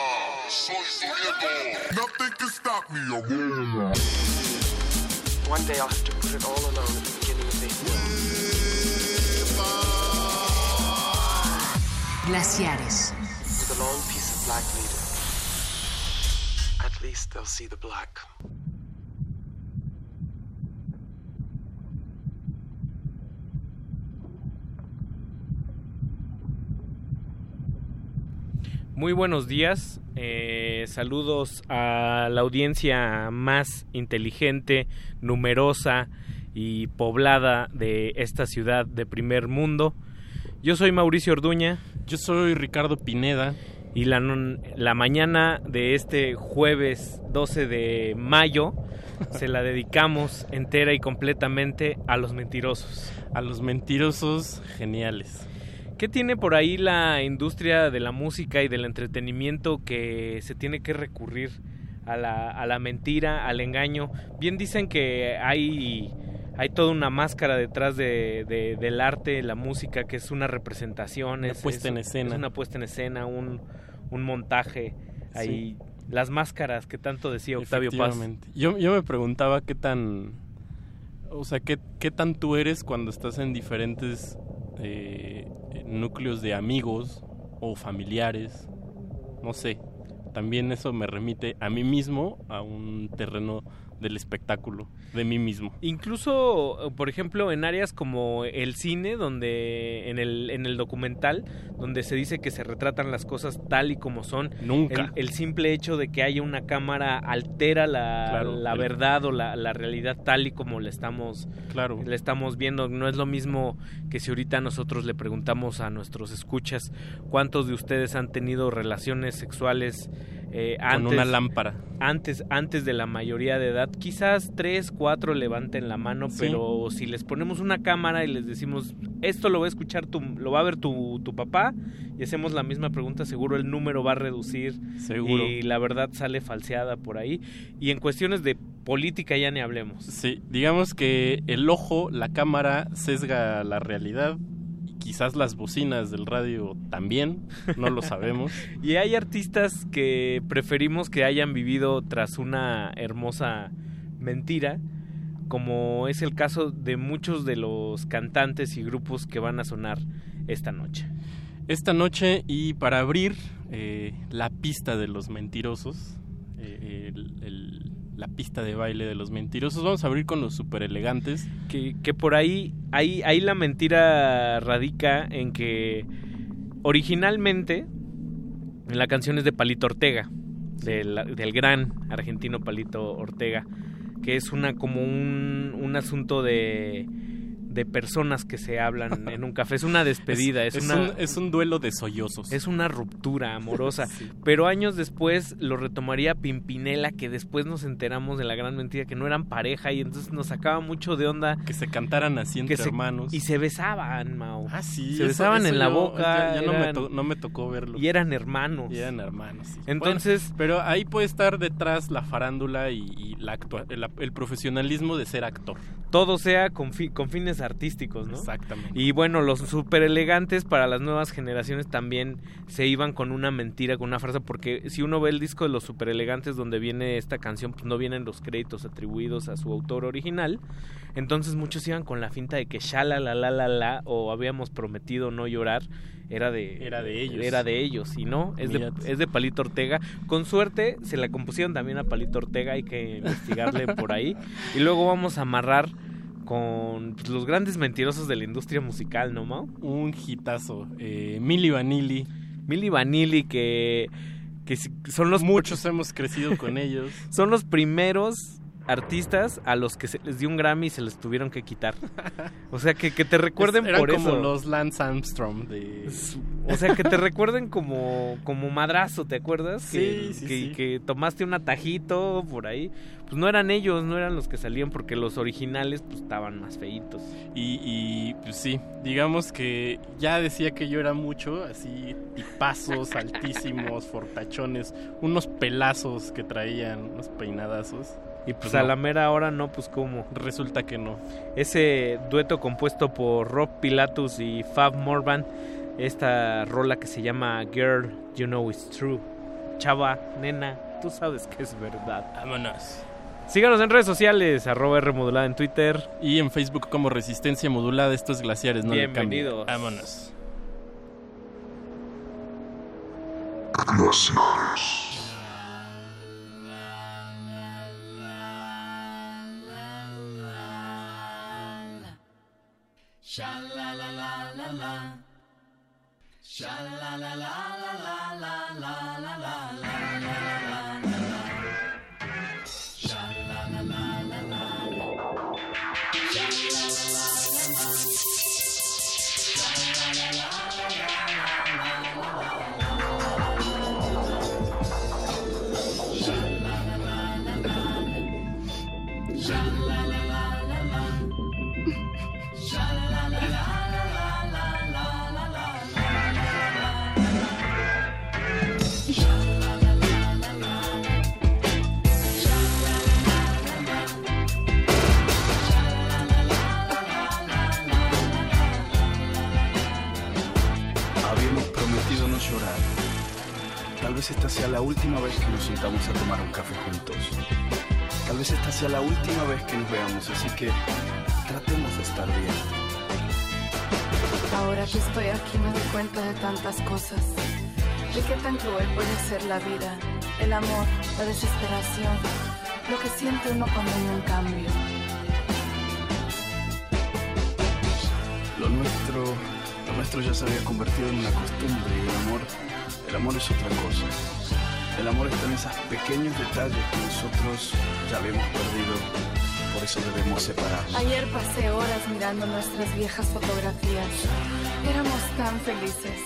[SPEAKER 59] Nothing can stop me, abuela.
[SPEAKER 60] One day I'll have to put it all alone at the beginning of the
[SPEAKER 29] Glaciares.
[SPEAKER 60] With a long piece of black leader. At least they'll see the black.
[SPEAKER 56] Muy buenos días, eh, saludos a la audiencia más inteligente, numerosa y poblada de esta ciudad de primer mundo. Yo soy Mauricio Orduña.
[SPEAKER 61] Yo soy Ricardo Pineda.
[SPEAKER 56] Y la, la mañana de este jueves 12 de mayo *laughs* se la dedicamos entera y completamente a los mentirosos.
[SPEAKER 61] A los mentirosos geniales.
[SPEAKER 56] ¿Qué tiene por ahí la industria de la música y del entretenimiento que se tiene que recurrir a la, a la mentira, al engaño? Bien dicen que hay, hay toda una máscara detrás de, de, del arte, la música, que es una representación,
[SPEAKER 61] una
[SPEAKER 56] es,
[SPEAKER 61] puesta
[SPEAKER 56] es,
[SPEAKER 61] en escena.
[SPEAKER 56] Es una puesta en escena, un, un montaje ahí. Sí. Las máscaras que tanto decía Octavio Paz.
[SPEAKER 61] Yo, yo me preguntaba qué tan... O sea, ¿qué, qué tan tú eres cuando estás en diferentes eh, núcleos de amigos o familiares, no sé. También eso me remite a mí mismo a un terreno del espectáculo, de mí mismo.
[SPEAKER 56] Incluso, por ejemplo, en áreas como el cine, donde en el, en el documental, donde se dice que se retratan las cosas tal y como son.
[SPEAKER 61] Nunca.
[SPEAKER 56] El, el simple hecho de que haya una cámara altera la,
[SPEAKER 61] claro,
[SPEAKER 56] la
[SPEAKER 61] el...
[SPEAKER 56] verdad o la, la, realidad tal y como la estamos,
[SPEAKER 61] claro.
[SPEAKER 56] la estamos viendo. No es lo mismo que si ahorita nosotros le preguntamos a nuestros escuchas cuántos de ustedes han tenido relaciones sexuales eh, antes,
[SPEAKER 61] con una lámpara.
[SPEAKER 56] Antes, antes de la mayoría de edad, quizás tres, cuatro levanten la mano, sí. pero si les ponemos una cámara y les decimos esto lo va a escuchar tu, lo va a ver tu, tu papá y hacemos la misma pregunta, seguro el número va a reducir
[SPEAKER 61] seguro.
[SPEAKER 56] y la verdad sale falseada por ahí. Y en cuestiones de política ya ni hablemos.
[SPEAKER 61] Sí, digamos que el ojo, la cámara sesga la realidad quizás las bocinas del radio también, no lo sabemos. *laughs*
[SPEAKER 56] y hay artistas que preferimos que hayan vivido tras una hermosa mentira, como es el caso de muchos de los cantantes y grupos que van a sonar esta noche.
[SPEAKER 61] Esta noche y para abrir eh, la pista de los mentirosos, eh, el, el la pista de baile de los mentirosos. Vamos a abrir con los super elegantes.
[SPEAKER 56] Que, que por ahí, ahí, ahí la mentira radica en que originalmente en la canción es de Palito Ortega, del, del gran argentino Palito Ortega, que es una como un, un asunto de de personas que se hablan *laughs* en un café. Es una despedida, es,
[SPEAKER 61] es,
[SPEAKER 56] una,
[SPEAKER 61] un, es un duelo de sollozos.
[SPEAKER 56] Es una ruptura amorosa. *laughs* sí. Pero años después lo retomaría Pimpinela, que después nos enteramos de la gran mentira que no eran pareja y entonces nos sacaba mucho de onda.
[SPEAKER 61] Que se cantaran así entre
[SPEAKER 56] se,
[SPEAKER 61] hermanos.
[SPEAKER 56] Y se besaban, Mao.
[SPEAKER 61] Ah, sí.
[SPEAKER 56] Se besaban
[SPEAKER 61] eso,
[SPEAKER 56] en la boca.
[SPEAKER 61] Ya, ya eran, no, me to, no, me tocó verlo.
[SPEAKER 56] Y eran hermanos.
[SPEAKER 61] Y eran hermanos. Sí.
[SPEAKER 56] Entonces.
[SPEAKER 61] Bueno, pero ahí puede estar detrás la farándula y, y la actua el, el profesionalismo de ser actor.
[SPEAKER 56] Todo sea con, fi con fines artísticos, ¿no?
[SPEAKER 61] Exactamente.
[SPEAKER 56] Y bueno, los super elegantes para las nuevas generaciones también se iban con una mentira, con una frase, porque si uno ve el disco de los super elegantes donde viene esta canción, pues no vienen los créditos atribuidos a su autor original. Entonces muchos iban con la finta de que shala la la la la o habíamos prometido no llorar era de
[SPEAKER 61] era de ellos
[SPEAKER 56] era de ellos y no es de, es de Palito Ortega con suerte se la compusieron también a Palito Ortega hay que investigarle por ahí y luego vamos a amarrar con pues, los grandes mentirosos de la industria musical, ¿no, Mau?
[SPEAKER 61] Un hitazo. Eh, Milli Vanilli.
[SPEAKER 56] Milli Vanilli, que, que son los...
[SPEAKER 61] Muchos hemos crecido con ellos. *laughs*
[SPEAKER 56] Son los primeros artistas a los que se les dio un Grammy y se les tuvieron que quitar. O sea, que, que te recuerden
[SPEAKER 61] Eran
[SPEAKER 56] por
[SPEAKER 61] como
[SPEAKER 56] eso.
[SPEAKER 61] los Lance Armstrong de...
[SPEAKER 56] O sea, que te recuerden como, como madrazo, ¿te acuerdas? que,
[SPEAKER 61] sí,
[SPEAKER 56] que,
[SPEAKER 61] sí.
[SPEAKER 56] que tomaste un atajito por ahí. Pues no eran ellos, no eran los que salían porque los originales pues estaban más feitos.
[SPEAKER 61] Y, y, pues sí, digamos que ya decía que yo era mucho, así tipazos *laughs* altísimos, fortachones, unos pelazos que traían, unos peinadazos. Y
[SPEAKER 56] Pues a la mera hora no, pues cómo.
[SPEAKER 61] Resulta que no.
[SPEAKER 56] Ese dueto compuesto por Rob Pilatus y Fab Morvan, esta rola que se llama Girl, You Know It's True. Chava, nena, tú sabes que es verdad.
[SPEAKER 61] Vámonos.
[SPEAKER 56] Síganos en redes sociales, arroba R modulada en Twitter.
[SPEAKER 61] Y en Facebook como Resistencia Modulada, estos glaciares, no.
[SPEAKER 56] Bienvenidos.
[SPEAKER 61] Vámonos.
[SPEAKER 62] Sha la la la la la. Sha la la la la la la la la
[SPEAKER 63] vez esta sea la última vez que nos sentamos a tomar un café juntos. Tal vez esta sea la última vez que nos veamos, así que tratemos de estar bien.
[SPEAKER 64] Ahora que estoy aquí me doy cuenta de tantas cosas. De qué tan cruel puede ser la vida, el amor, la desesperación, lo que siente uno cuando hay un cambio.
[SPEAKER 63] Lo nuestro, lo nuestro ya se había convertido en una costumbre y el amor, el amor es otra cosa. El amor está en esos pequeños detalles que nosotros ya habíamos perdido, por eso debemos separarnos.
[SPEAKER 64] Ayer pasé horas mirando nuestras viejas fotografías. Éramos tan felices.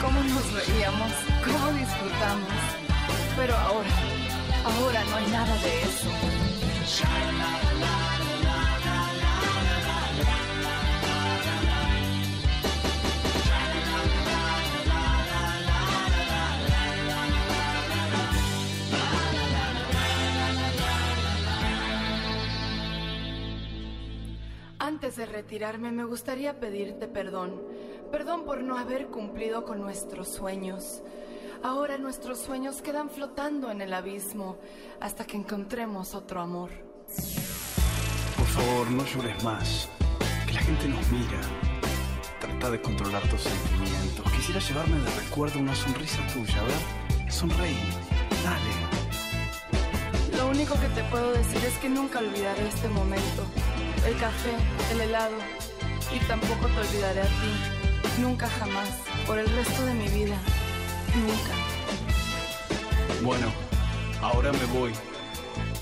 [SPEAKER 64] Cómo nos reíamos, cómo disfrutamos. Pero ahora, ahora no hay nada de eso. Antes de retirarme me gustaría pedirte perdón. Perdón por no haber cumplido con nuestros sueños. Ahora nuestros sueños quedan flotando en el abismo hasta que encontremos otro amor.
[SPEAKER 63] Por favor, no llores más. Que la gente nos mira. Trata de controlar tus sentimientos. Quisiera llevarme de recuerdo una sonrisa tuya, a ver. Sonreí. Dale.
[SPEAKER 64] Lo único que te puedo decir es que nunca olvidaré este momento. El café, el helado. Y tampoco te olvidaré a ti. Nunca jamás. Por el resto de mi vida. Nunca.
[SPEAKER 63] Bueno, ahora me voy.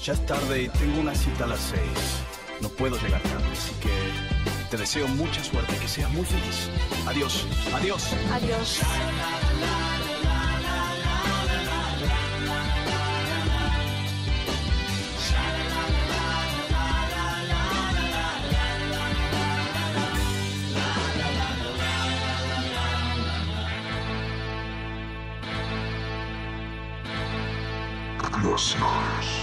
[SPEAKER 63] Ya es tarde y tengo una cita a las seis. No puedo llegar tarde, así que te deseo mucha suerte, que seas muy feliz. Adiós, adiós.
[SPEAKER 64] Adiós.
[SPEAKER 59] scars.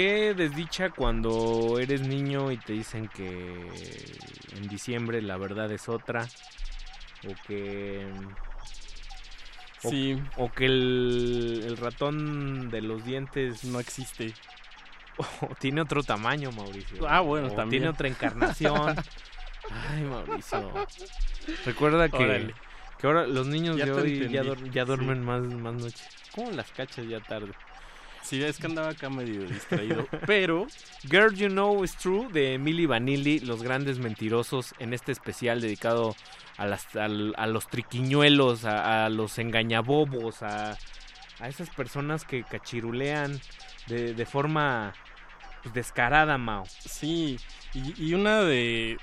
[SPEAKER 56] Qué desdicha cuando eres niño y te dicen que en diciembre la verdad es otra. O que. o-
[SPEAKER 61] Sí.
[SPEAKER 56] O, que el, el ratón de los dientes
[SPEAKER 61] no existe.
[SPEAKER 56] O *laughs* tiene otro tamaño, Mauricio.
[SPEAKER 61] Ah, bueno,
[SPEAKER 56] O
[SPEAKER 61] también.
[SPEAKER 56] Tiene otra encarnación. *laughs* Ay, Mauricio. Recuerda que,
[SPEAKER 61] Órale.
[SPEAKER 56] que ahora los niños
[SPEAKER 61] Ya
[SPEAKER 56] de hoy ya, ya duermen
[SPEAKER 61] sí.
[SPEAKER 56] más, más noche. ¿Cómo las cachas ya tarde?
[SPEAKER 61] Sí, es que andaba acá medio distraído. *laughs* Pero
[SPEAKER 56] Girl You Know Is True de Emily Vanilli, Los Grandes Mentirosos, en este especial dedicado a, las, al- a los triquiñuelos, a, a los engañabobos, a, a esas personas que cachirulean de, de forma pues, descarada, Mao.
[SPEAKER 61] Sí, y, y una de.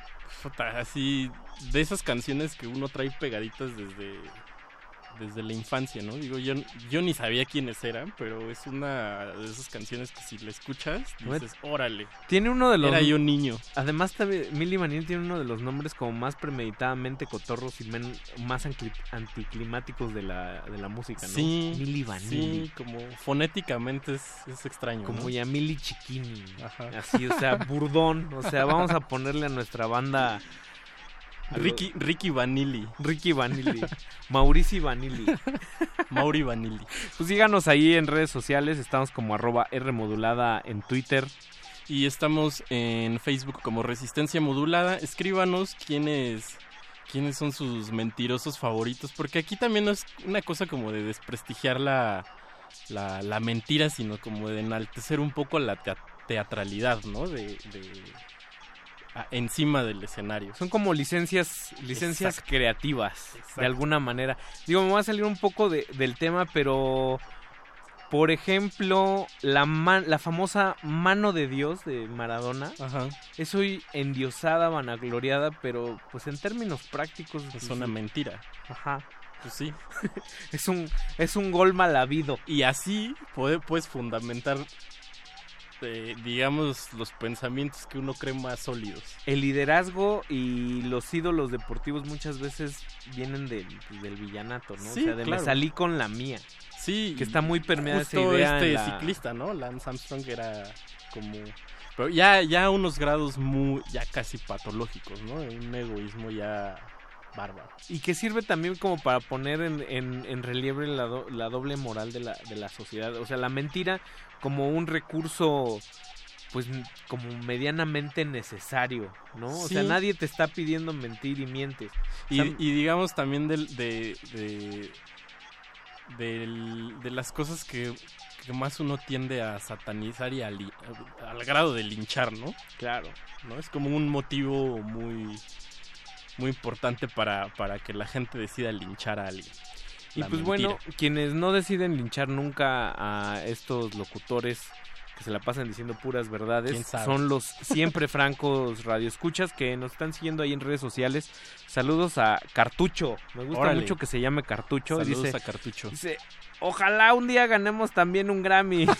[SPEAKER 61] así. De esas canciones que uno trae pegaditas desde. Desde la infancia, ¿no? Digo, yo, yo ni sabía quiénes eran, pero es una de esas canciones que si la escuchas, dices, órale.
[SPEAKER 56] Tiene uno de los...
[SPEAKER 61] Era yo niño.
[SPEAKER 56] Además, también, Milli Vanilli tiene uno de los nombres como más premeditadamente cotorros y men- más anticlimáticos de la, de la música, ¿no?
[SPEAKER 61] Sí,
[SPEAKER 56] Milli Vanilli.
[SPEAKER 61] sí, como fonéticamente es, es extraño.
[SPEAKER 56] Como
[SPEAKER 61] ¿no?
[SPEAKER 56] Yamili Chiquini.
[SPEAKER 61] Ajá.
[SPEAKER 56] Así, o sea, burdón. O sea, vamos a ponerle a nuestra banda.
[SPEAKER 61] Ricky, Ricky Vanilli.
[SPEAKER 56] Ricky Vanilli. *laughs* Maurici Vanilli. *laughs*
[SPEAKER 61] Mauri Vanilli.
[SPEAKER 56] Pues síganos ahí en redes sociales. Estamos como arroba R modulada en Twitter.
[SPEAKER 61] Y estamos en Facebook como Resistencia Modulada. Escríbanos quiénes, quiénes son sus mentirosos favoritos. Porque aquí también no es una cosa como de desprestigiar la, la, la mentira, sino como de enaltecer un poco la tea- teatralidad, ¿no? De, encima del escenario.
[SPEAKER 56] Son como licencias, licencias
[SPEAKER 61] Exacto.
[SPEAKER 56] creativas,
[SPEAKER 61] Exacto.
[SPEAKER 56] de alguna manera. Digo, me voy a salir un poco de- del tema, pero por ejemplo, la, man- la famosa mano de Dios de Maradona es hoy endiosada, vanagloriada, pero pues en términos prácticos
[SPEAKER 61] Es
[SPEAKER 56] pues,
[SPEAKER 61] una mentira.
[SPEAKER 56] Ajá.
[SPEAKER 61] Pues sí. *laughs*
[SPEAKER 56] es un es un gol mal habido.
[SPEAKER 61] Y así puede, puedes fundamentar, eh, digamos, los pensamientos que uno cree más sólidos.
[SPEAKER 56] El liderazgo y los ídolos deportivos muchas veces vienen del, pues, del villanato, ¿no?
[SPEAKER 61] Sí,
[SPEAKER 56] o sea, de
[SPEAKER 61] claro.
[SPEAKER 56] me salí con la mía.
[SPEAKER 61] Sí,
[SPEAKER 56] que está muy permeada esa
[SPEAKER 61] justo
[SPEAKER 56] idea. en
[SPEAKER 61] este
[SPEAKER 56] la-
[SPEAKER 61] ciclista, ¿no? Lance Armstrong era como... Pero ya, ya unos grados muy, ya casi patológicos, ¿no? Un egoísmo ya bárbaro.
[SPEAKER 56] Y que sirve también como para poner en, en- en relieve la, do- la doble moral de la, de la sociedad. O sea, la mentira como un recurso, pues, como medianamente necesario, ¿no? O sea, nadie te está pidiendo mentir y mientes. O
[SPEAKER 61] Y,
[SPEAKER 56] sea,
[SPEAKER 61] y digamos también del- de, de, del- de las cosas que, que más uno tiende a satanizar y a li- al grado de linchar, ¿no?
[SPEAKER 56] Claro.
[SPEAKER 61] ¿no? Es como un motivo muy, muy importante para, para que la gente decida linchar a alguien.
[SPEAKER 56] Y pues
[SPEAKER 61] mentira.
[SPEAKER 56] bueno, quienes no deciden linchar nunca a estos locutores que se la pasan diciendo puras
[SPEAKER 61] ¿Quién
[SPEAKER 56] verdades son los siempre francos radioescuchas que nos están siguiendo ahí en redes sociales. Saludos a Cartucho. Me gusta
[SPEAKER 61] Órale.
[SPEAKER 56] mucho que se llame Cartucho.
[SPEAKER 61] Saludos
[SPEAKER 56] dice,
[SPEAKER 61] a Cartucho.
[SPEAKER 56] dice, ojalá un día ganemos también un Grammy. *laughs*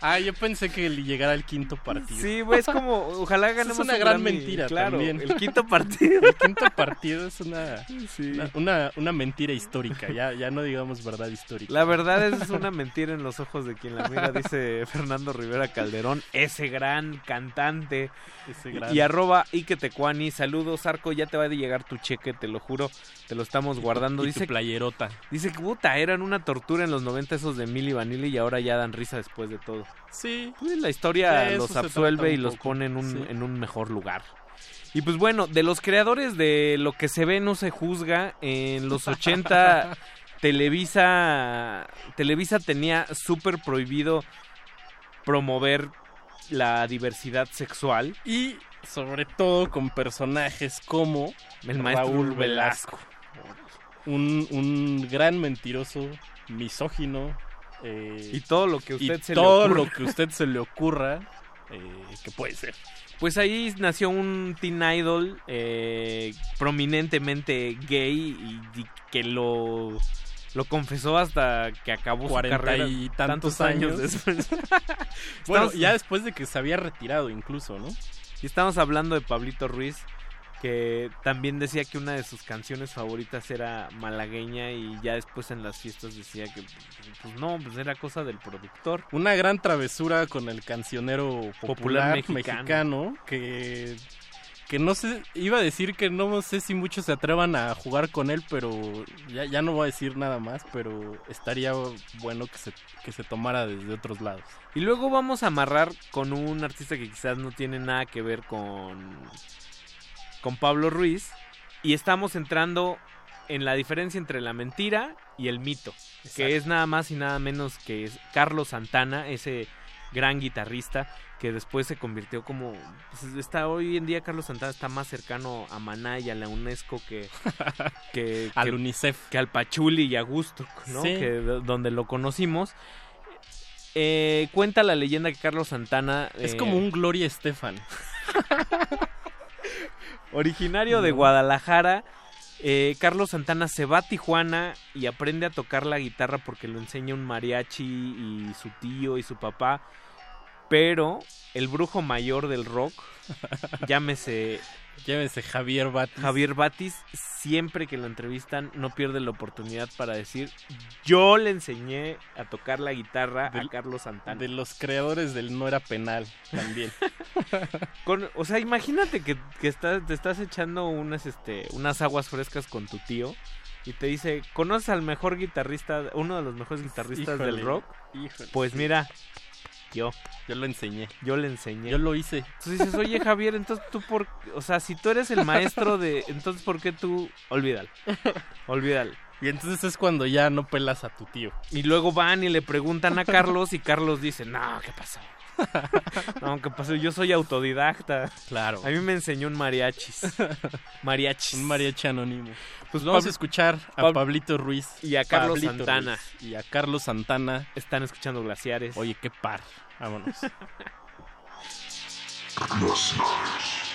[SPEAKER 61] Ah, yo pensé que le llegara el quinto partido.
[SPEAKER 56] sí, güey, es como, *laughs* ojalá ganemos
[SPEAKER 61] Es una
[SPEAKER 56] un
[SPEAKER 61] gran
[SPEAKER 56] Grammy.
[SPEAKER 61] mentira
[SPEAKER 56] Claro,
[SPEAKER 61] también.
[SPEAKER 56] el quinto *laughs* partido.
[SPEAKER 61] El quinto partido es una, una, una, una mentira histórica. Ya, ya no digamos verdad histórica.
[SPEAKER 56] La verdad es una mentira en los ojos de quien la mira, dice Fernando Rivera Calderón, ese gran cantante.
[SPEAKER 61] Ese gran-
[SPEAKER 56] Y arroba Iketecuani, saludos, Arco, ya te va a llegar tu cheque, te lo juro, te lo estamos guardando.
[SPEAKER 61] y
[SPEAKER 56] dice
[SPEAKER 61] tu playerota.
[SPEAKER 56] Dice puta, eran una tortura en los 90 esos de Milli Vanilli y ahora ya dan risa después de todo.
[SPEAKER 61] Sí.
[SPEAKER 56] Pues la historia los absuelve y los pone en un,
[SPEAKER 61] Sí.
[SPEAKER 56] en un mejor lugar. Y pues bueno, de los creadores de Lo que se ve no se juzga, en los 80 *laughs* Televisa Televisa tenía súper prohibido promover la diversidad sexual.
[SPEAKER 61] Y sobre todo con personajes como
[SPEAKER 56] El maestro
[SPEAKER 61] Raúl
[SPEAKER 56] Velasco.
[SPEAKER 61] Un, un gran mentiroso, misógino. eh,
[SPEAKER 56] Y todo lo que
[SPEAKER 61] y
[SPEAKER 56] usted se le
[SPEAKER 61] todo
[SPEAKER 56] ocurra.
[SPEAKER 61] lo que a used se le ocurra eh, que puede ser.
[SPEAKER 56] Pues ahí nació un teen idol eh, prominentemente gay y, y que lo, lo confesó hasta que acabó su
[SPEAKER 61] Cuarenta
[SPEAKER 56] carrera
[SPEAKER 61] y tantos años.
[SPEAKER 56] después. *laughs* *laughs*
[SPEAKER 61] Bueno,
[SPEAKER 56] Estamos-
[SPEAKER 61] ya después de que se había retirado incluso, ¿no?
[SPEAKER 56] Y estamos hablando de Pablito Ruiz, que también decía que una de sus canciones favoritas era malagueña y ya después en las fiestas decía que pues no, pues era cosa del productor.
[SPEAKER 61] Una gran travesura con el cancionero popular,
[SPEAKER 56] Popular
[SPEAKER 61] mexicano.
[SPEAKER 56] mexicano.
[SPEAKER 61] que que no sé, iba a decir que no sé si muchos se atrevan a jugar con él, pero ya, ya no voy a decir nada más, pero estaría bueno que se, que se tomara desde otros lados.
[SPEAKER 56] Y luego vamos a amarrar con un artista que quizás no tiene nada que ver con, con Pablo Ruiz. Y estamos entrando en la diferencia entre la mentira y el mito. Que es nada más y nada menos que es Carlos Santana, ese gran guitarrista que después se convirtió como pues, está hoy en día Carlos Santana está más cercano a Maná y a la UNESCO que *laughs* que
[SPEAKER 61] Al
[SPEAKER 56] que-
[SPEAKER 61] UNICEF.
[SPEAKER 56] que al Pachuli y a Gusto, ¿no?
[SPEAKER 61] Sí.
[SPEAKER 56] Que de- donde lo conocimos. Eh, cuenta la leyenda que Carlos Santana
[SPEAKER 61] Es
[SPEAKER 56] eh,
[SPEAKER 61] como un Gloria Estefan. *laughs*
[SPEAKER 56] originario de. Guadalajara. eh, Carlos Santana se va a Tijuana y aprende a tocar la guitarra porque lo enseña un mariachi y su tío y su papá. Pero el brujo mayor del rock, llámese
[SPEAKER 61] Llévese Javier Batis.
[SPEAKER 56] Javier Batis, siempre que lo entrevistan, no pierde la oportunidad para decir: Yo le enseñé a tocar la guitarra a Carlos Santana.
[SPEAKER 61] De los creadores del No Era Penal también. *laughs*
[SPEAKER 56] Con- o sea, imagínate que, te estás echando unas, este, unas aguas frescas con tu tío y te dice, ¿conoces al mejor guitarrista, uno de los mejores guitarristas del rock?
[SPEAKER 61] híjole,
[SPEAKER 56] Pues mira, yo,
[SPEAKER 61] Yo lo enseñé.
[SPEAKER 56] yo le enseñé.
[SPEAKER 61] Yo lo hice.
[SPEAKER 56] Entonces dices, oye Javier, entonces tú por, o sea, si tú eres el maestro de, entonces ¿por qué tú, olvídalo, olvídalo.
[SPEAKER 61] Y entonces es cuando ya no pelas a tu tío.
[SPEAKER 56] Y luego van y le preguntan a Carlos y Carlos dice, no, ¿qué pasó? *laughs* No, ¿qué pasó? Yo soy autodidacta.
[SPEAKER 61] Claro.
[SPEAKER 56] A mí me enseñó un mariachis. *laughs* Mariachis.
[SPEAKER 61] Un mariachi anónimo.
[SPEAKER 56] Pues
[SPEAKER 61] Vamos a escuchar a
[SPEAKER 56] Pab-
[SPEAKER 61] Pablito Ruiz.
[SPEAKER 56] Y a Carlos
[SPEAKER 61] Pablito
[SPEAKER 56] Santana.
[SPEAKER 61] Ruiz. Y a Carlos Santana.
[SPEAKER 56] Están escuchando Glaciares.
[SPEAKER 61] Oye, qué par. Vámonos.
[SPEAKER 65] Qué *laughs*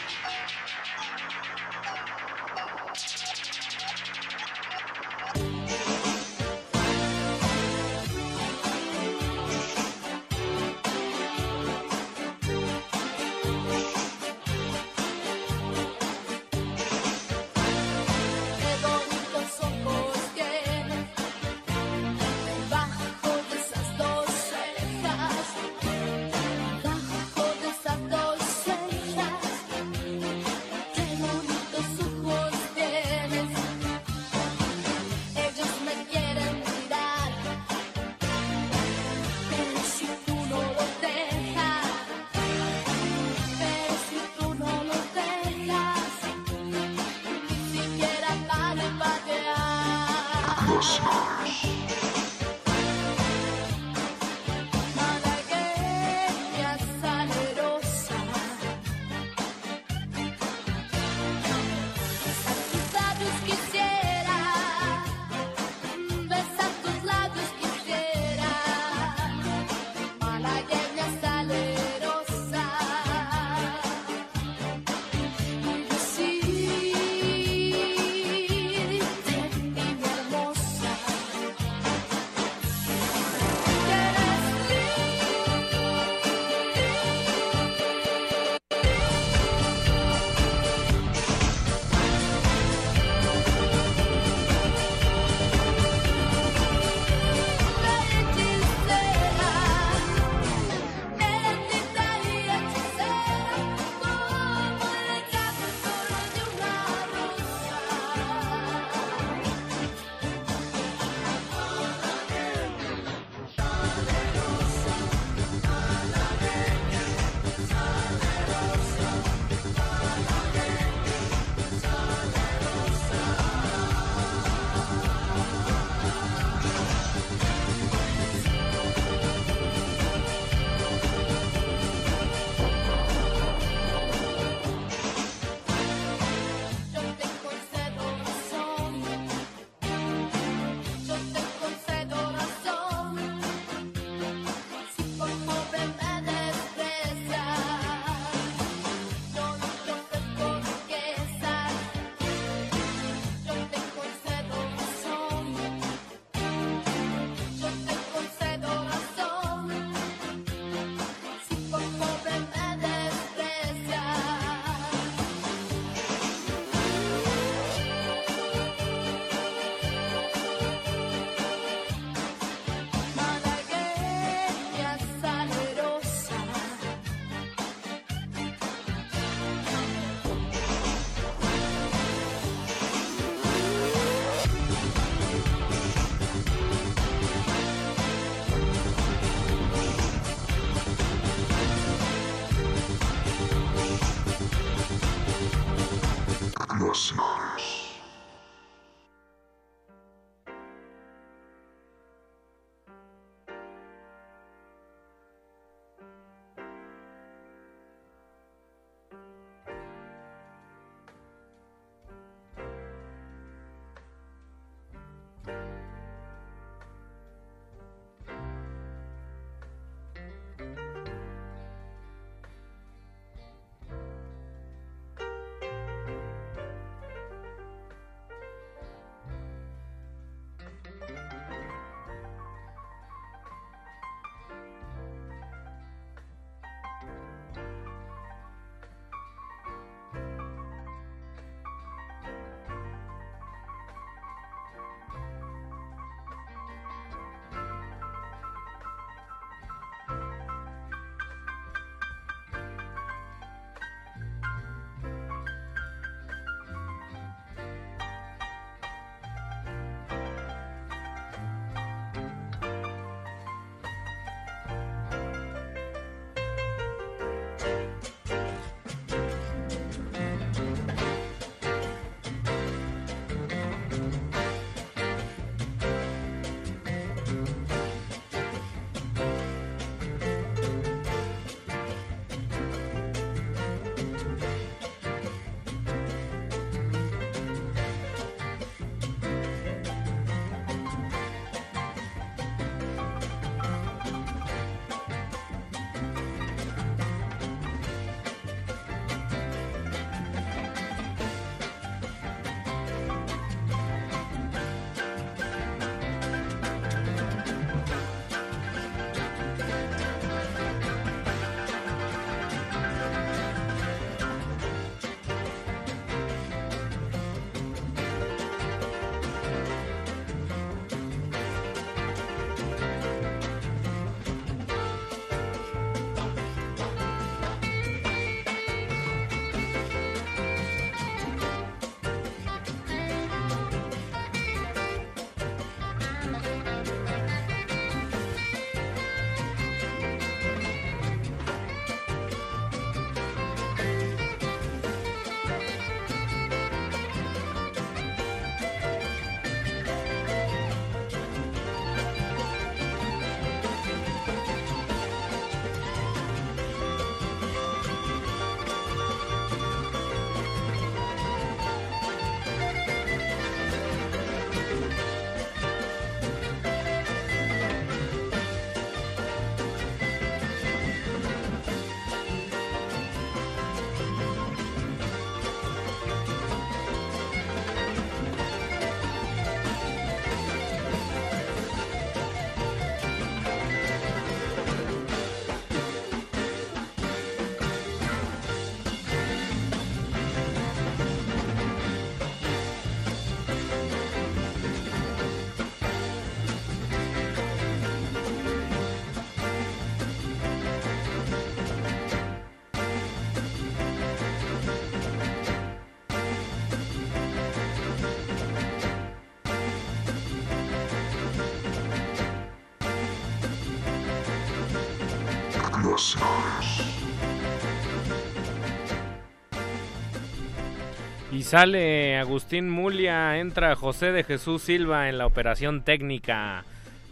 [SPEAKER 56] sale Agustín Mulia, entra José de Jesús Silva en la operación técnica.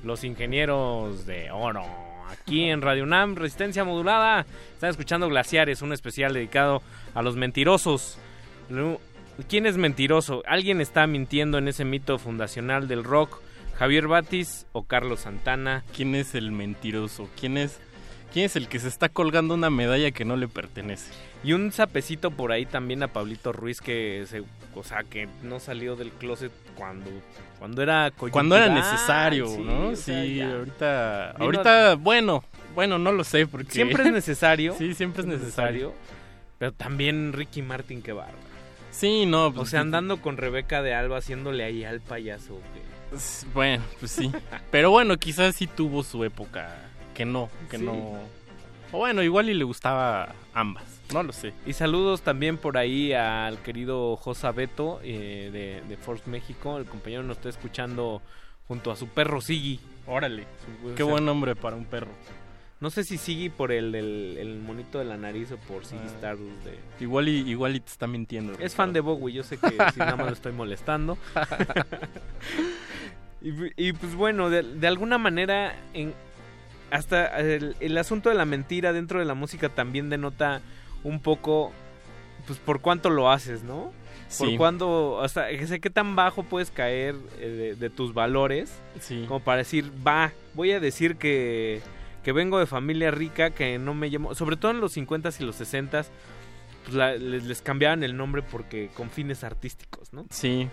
[SPEAKER 56] Los ingenieros de oro. Aquí en Radio UNAM, Resistencia Modulada. Están escuchando Glaciares, un especial dedicado a los mentirosos. ¿Quién es mentiroso? ¿Alguien está mintiendo en ese mito fundacional del rock? ¿Javier Batis o Carlos Santana?
[SPEAKER 61] ¿Quién es el mentiroso? ¿Quién es, ¿Quién es el que se está colgando una medalla que no le pertenece?
[SPEAKER 56] Y un sapecito por ahí también a Pablito Ruiz que se, o sea, que no salió del closet cuando cuando era
[SPEAKER 61] Cuando era necesario,
[SPEAKER 56] sí,
[SPEAKER 61] ¿no?
[SPEAKER 56] o sea,
[SPEAKER 61] Sí,
[SPEAKER 56] ya.
[SPEAKER 61] ahorita,
[SPEAKER 56] Vino-
[SPEAKER 61] ahorita, bueno, bueno, no lo sé porque
[SPEAKER 56] Siempre es *laughs* necesario.
[SPEAKER 61] sí, siempre es necesario.
[SPEAKER 56] Pero también Ricky Martin, qué bárbaro.
[SPEAKER 61] Sí, no,
[SPEAKER 56] O
[SPEAKER 61] pues,
[SPEAKER 56] sea, andando con Rebeca de Alba haciéndole ahí al payaso. que-
[SPEAKER 61] bueno, pues sí. Pero bueno, quizás sí tuvo su época que no, que
[SPEAKER 56] Sí.
[SPEAKER 61] no. O bueno, igual y le gustaba ambas, no lo sé.
[SPEAKER 56] Y saludos también por ahí al querido Josa Beto eh, de, de Force México. El compañero nos está escuchando junto a su perro Siggy.
[SPEAKER 61] Órale,
[SPEAKER 56] Su-
[SPEAKER 61] qué
[SPEAKER 56] o sea,
[SPEAKER 61] buen nombre para un perro.
[SPEAKER 56] No sé si Siggy por el, el, el monito de la nariz o por Siggy
[SPEAKER 61] Ah.
[SPEAKER 56] Stardust. De...
[SPEAKER 61] Igual y, igual y te está mintiendo.
[SPEAKER 56] Es fan de Bowie, yo sé que *laughs* si nada más lo estoy molestando. *laughs* *laughs* y, y, pues bueno, de, de alguna manera, en, hasta el, el asunto de la mentira dentro de la música también denota un poco, pues por cuánto lo haces, ¿no? Por
[SPEAKER 61] Sí.
[SPEAKER 56] cuándo, hasta sé qué tan bajo puedes caer eh, de, de tus valores,
[SPEAKER 61] Sí.
[SPEAKER 56] como para decir, va, voy a decir que, que vengo de familia rica, que no me llamo, sobre todo en los 50s y los 60s, pues la- les, les cambiaban el nombre porque con fines artísticos, ¿no?
[SPEAKER 61] Sí.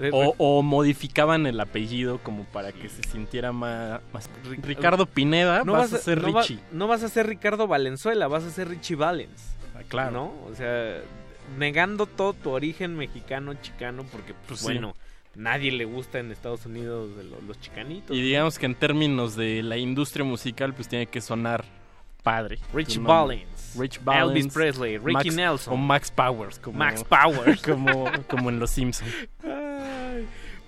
[SPEAKER 56] Eh,
[SPEAKER 61] O, o modificaban el apellido como para que se sintiera más... más-
[SPEAKER 56] Ric-
[SPEAKER 61] Ricardo Pineda,
[SPEAKER 56] no
[SPEAKER 61] vas, a ser
[SPEAKER 56] no va-
[SPEAKER 61] Richie.
[SPEAKER 56] no vas a ser Ricardo Valenzuela, vas a ser Richie Valens.
[SPEAKER 61] Ah, claro.
[SPEAKER 56] ¿No? O sea, negando todo tu origen mexicano, chicano, porque, pues,
[SPEAKER 61] Pues sí.
[SPEAKER 56] bueno, nadie le gusta en Estados Unidos de lo- los chicanitos.
[SPEAKER 61] Y digamos que en términos de la industria musical, pues tiene que sonar padre.
[SPEAKER 56] Rich
[SPEAKER 61] Tu nombre.
[SPEAKER 56] Valens,
[SPEAKER 61] Rich Valens.
[SPEAKER 56] Elvis Presley, Ricky
[SPEAKER 61] Max-
[SPEAKER 56] Nelson.
[SPEAKER 61] O Max Powers. Como,
[SPEAKER 56] Max Powers. *laughs*
[SPEAKER 61] como, como en Los Simpsons.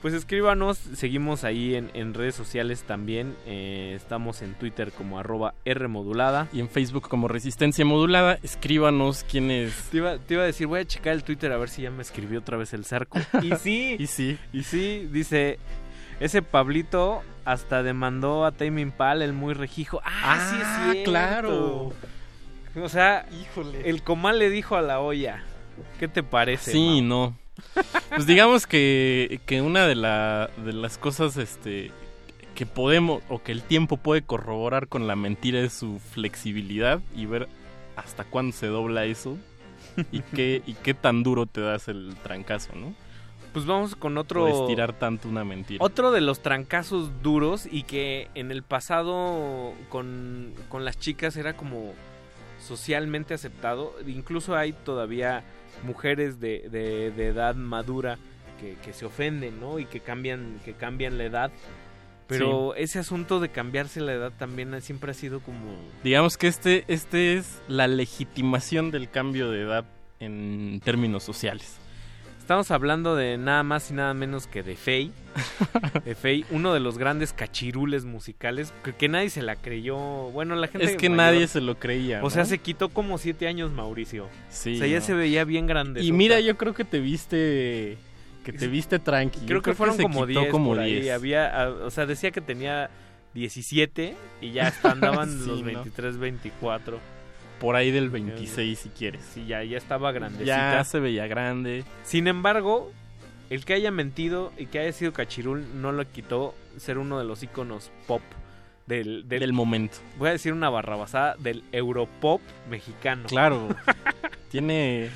[SPEAKER 56] Pues escríbanos, seguimos ahí en, en redes sociales también. eh, estamos en Twitter como arroba Rmodulada.
[SPEAKER 61] Y en Facebook como Resistencia Modulada. Escríbanos quién es.
[SPEAKER 56] Te iba, te iba a decir, voy a checar el Twitter a ver si ya me escribió otra vez el cerco. *laughs* Y sí,
[SPEAKER 61] Y sí.
[SPEAKER 56] y sí, dice, ese Pablito hasta demandó a Tame Impala, el muy rejijo. Ah, sí
[SPEAKER 61] Ah,
[SPEAKER 56] es cierto.
[SPEAKER 61] claro.
[SPEAKER 56] O sea,
[SPEAKER 61] Híjole.
[SPEAKER 56] el comal le dijo a la olla. ¿Qué te parece?
[SPEAKER 61] Sí, no. Pues digamos que, que una de, la, de las cosas este, que podemos o que el tiempo puede corroborar con la mentira es su flexibilidad y ver hasta cuándo se dobla eso y qué, y qué tan duro te das el trancazo, ¿no?
[SPEAKER 56] Pues vamos con otro...
[SPEAKER 61] O estirar tanto una mentira.
[SPEAKER 56] Otro de los trancazos duros y que en el pasado con, con las chicas era como socialmente aceptado. Incluso hay todavía mujeres de, de- de edad madura que, que se ofenden, ¿no? Y que cambian, que cambian la edad. Pero ese asunto de cambiarse la edad también siempre ha sido como...
[SPEAKER 61] Digamos que este, este es la legitimación del cambio de edad en términos sociales.
[SPEAKER 56] Estamos hablando de nada más y nada menos que de Fey. *laughs* De Fey, uno de los grandes cachirules musicales que, que nadie se la creyó. Bueno, la gente
[SPEAKER 61] Es que
[SPEAKER 56] mayor-
[SPEAKER 61] nadie se lo creía.
[SPEAKER 56] O sea,
[SPEAKER 61] ¿no?
[SPEAKER 56] se quitó como siete años Mauricio.
[SPEAKER 61] Sí,
[SPEAKER 56] o sea, ya
[SPEAKER 61] ¿no?
[SPEAKER 56] se veía bien grande.
[SPEAKER 61] Y mira, yo creo que te viste que te viste tranqui.
[SPEAKER 56] creo que fueron
[SPEAKER 61] se
[SPEAKER 56] como
[SPEAKER 61] quitó
[SPEAKER 56] 10
[SPEAKER 61] como
[SPEAKER 56] por ahí.
[SPEAKER 61] 10.
[SPEAKER 56] Había, o sea, decía que tenía 17 y ya andaban *laughs*
[SPEAKER 61] Sí,
[SPEAKER 56] los
[SPEAKER 61] ¿no?
[SPEAKER 56] 23, 24.
[SPEAKER 61] Por ahí del 26 si quieres.
[SPEAKER 56] Sí, ya, ya estaba grandecita.
[SPEAKER 61] Ya se veía grande.
[SPEAKER 56] Sin embargo, el que haya mentido y que haya sido cachirul no lo quitó ser uno de los iconos pop del, del,
[SPEAKER 61] Del momento.
[SPEAKER 56] Voy a decir una barrabasada del Europop mexicano.
[SPEAKER 61] Claro. *laughs* Tiene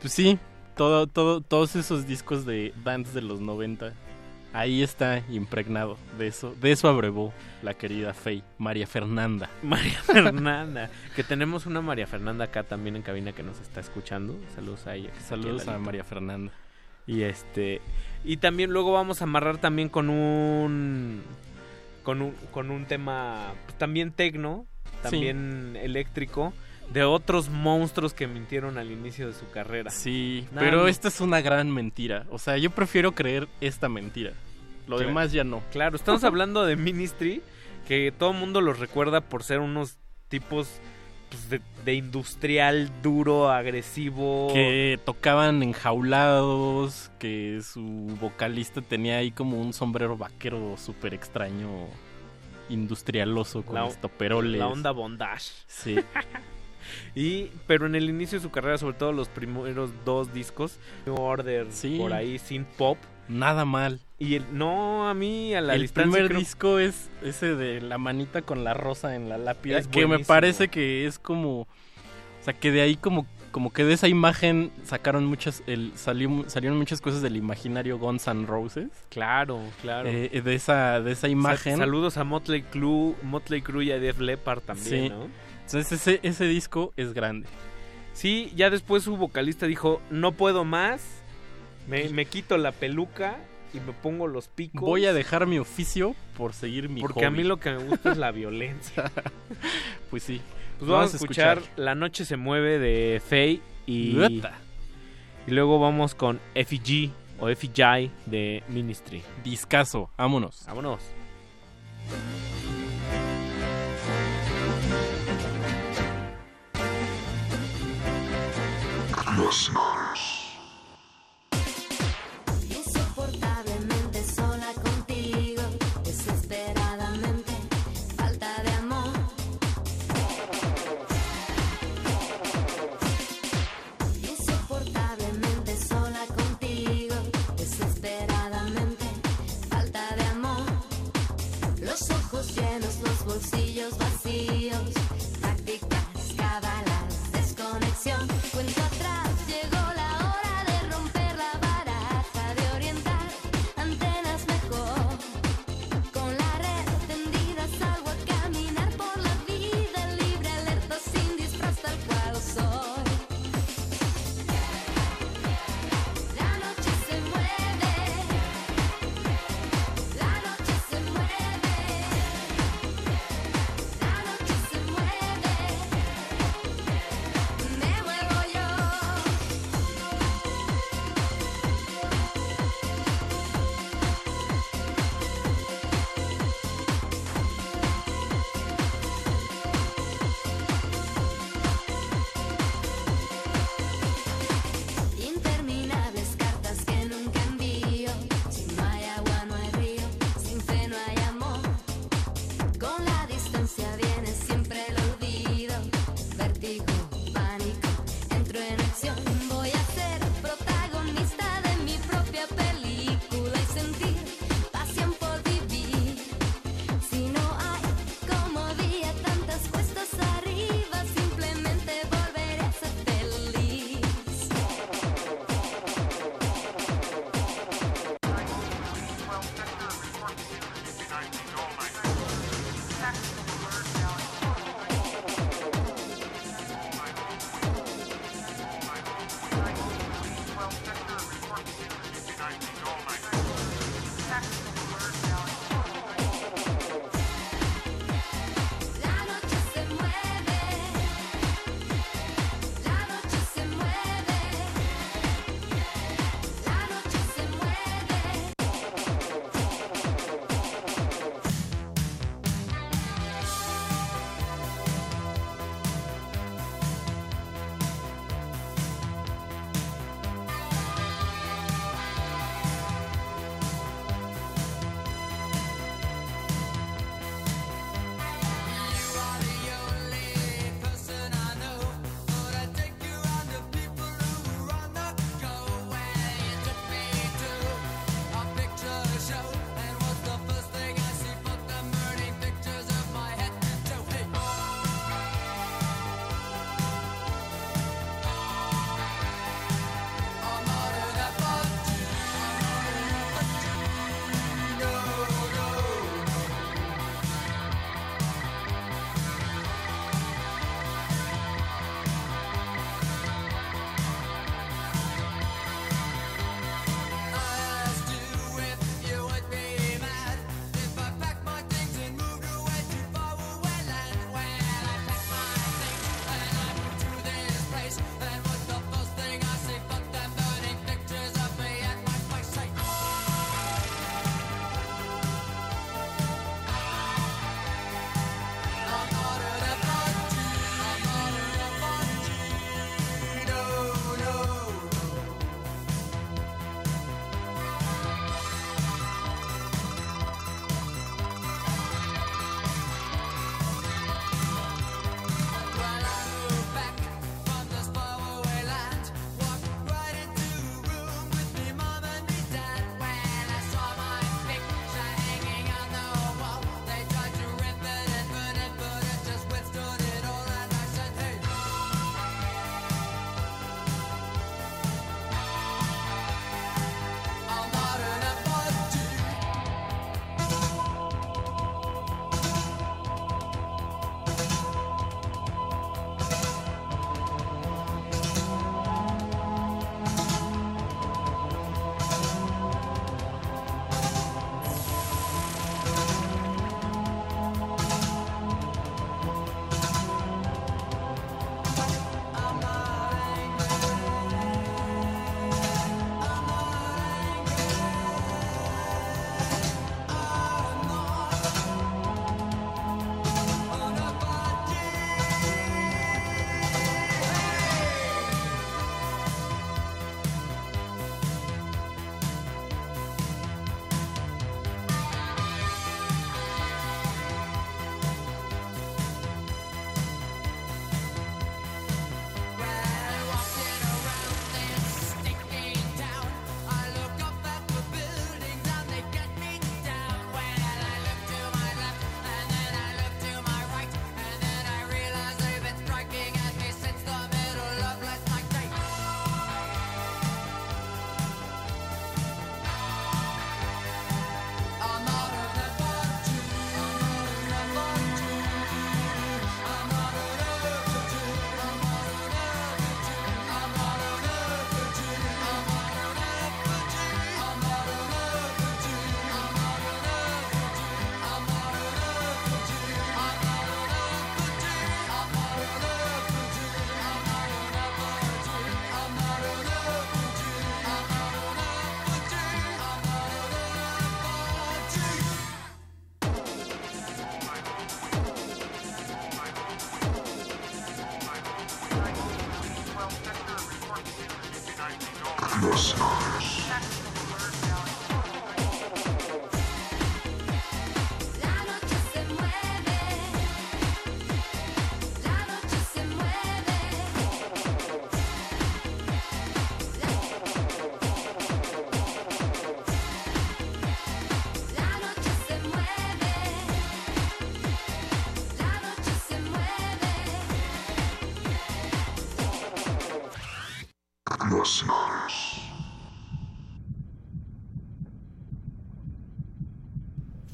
[SPEAKER 61] pues sí, todo todo todos esos discos de bands de los 90. Ahí está impregnado de eso. De eso abrevó la querida Faye, María Fernanda. *laughs*
[SPEAKER 56] María Fernanda. Que tenemos una María Fernanda acá también en cabina que nos está escuchando. Saludos a ella.
[SPEAKER 61] Saludos
[SPEAKER 56] al
[SPEAKER 61] a. María Fernanda.
[SPEAKER 56] Y este. Y también luego vamos a amarrar también con un. Con un, con un tema pues, también tecno, también eléctrico, de otros monstruos que mintieron al inicio de su carrera.
[SPEAKER 61] Sí,
[SPEAKER 56] Nada
[SPEAKER 61] pero esta es una gran mentira. O sea, yo prefiero creer esta mentira. Lo
[SPEAKER 56] Claro.
[SPEAKER 61] demás ya no.
[SPEAKER 56] Claro, estamos hablando de Ministry, que todo el mundo los recuerda por ser unos tipos pues, de, de industrial duro, agresivo.
[SPEAKER 61] Que tocaban enjaulados, que su vocalista tenía ahí como un sombrero vaquero súper extraño, industrialoso, con
[SPEAKER 56] La-
[SPEAKER 61] estoperoles.
[SPEAKER 56] La onda bondage.
[SPEAKER 61] Sí. *laughs*
[SPEAKER 56] y, pero en el inicio de su carrera, sobre todo los primeros dos discos, New Order,
[SPEAKER 61] Sí.
[SPEAKER 56] por ahí, sin pop.
[SPEAKER 61] Nada mal.
[SPEAKER 56] Y el, no, a mí a la
[SPEAKER 61] el
[SPEAKER 56] distancia
[SPEAKER 61] primer
[SPEAKER 56] creo-
[SPEAKER 61] disco es ese de la manita con la rosa en la lápida,
[SPEAKER 56] Es
[SPEAKER 61] que me parece que es como, o sea, que de ahí como como que de esa imagen sacaron muchas el salió, salieron muchas cosas del imaginario Guns N' Roses.
[SPEAKER 56] Claro, claro.
[SPEAKER 61] Eh, de esa de esa
[SPEAKER 56] Sa-
[SPEAKER 61] imagen.
[SPEAKER 56] saludos a Motley Crue, Motley Crue y a Def Leppard también,
[SPEAKER 61] Sí.
[SPEAKER 56] ¿no?
[SPEAKER 61] Entonces ese ese disco es grande.
[SPEAKER 56] Sí, ya después su vocalista dijo, no puedo más, me, me quito la peluca y me pongo los picos.
[SPEAKER 61] Voy a dejar mi oficio por seguir mi
[SPEAKER 56] Porque a mí lo que me gusta es la violencia. *laughs*
[SPEAKER 61] Pues sí.
[SPEAKER 56] Pues vamos, a escuchar, La Noche se mueve de Faye y, y luego vamos con FG o FJ de Ministry.
[SPEAKER 61] Discaso, vámonos.
[SPEAKER 56] Vámonos.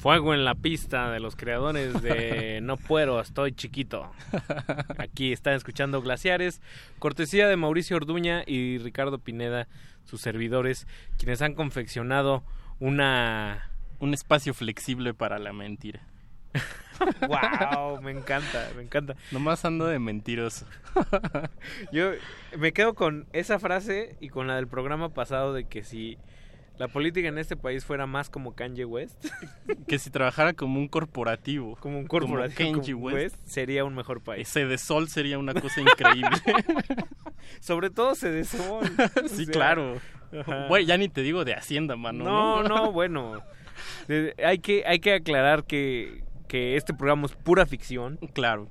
[SPEAKER 56] Fuego en la pista de los creadores de *laughs* No Puedo, Estoy Chiquito. Aquí están escuchando Glaciares, cortesía de Mauricio Orduña y Ricardo Pineda, sus servidores, quienes han confeccionado una...
[SPEAKER 61] Un espacio flexible para la mentira. *laughs*
[SPEAKER 56] ¡Wow! Me encanta, me encanta.
[SPEAKER 61] Nomás ando de mentiroso. *laughs*
[SPEAKER 56] Yo me quedo con esa frase y con la del programa pasado de que si la política en este país fuera más como Kanye West, *laughs*
[SPEAKER 61] que si trabajara como un corporativo.
[SPEAKER 56] como un corporativo
[SPEAKER 61] Como Kanye
[SPEAKER 56] como
[SPEAKER 61] West.
[SPEAKER 56] West, sería un mejor país.
[SPEAKER 61] Ese de sol sería una cosa increíble. *laughs*
[SPEAKER 56] Sobre todo sol. *laughs*
[SPEAKER 61] sí,
[SPEAKER 56] O sea,
[SPEAKER 61] claro.
[SPEAKER 56] ajá.
[SPEAKER 61] Güey, ya ni te digo de Hacienda, mano.
[SPEAKER 56] No, no, bueno. Eh, hay, que, hay que aclarar que, que este programa es pura ficción.
[SPEAKER 61] Claro.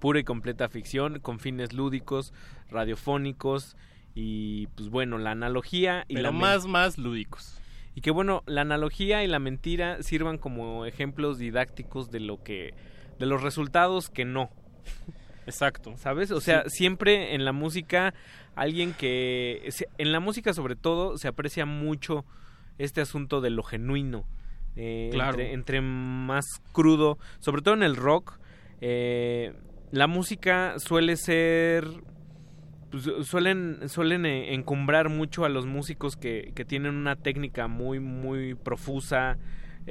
[SPEAKER 56] Pura y completa ficción, con fines lúdicos, radiofónicos y pues bueno, la analogía y
[SPEAKER 61] Pero
[SPEAKER 56] la
[SPEAKER 61] más, más lúdicos.
[SPEAKER 56] y que bueno, la analogía y la mentira sirvan como ejemplos didácticos de lo que de los resultados que no.
[SPEAKER 61] Exacto.
[SPEAKER 56] ¿Sabes? O sea,
[SPEAKER 61] Sí.
[SPEAKER 56] siempre en la música alguien que en la música sobre todo se aprecia mucho este asunto de lo genuino. Eh,
[SPEAKER 61] Claro.
[SPEAKER 56] entre, entre más crudo, sobre todo en el rock, eh, la música suele ser pues, suelen suelen eh, encumbrar mucho a los músicos que, que tienen una técnica muy muy profusa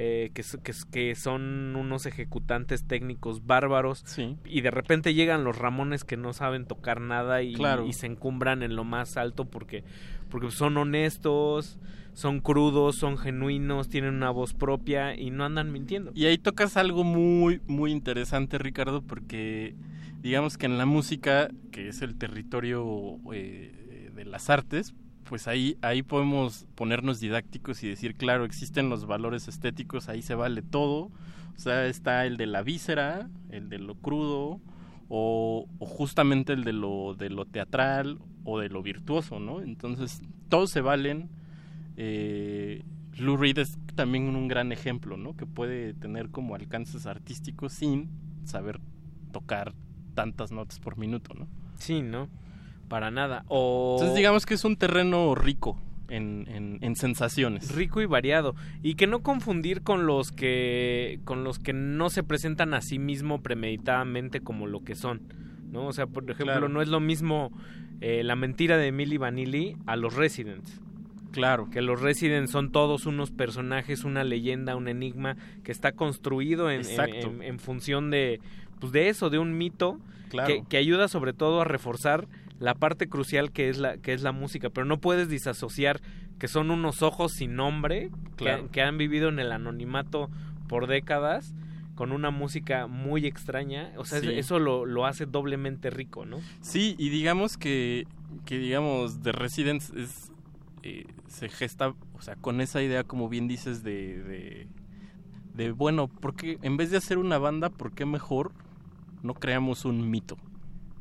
[SPEAKER 56] eh, que, que, que son unos ejecutantes técnicos bárbaros y de repente llegan los Ramones que no saben tocar nada y,
[SPEAKER 61] Claro.
[SPEAKER 56] y se encumbran en lo más alto porque porque son honestos son crudos son genuinos tienen una voz propia y no andan mintiendo
[SPEAKER 61] Y ahí tocas algo muy, muy interesante, Ricardo, porque digamos que en la música, que es el territorio eh, de las artes, pues ahí, ahí podemos ponernos didácticos y decir, claro, existen los valores estéticos, ahí se vale todo. O sea, está el de la víscera, el de lo crudo, o, justamente el de lo, de lo teatral o de lo virtuoso, ¿no? Entonces, todos se valen. Eh, Lou Reed es también un gran ejemplo, ¿no? Que puede tener como alcances artísticos sin saber tocar tantas notas por minuto, ¿no?
[SPEAKER 56] sí no para nada o
[SPEAKER 61] Entonces digamos que es un terreno rico en, en, en sensaciones.
[SPEAKER 56] rico y variado y que no confundir con los que con los que no se presentan a sí mismo premeditadamente como lo que son no o sea por ejemplo
[SPEAKER 61] Claro.
[SPEAKER 56] no es lo mismo eh, la mentira de Milli Vanilli a los Residents
[SPEAKER 61] Claro.
[SPEAKER 56] que los Residents son todos unos personajes una leyenda un enigma que está construido en, en-
[SPEAKER 61] Exacto.
[SPEAKER 56] en- en función de pues de eso de un mito
[SPEAKER 61] Claro.
[SPEAKER 56] que, que ayuda sobre todo a reforzar la parte crucial que es la que es la música. Pero no puedes disasociar que son unos ojos sin nombre que- han vivido en el anonimato por décadas con una música muy extraña. O sea
[SPEAKER 61] Sí.
[SPEAKER 56] eso lo, lo hace doblemente rico no
[SPEAKER 61] Sí, y digamos que, que digamos, The Residents es, eh, se gesta, o sea, con esa idea, como bien dices, de, de, de, bueno, porque en vez de hacer una banda, ¿por qué mejor no creamos un mito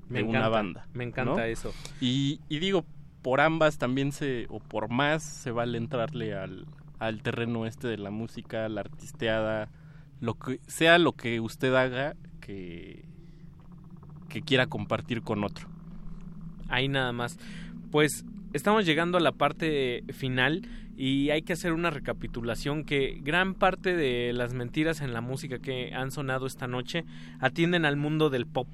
[SPEAKER 56] Me
[SPEAKER 61] de una
[SPEAKER 56] encanta,
[SPEAKER 61] banda?
[SPEAKER 56] me encanta
[SPEAKER 61] ¿no?
[SPEAKER 56] eso.
[SPEAKER 61] Y, y digo, por ambas también se, o por más, se vale entrarle al, al terreno este de la música, la artisteada, lo que sea lo que usted haga que, que quiera compartir con otro.
[SPEAKER 56] Ahí nada más. Pues estamos llegando a la parte final y hay que hacer una recapitulación que gran parte de las mentiras en la música que han sonado esta noche atienden al mundo del pop,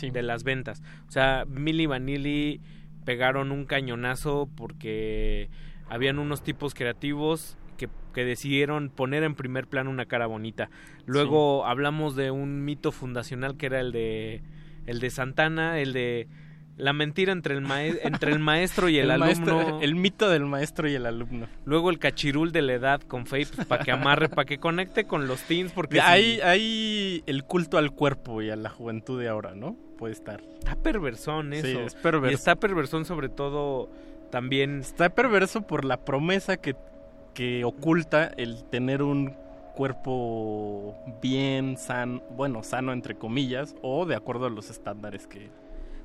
[SPEAKER 56] de las ventas. O sea, Milli Vanilli pegaron un cañonazo porque habían unos tipos creativos que, que decidieron poner en primer plano una cara bonita. Luego hablamos de un mito fundacional que era el de el de Santana, el de la mentira entre el *laughs* entre el maestro y el, alumno.
[SPEAKER 61] el mito del maestro y el alumno.
[SPEAKER 56] Luego el cachirul de la edad con Faith para que amarre, para que conecte con los teens porque
[SPEAKER 61] Hay, hay el culto al cuerpo y a la juventud de ahora, ¿no? Puede estar.
[SPEAKER 56] Está perversón eso.
[SPEAKER 61] Sí, es perverso.
[SPEAKER 56] Y está perversón sobre todo También
[SPEAKER 61] Está perverso por la promesa que, que oculta el tener un cuerpo bien sano, bueno, sano entre comillas, o de acuerdo a los estándares que,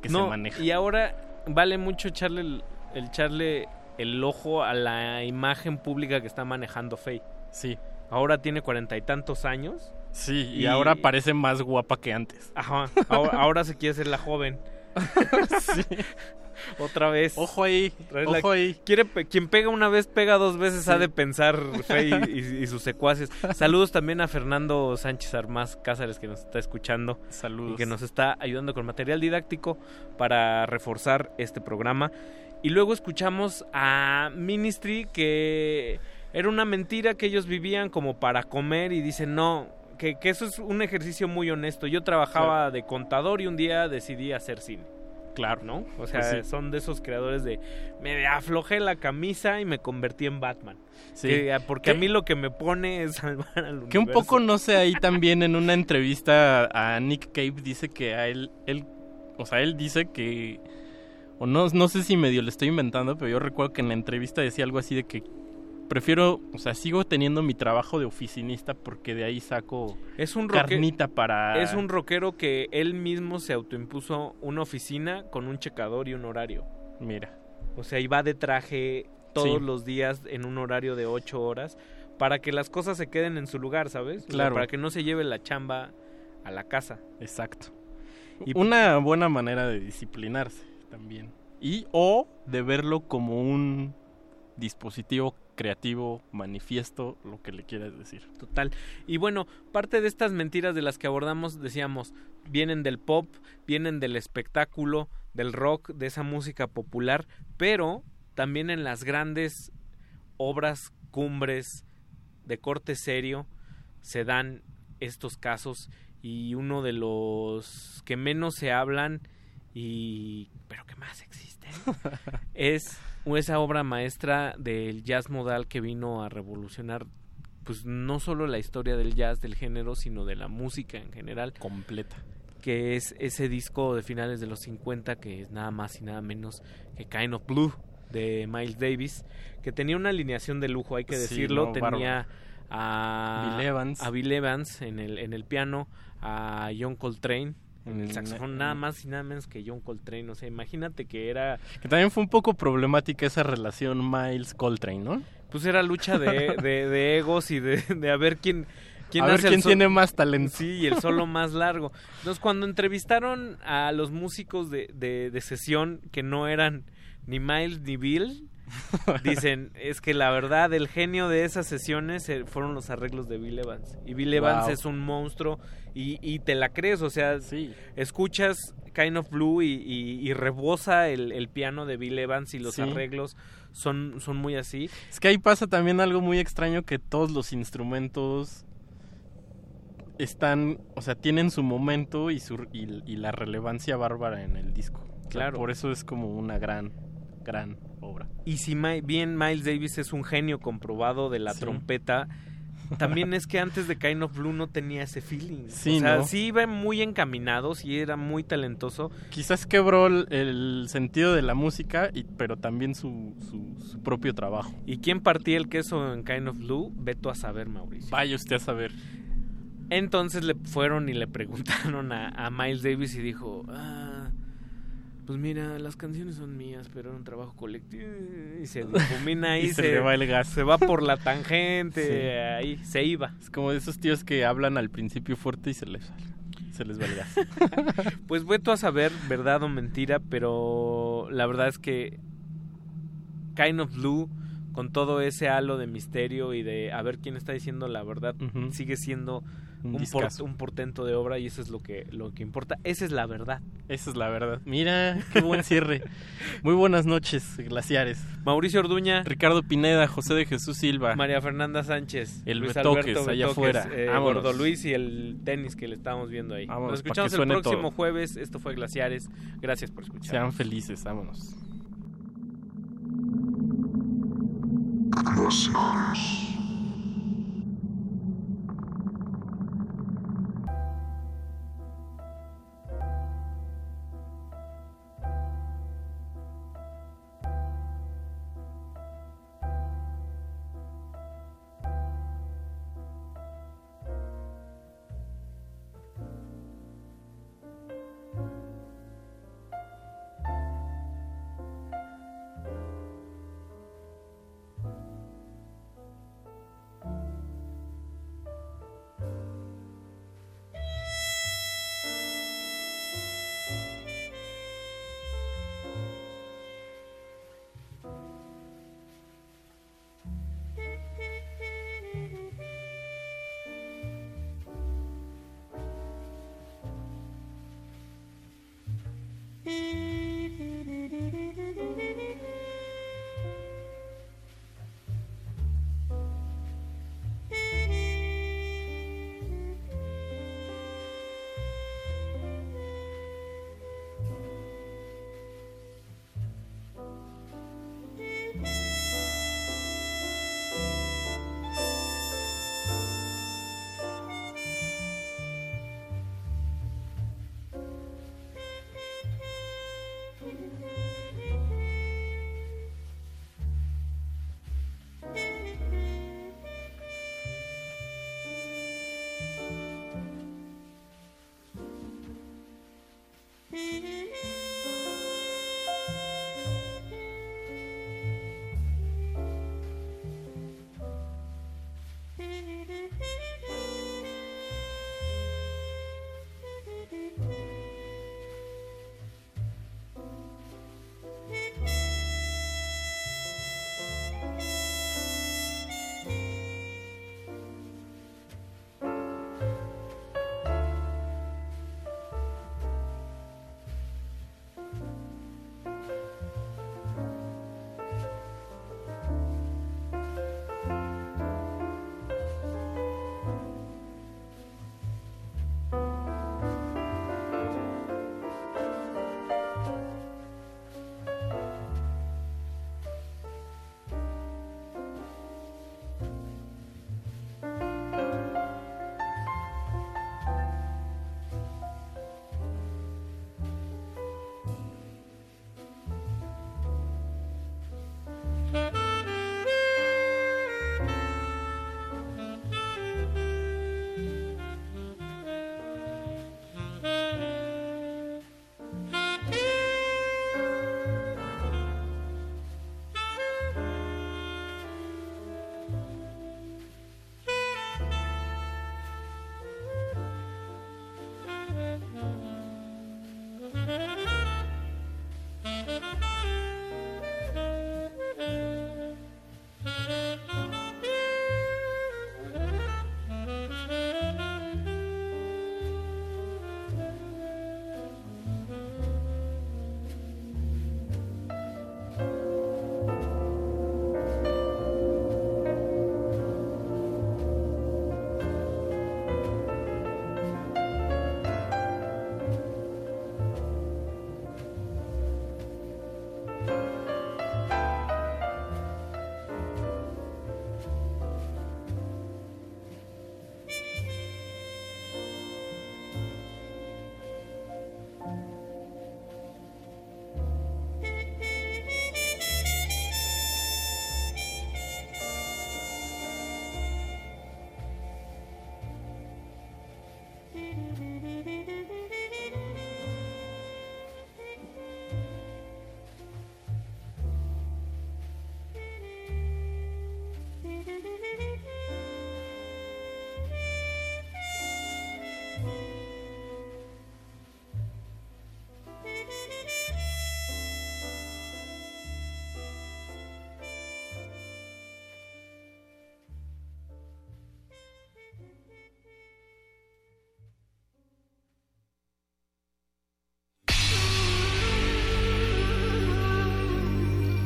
[SPEAKER 61] que
[SPEAKER 56] no,
[SPEAKER 61] se manejan.
[SPEAKER 56] Y ahora vale mucho echarle el, el echarle el ojo a la imagen pública que está manejando Faye.
[SPEAKER 61] Sí.
[SPEAKER 56] Ahora tiene cuarenta y tantos años.
[SPEAKER 61] Sí, y, ahora parece más guapa que antes.
[SPEAKER 56] Ajá. Ahora, ahora se quiere ser la joven. *laughs*
[SPEAKER 61] sí.
[SPEAKER 56] Otra vez.
[SPEAKER 61] Ojo ahí,
[SPEAKER 56] la-
[SPEAKER 61] ojo ahí.
[SPEAKER 56] Quiere, quien pega una vez, pega dos veces,
[SPEAKER 61] Sí.
[SPEAKER 56] ha de pensar Fey *laughs* y, y sus secuaces. Saludos también a Fernando Sánchez Armás Cázares, que nos está escuchando.
[SPEAKER 61] Saludos.
[SPEAKER 56] Y que nos está ayudando con material didáctico para reforzar este programa. Y luego escuchamos a Ministry, que era una mentira que ellos vivían como para comer y dicen, no, que, que eso es un ejercicio muy honesto. Yo trabajaba de contador y un día decidí hacer cine.
[SPEAKER 61] Claro.
[SPEAKER 56] ¿no? O sea,
[SPEAKER 61] Pues sí.
[SPEAKER 56] son de esos creadores de me aflojé la camisa y me convertí en Batman.
[SPEAKER 61] Sí.
[SPEAKER 56] Que, ah, porque a mí lo que me pone es salvar al
[SPEAKER 61] Que un
[SPEAKER 56] universo.
[SPEAKER 61] poco no sé ahí *laughs* también en una entrevista a Nick Cave dice que a él, él o sea, él dice que, o no, no sé si medio le estoy inventando, pero yo recuerdo que en la entrevista decía algo así de que prefiero, o sea, sigo teniendo mi trabajo de oficinista porque de ahí saco
[SPEAKER 56] Es un
[SPEAKER 61] carnita para...
[SPEAKER 56] Es un rockero que él mismo se autoimpuso una oficina con un checador y un horario.
[SPEAKER 61] Mira.
[SPEAKER 56] O sea, iba de traje todos
[SPEAKER 61] Sí.
[SPEAKER 56] los días en un horario de ocho horas para que las cosas se queden en su lugar, ¿sabes? O sea,
[SPEAKER 61] Claro.
[SPEAKER 56] para que no se lleve la chamba a la casa.
[SPEAKER 61] Exacto.
[SPEAKER 56] Y-
[SPEAKER 61] Una buena manera de disciplinarse también. Y o de verlo como un dispositivo creativo, manifiesto, lo que le quieras decir.
[SPEAKER 56] Total. Y bueno, parte de estas mentiras de las que abordamos, decíamos, vienen del pop, vienen del espectáculo, del rock, de esa música popular, pero también en las grandes obras cumbres de corte serio se dan estos casos y uno de los que menos se hablan y pero que más existen *laughs* es esa obra maestra del jazz modal que vino a revolucionar pues no solo la historia del jazz del género sino de la música en general.
[SPEAKER 61] Completa.
[SPEAKER 56] Que es ese disco de finales de los 50 que es nada más y nada menos que Kind of Blue de Miles Davis que tenía una alineación de lujo hay que
[SPEAKER 61] Sí,
[SPEAKER 56] decirlo.
[SPEAKER 61] no,
[SPEAKER 56] tenía a
[SPEAKER 61] Bill Evans.
[SPEAKER 56] a Bill Evans en el en el piano a John Coltrane en el saxofón nada más y nada menos que John Coltrane o sea imagínate que era
[SPEAKER 61] Que también fue un poco problemática esa relación Miles-Coltrane, ¿no?
[SPEAKER 56] pues era lucha de, de, de egos y de, de a ver quién quién
[SPEAKER 61] A ver quién tiene más talento.
[SPEAKER 56] Sí, y el solo más largo. Entonces, cuando entrevistaron a los músicos de, de, de sesión que no eran ni Miles ni Bill, *laughs* dicen, es que la verdad, el genio de esas sesiones eh, fueron los arreglos de Bill Evans. Y Bill Evans
[SPEAKER 61] Wow.
[SPEAKER 56] es un monstruo y, y te la crees, o sea, escuchas Kind of Blue y, y- y rebosa el, el piano de Bill Evans y los
[SPEAKER 61] Sí.
[SPEAKER 56] arreglos son, son muy así.
[SPEAKER 61] Es que ahí pasa también algo muy extraño que todos los instrumentos están, o sea, tienen su momento y, su, y, y la relevancia bárbara en el disco. O sea,
[SPEAKER 56] Claro.
[SPEAKER 61] por eso es como una gran, gran obra.
[SPEAKER 56] Y si bien Miles Davis es un genio comprobado de la
[SPEAKER 61] Sí.
[SPEAKER 56] trompeta, también es que antes de Kind of Blue no tenía ese feeling.
[SPEAKER 61] Sí,
[SPEAKER 56] o sea,
[SPEAKER 61] ¿no?
[SPEAKER 56] sí iba muy encaminado, sí era muy talentoso.
[SPEAKER 61] Quizás quebró el, el sentido de la música, y, pero también su, su, su propio trabajo.
[SPEAKER 56] ¿Y quién partía el queso en Kind of Blue? Veto a saber, Mauricio.
[SPEAKER 61] Vaya usted a saber.
[SPEAKER 56] Entonces le fueron y le preguntaron a, a Miles Davis y dijo, ah, pues mira, las canciones son mías, pero era un trabajo colectivo. Y se *laughs* difumina ahí,
[SPEAKER 61] Y se le va el gas.
[SPEAKER 56] se va por la tangente,
[SPEAKER 61] Sí.
[SPEAKER 56] ahí se iba.
[SPEAKER 61] Es como de esos tíos que hablan al principio fuerte y se les, se les va el gas. *laughs*
[SPEAKER 56] Pues veto a saber verdad o mentira, pero la verdad es que Kind of Blue, con todo ese halo de misterio y de a ver quién está diciendo la verdad, sigue siendo
[SPEAKER 61] Un
[SPEAKER 56] un, por-
[SPEAKER 61] discazo.
[SPEAKER 56] un portento de obra y eso es lo que, lo que importa. Esa es la verdad.
[SPEAKER 61] Esa es la verdad. Mira, qué buen cierre. *laughs* Muy buenas noches, glaciares.
[SPEAKER 56] Mauricio Orduña,
[SPEAKER 61] Ricardo Pineda, José de Jesús Silva.
[SPEAKER 56] María Fernanda Sánchez,
[SPEAKER 61] El
[SPEAKER 56] Luis
[SPEAKER 61] Betoques,
[SPEAKER 56] Alberto
[SPEAKER 61] allá afuera.
[SPEAKER 56] eh. Gordo Luis y el tenis que le estábamos viendo ahí.
[SPEAKER 61] Vámonos,
[SPEAKER 56] Nos escuchamos el próximo
[SPEAKER 61] todo.
[SPEAKER 56] jueves. Esto fue Glaciares. Gracias por escuchar.
[SPEAKER 61] Sean felices, vámonos.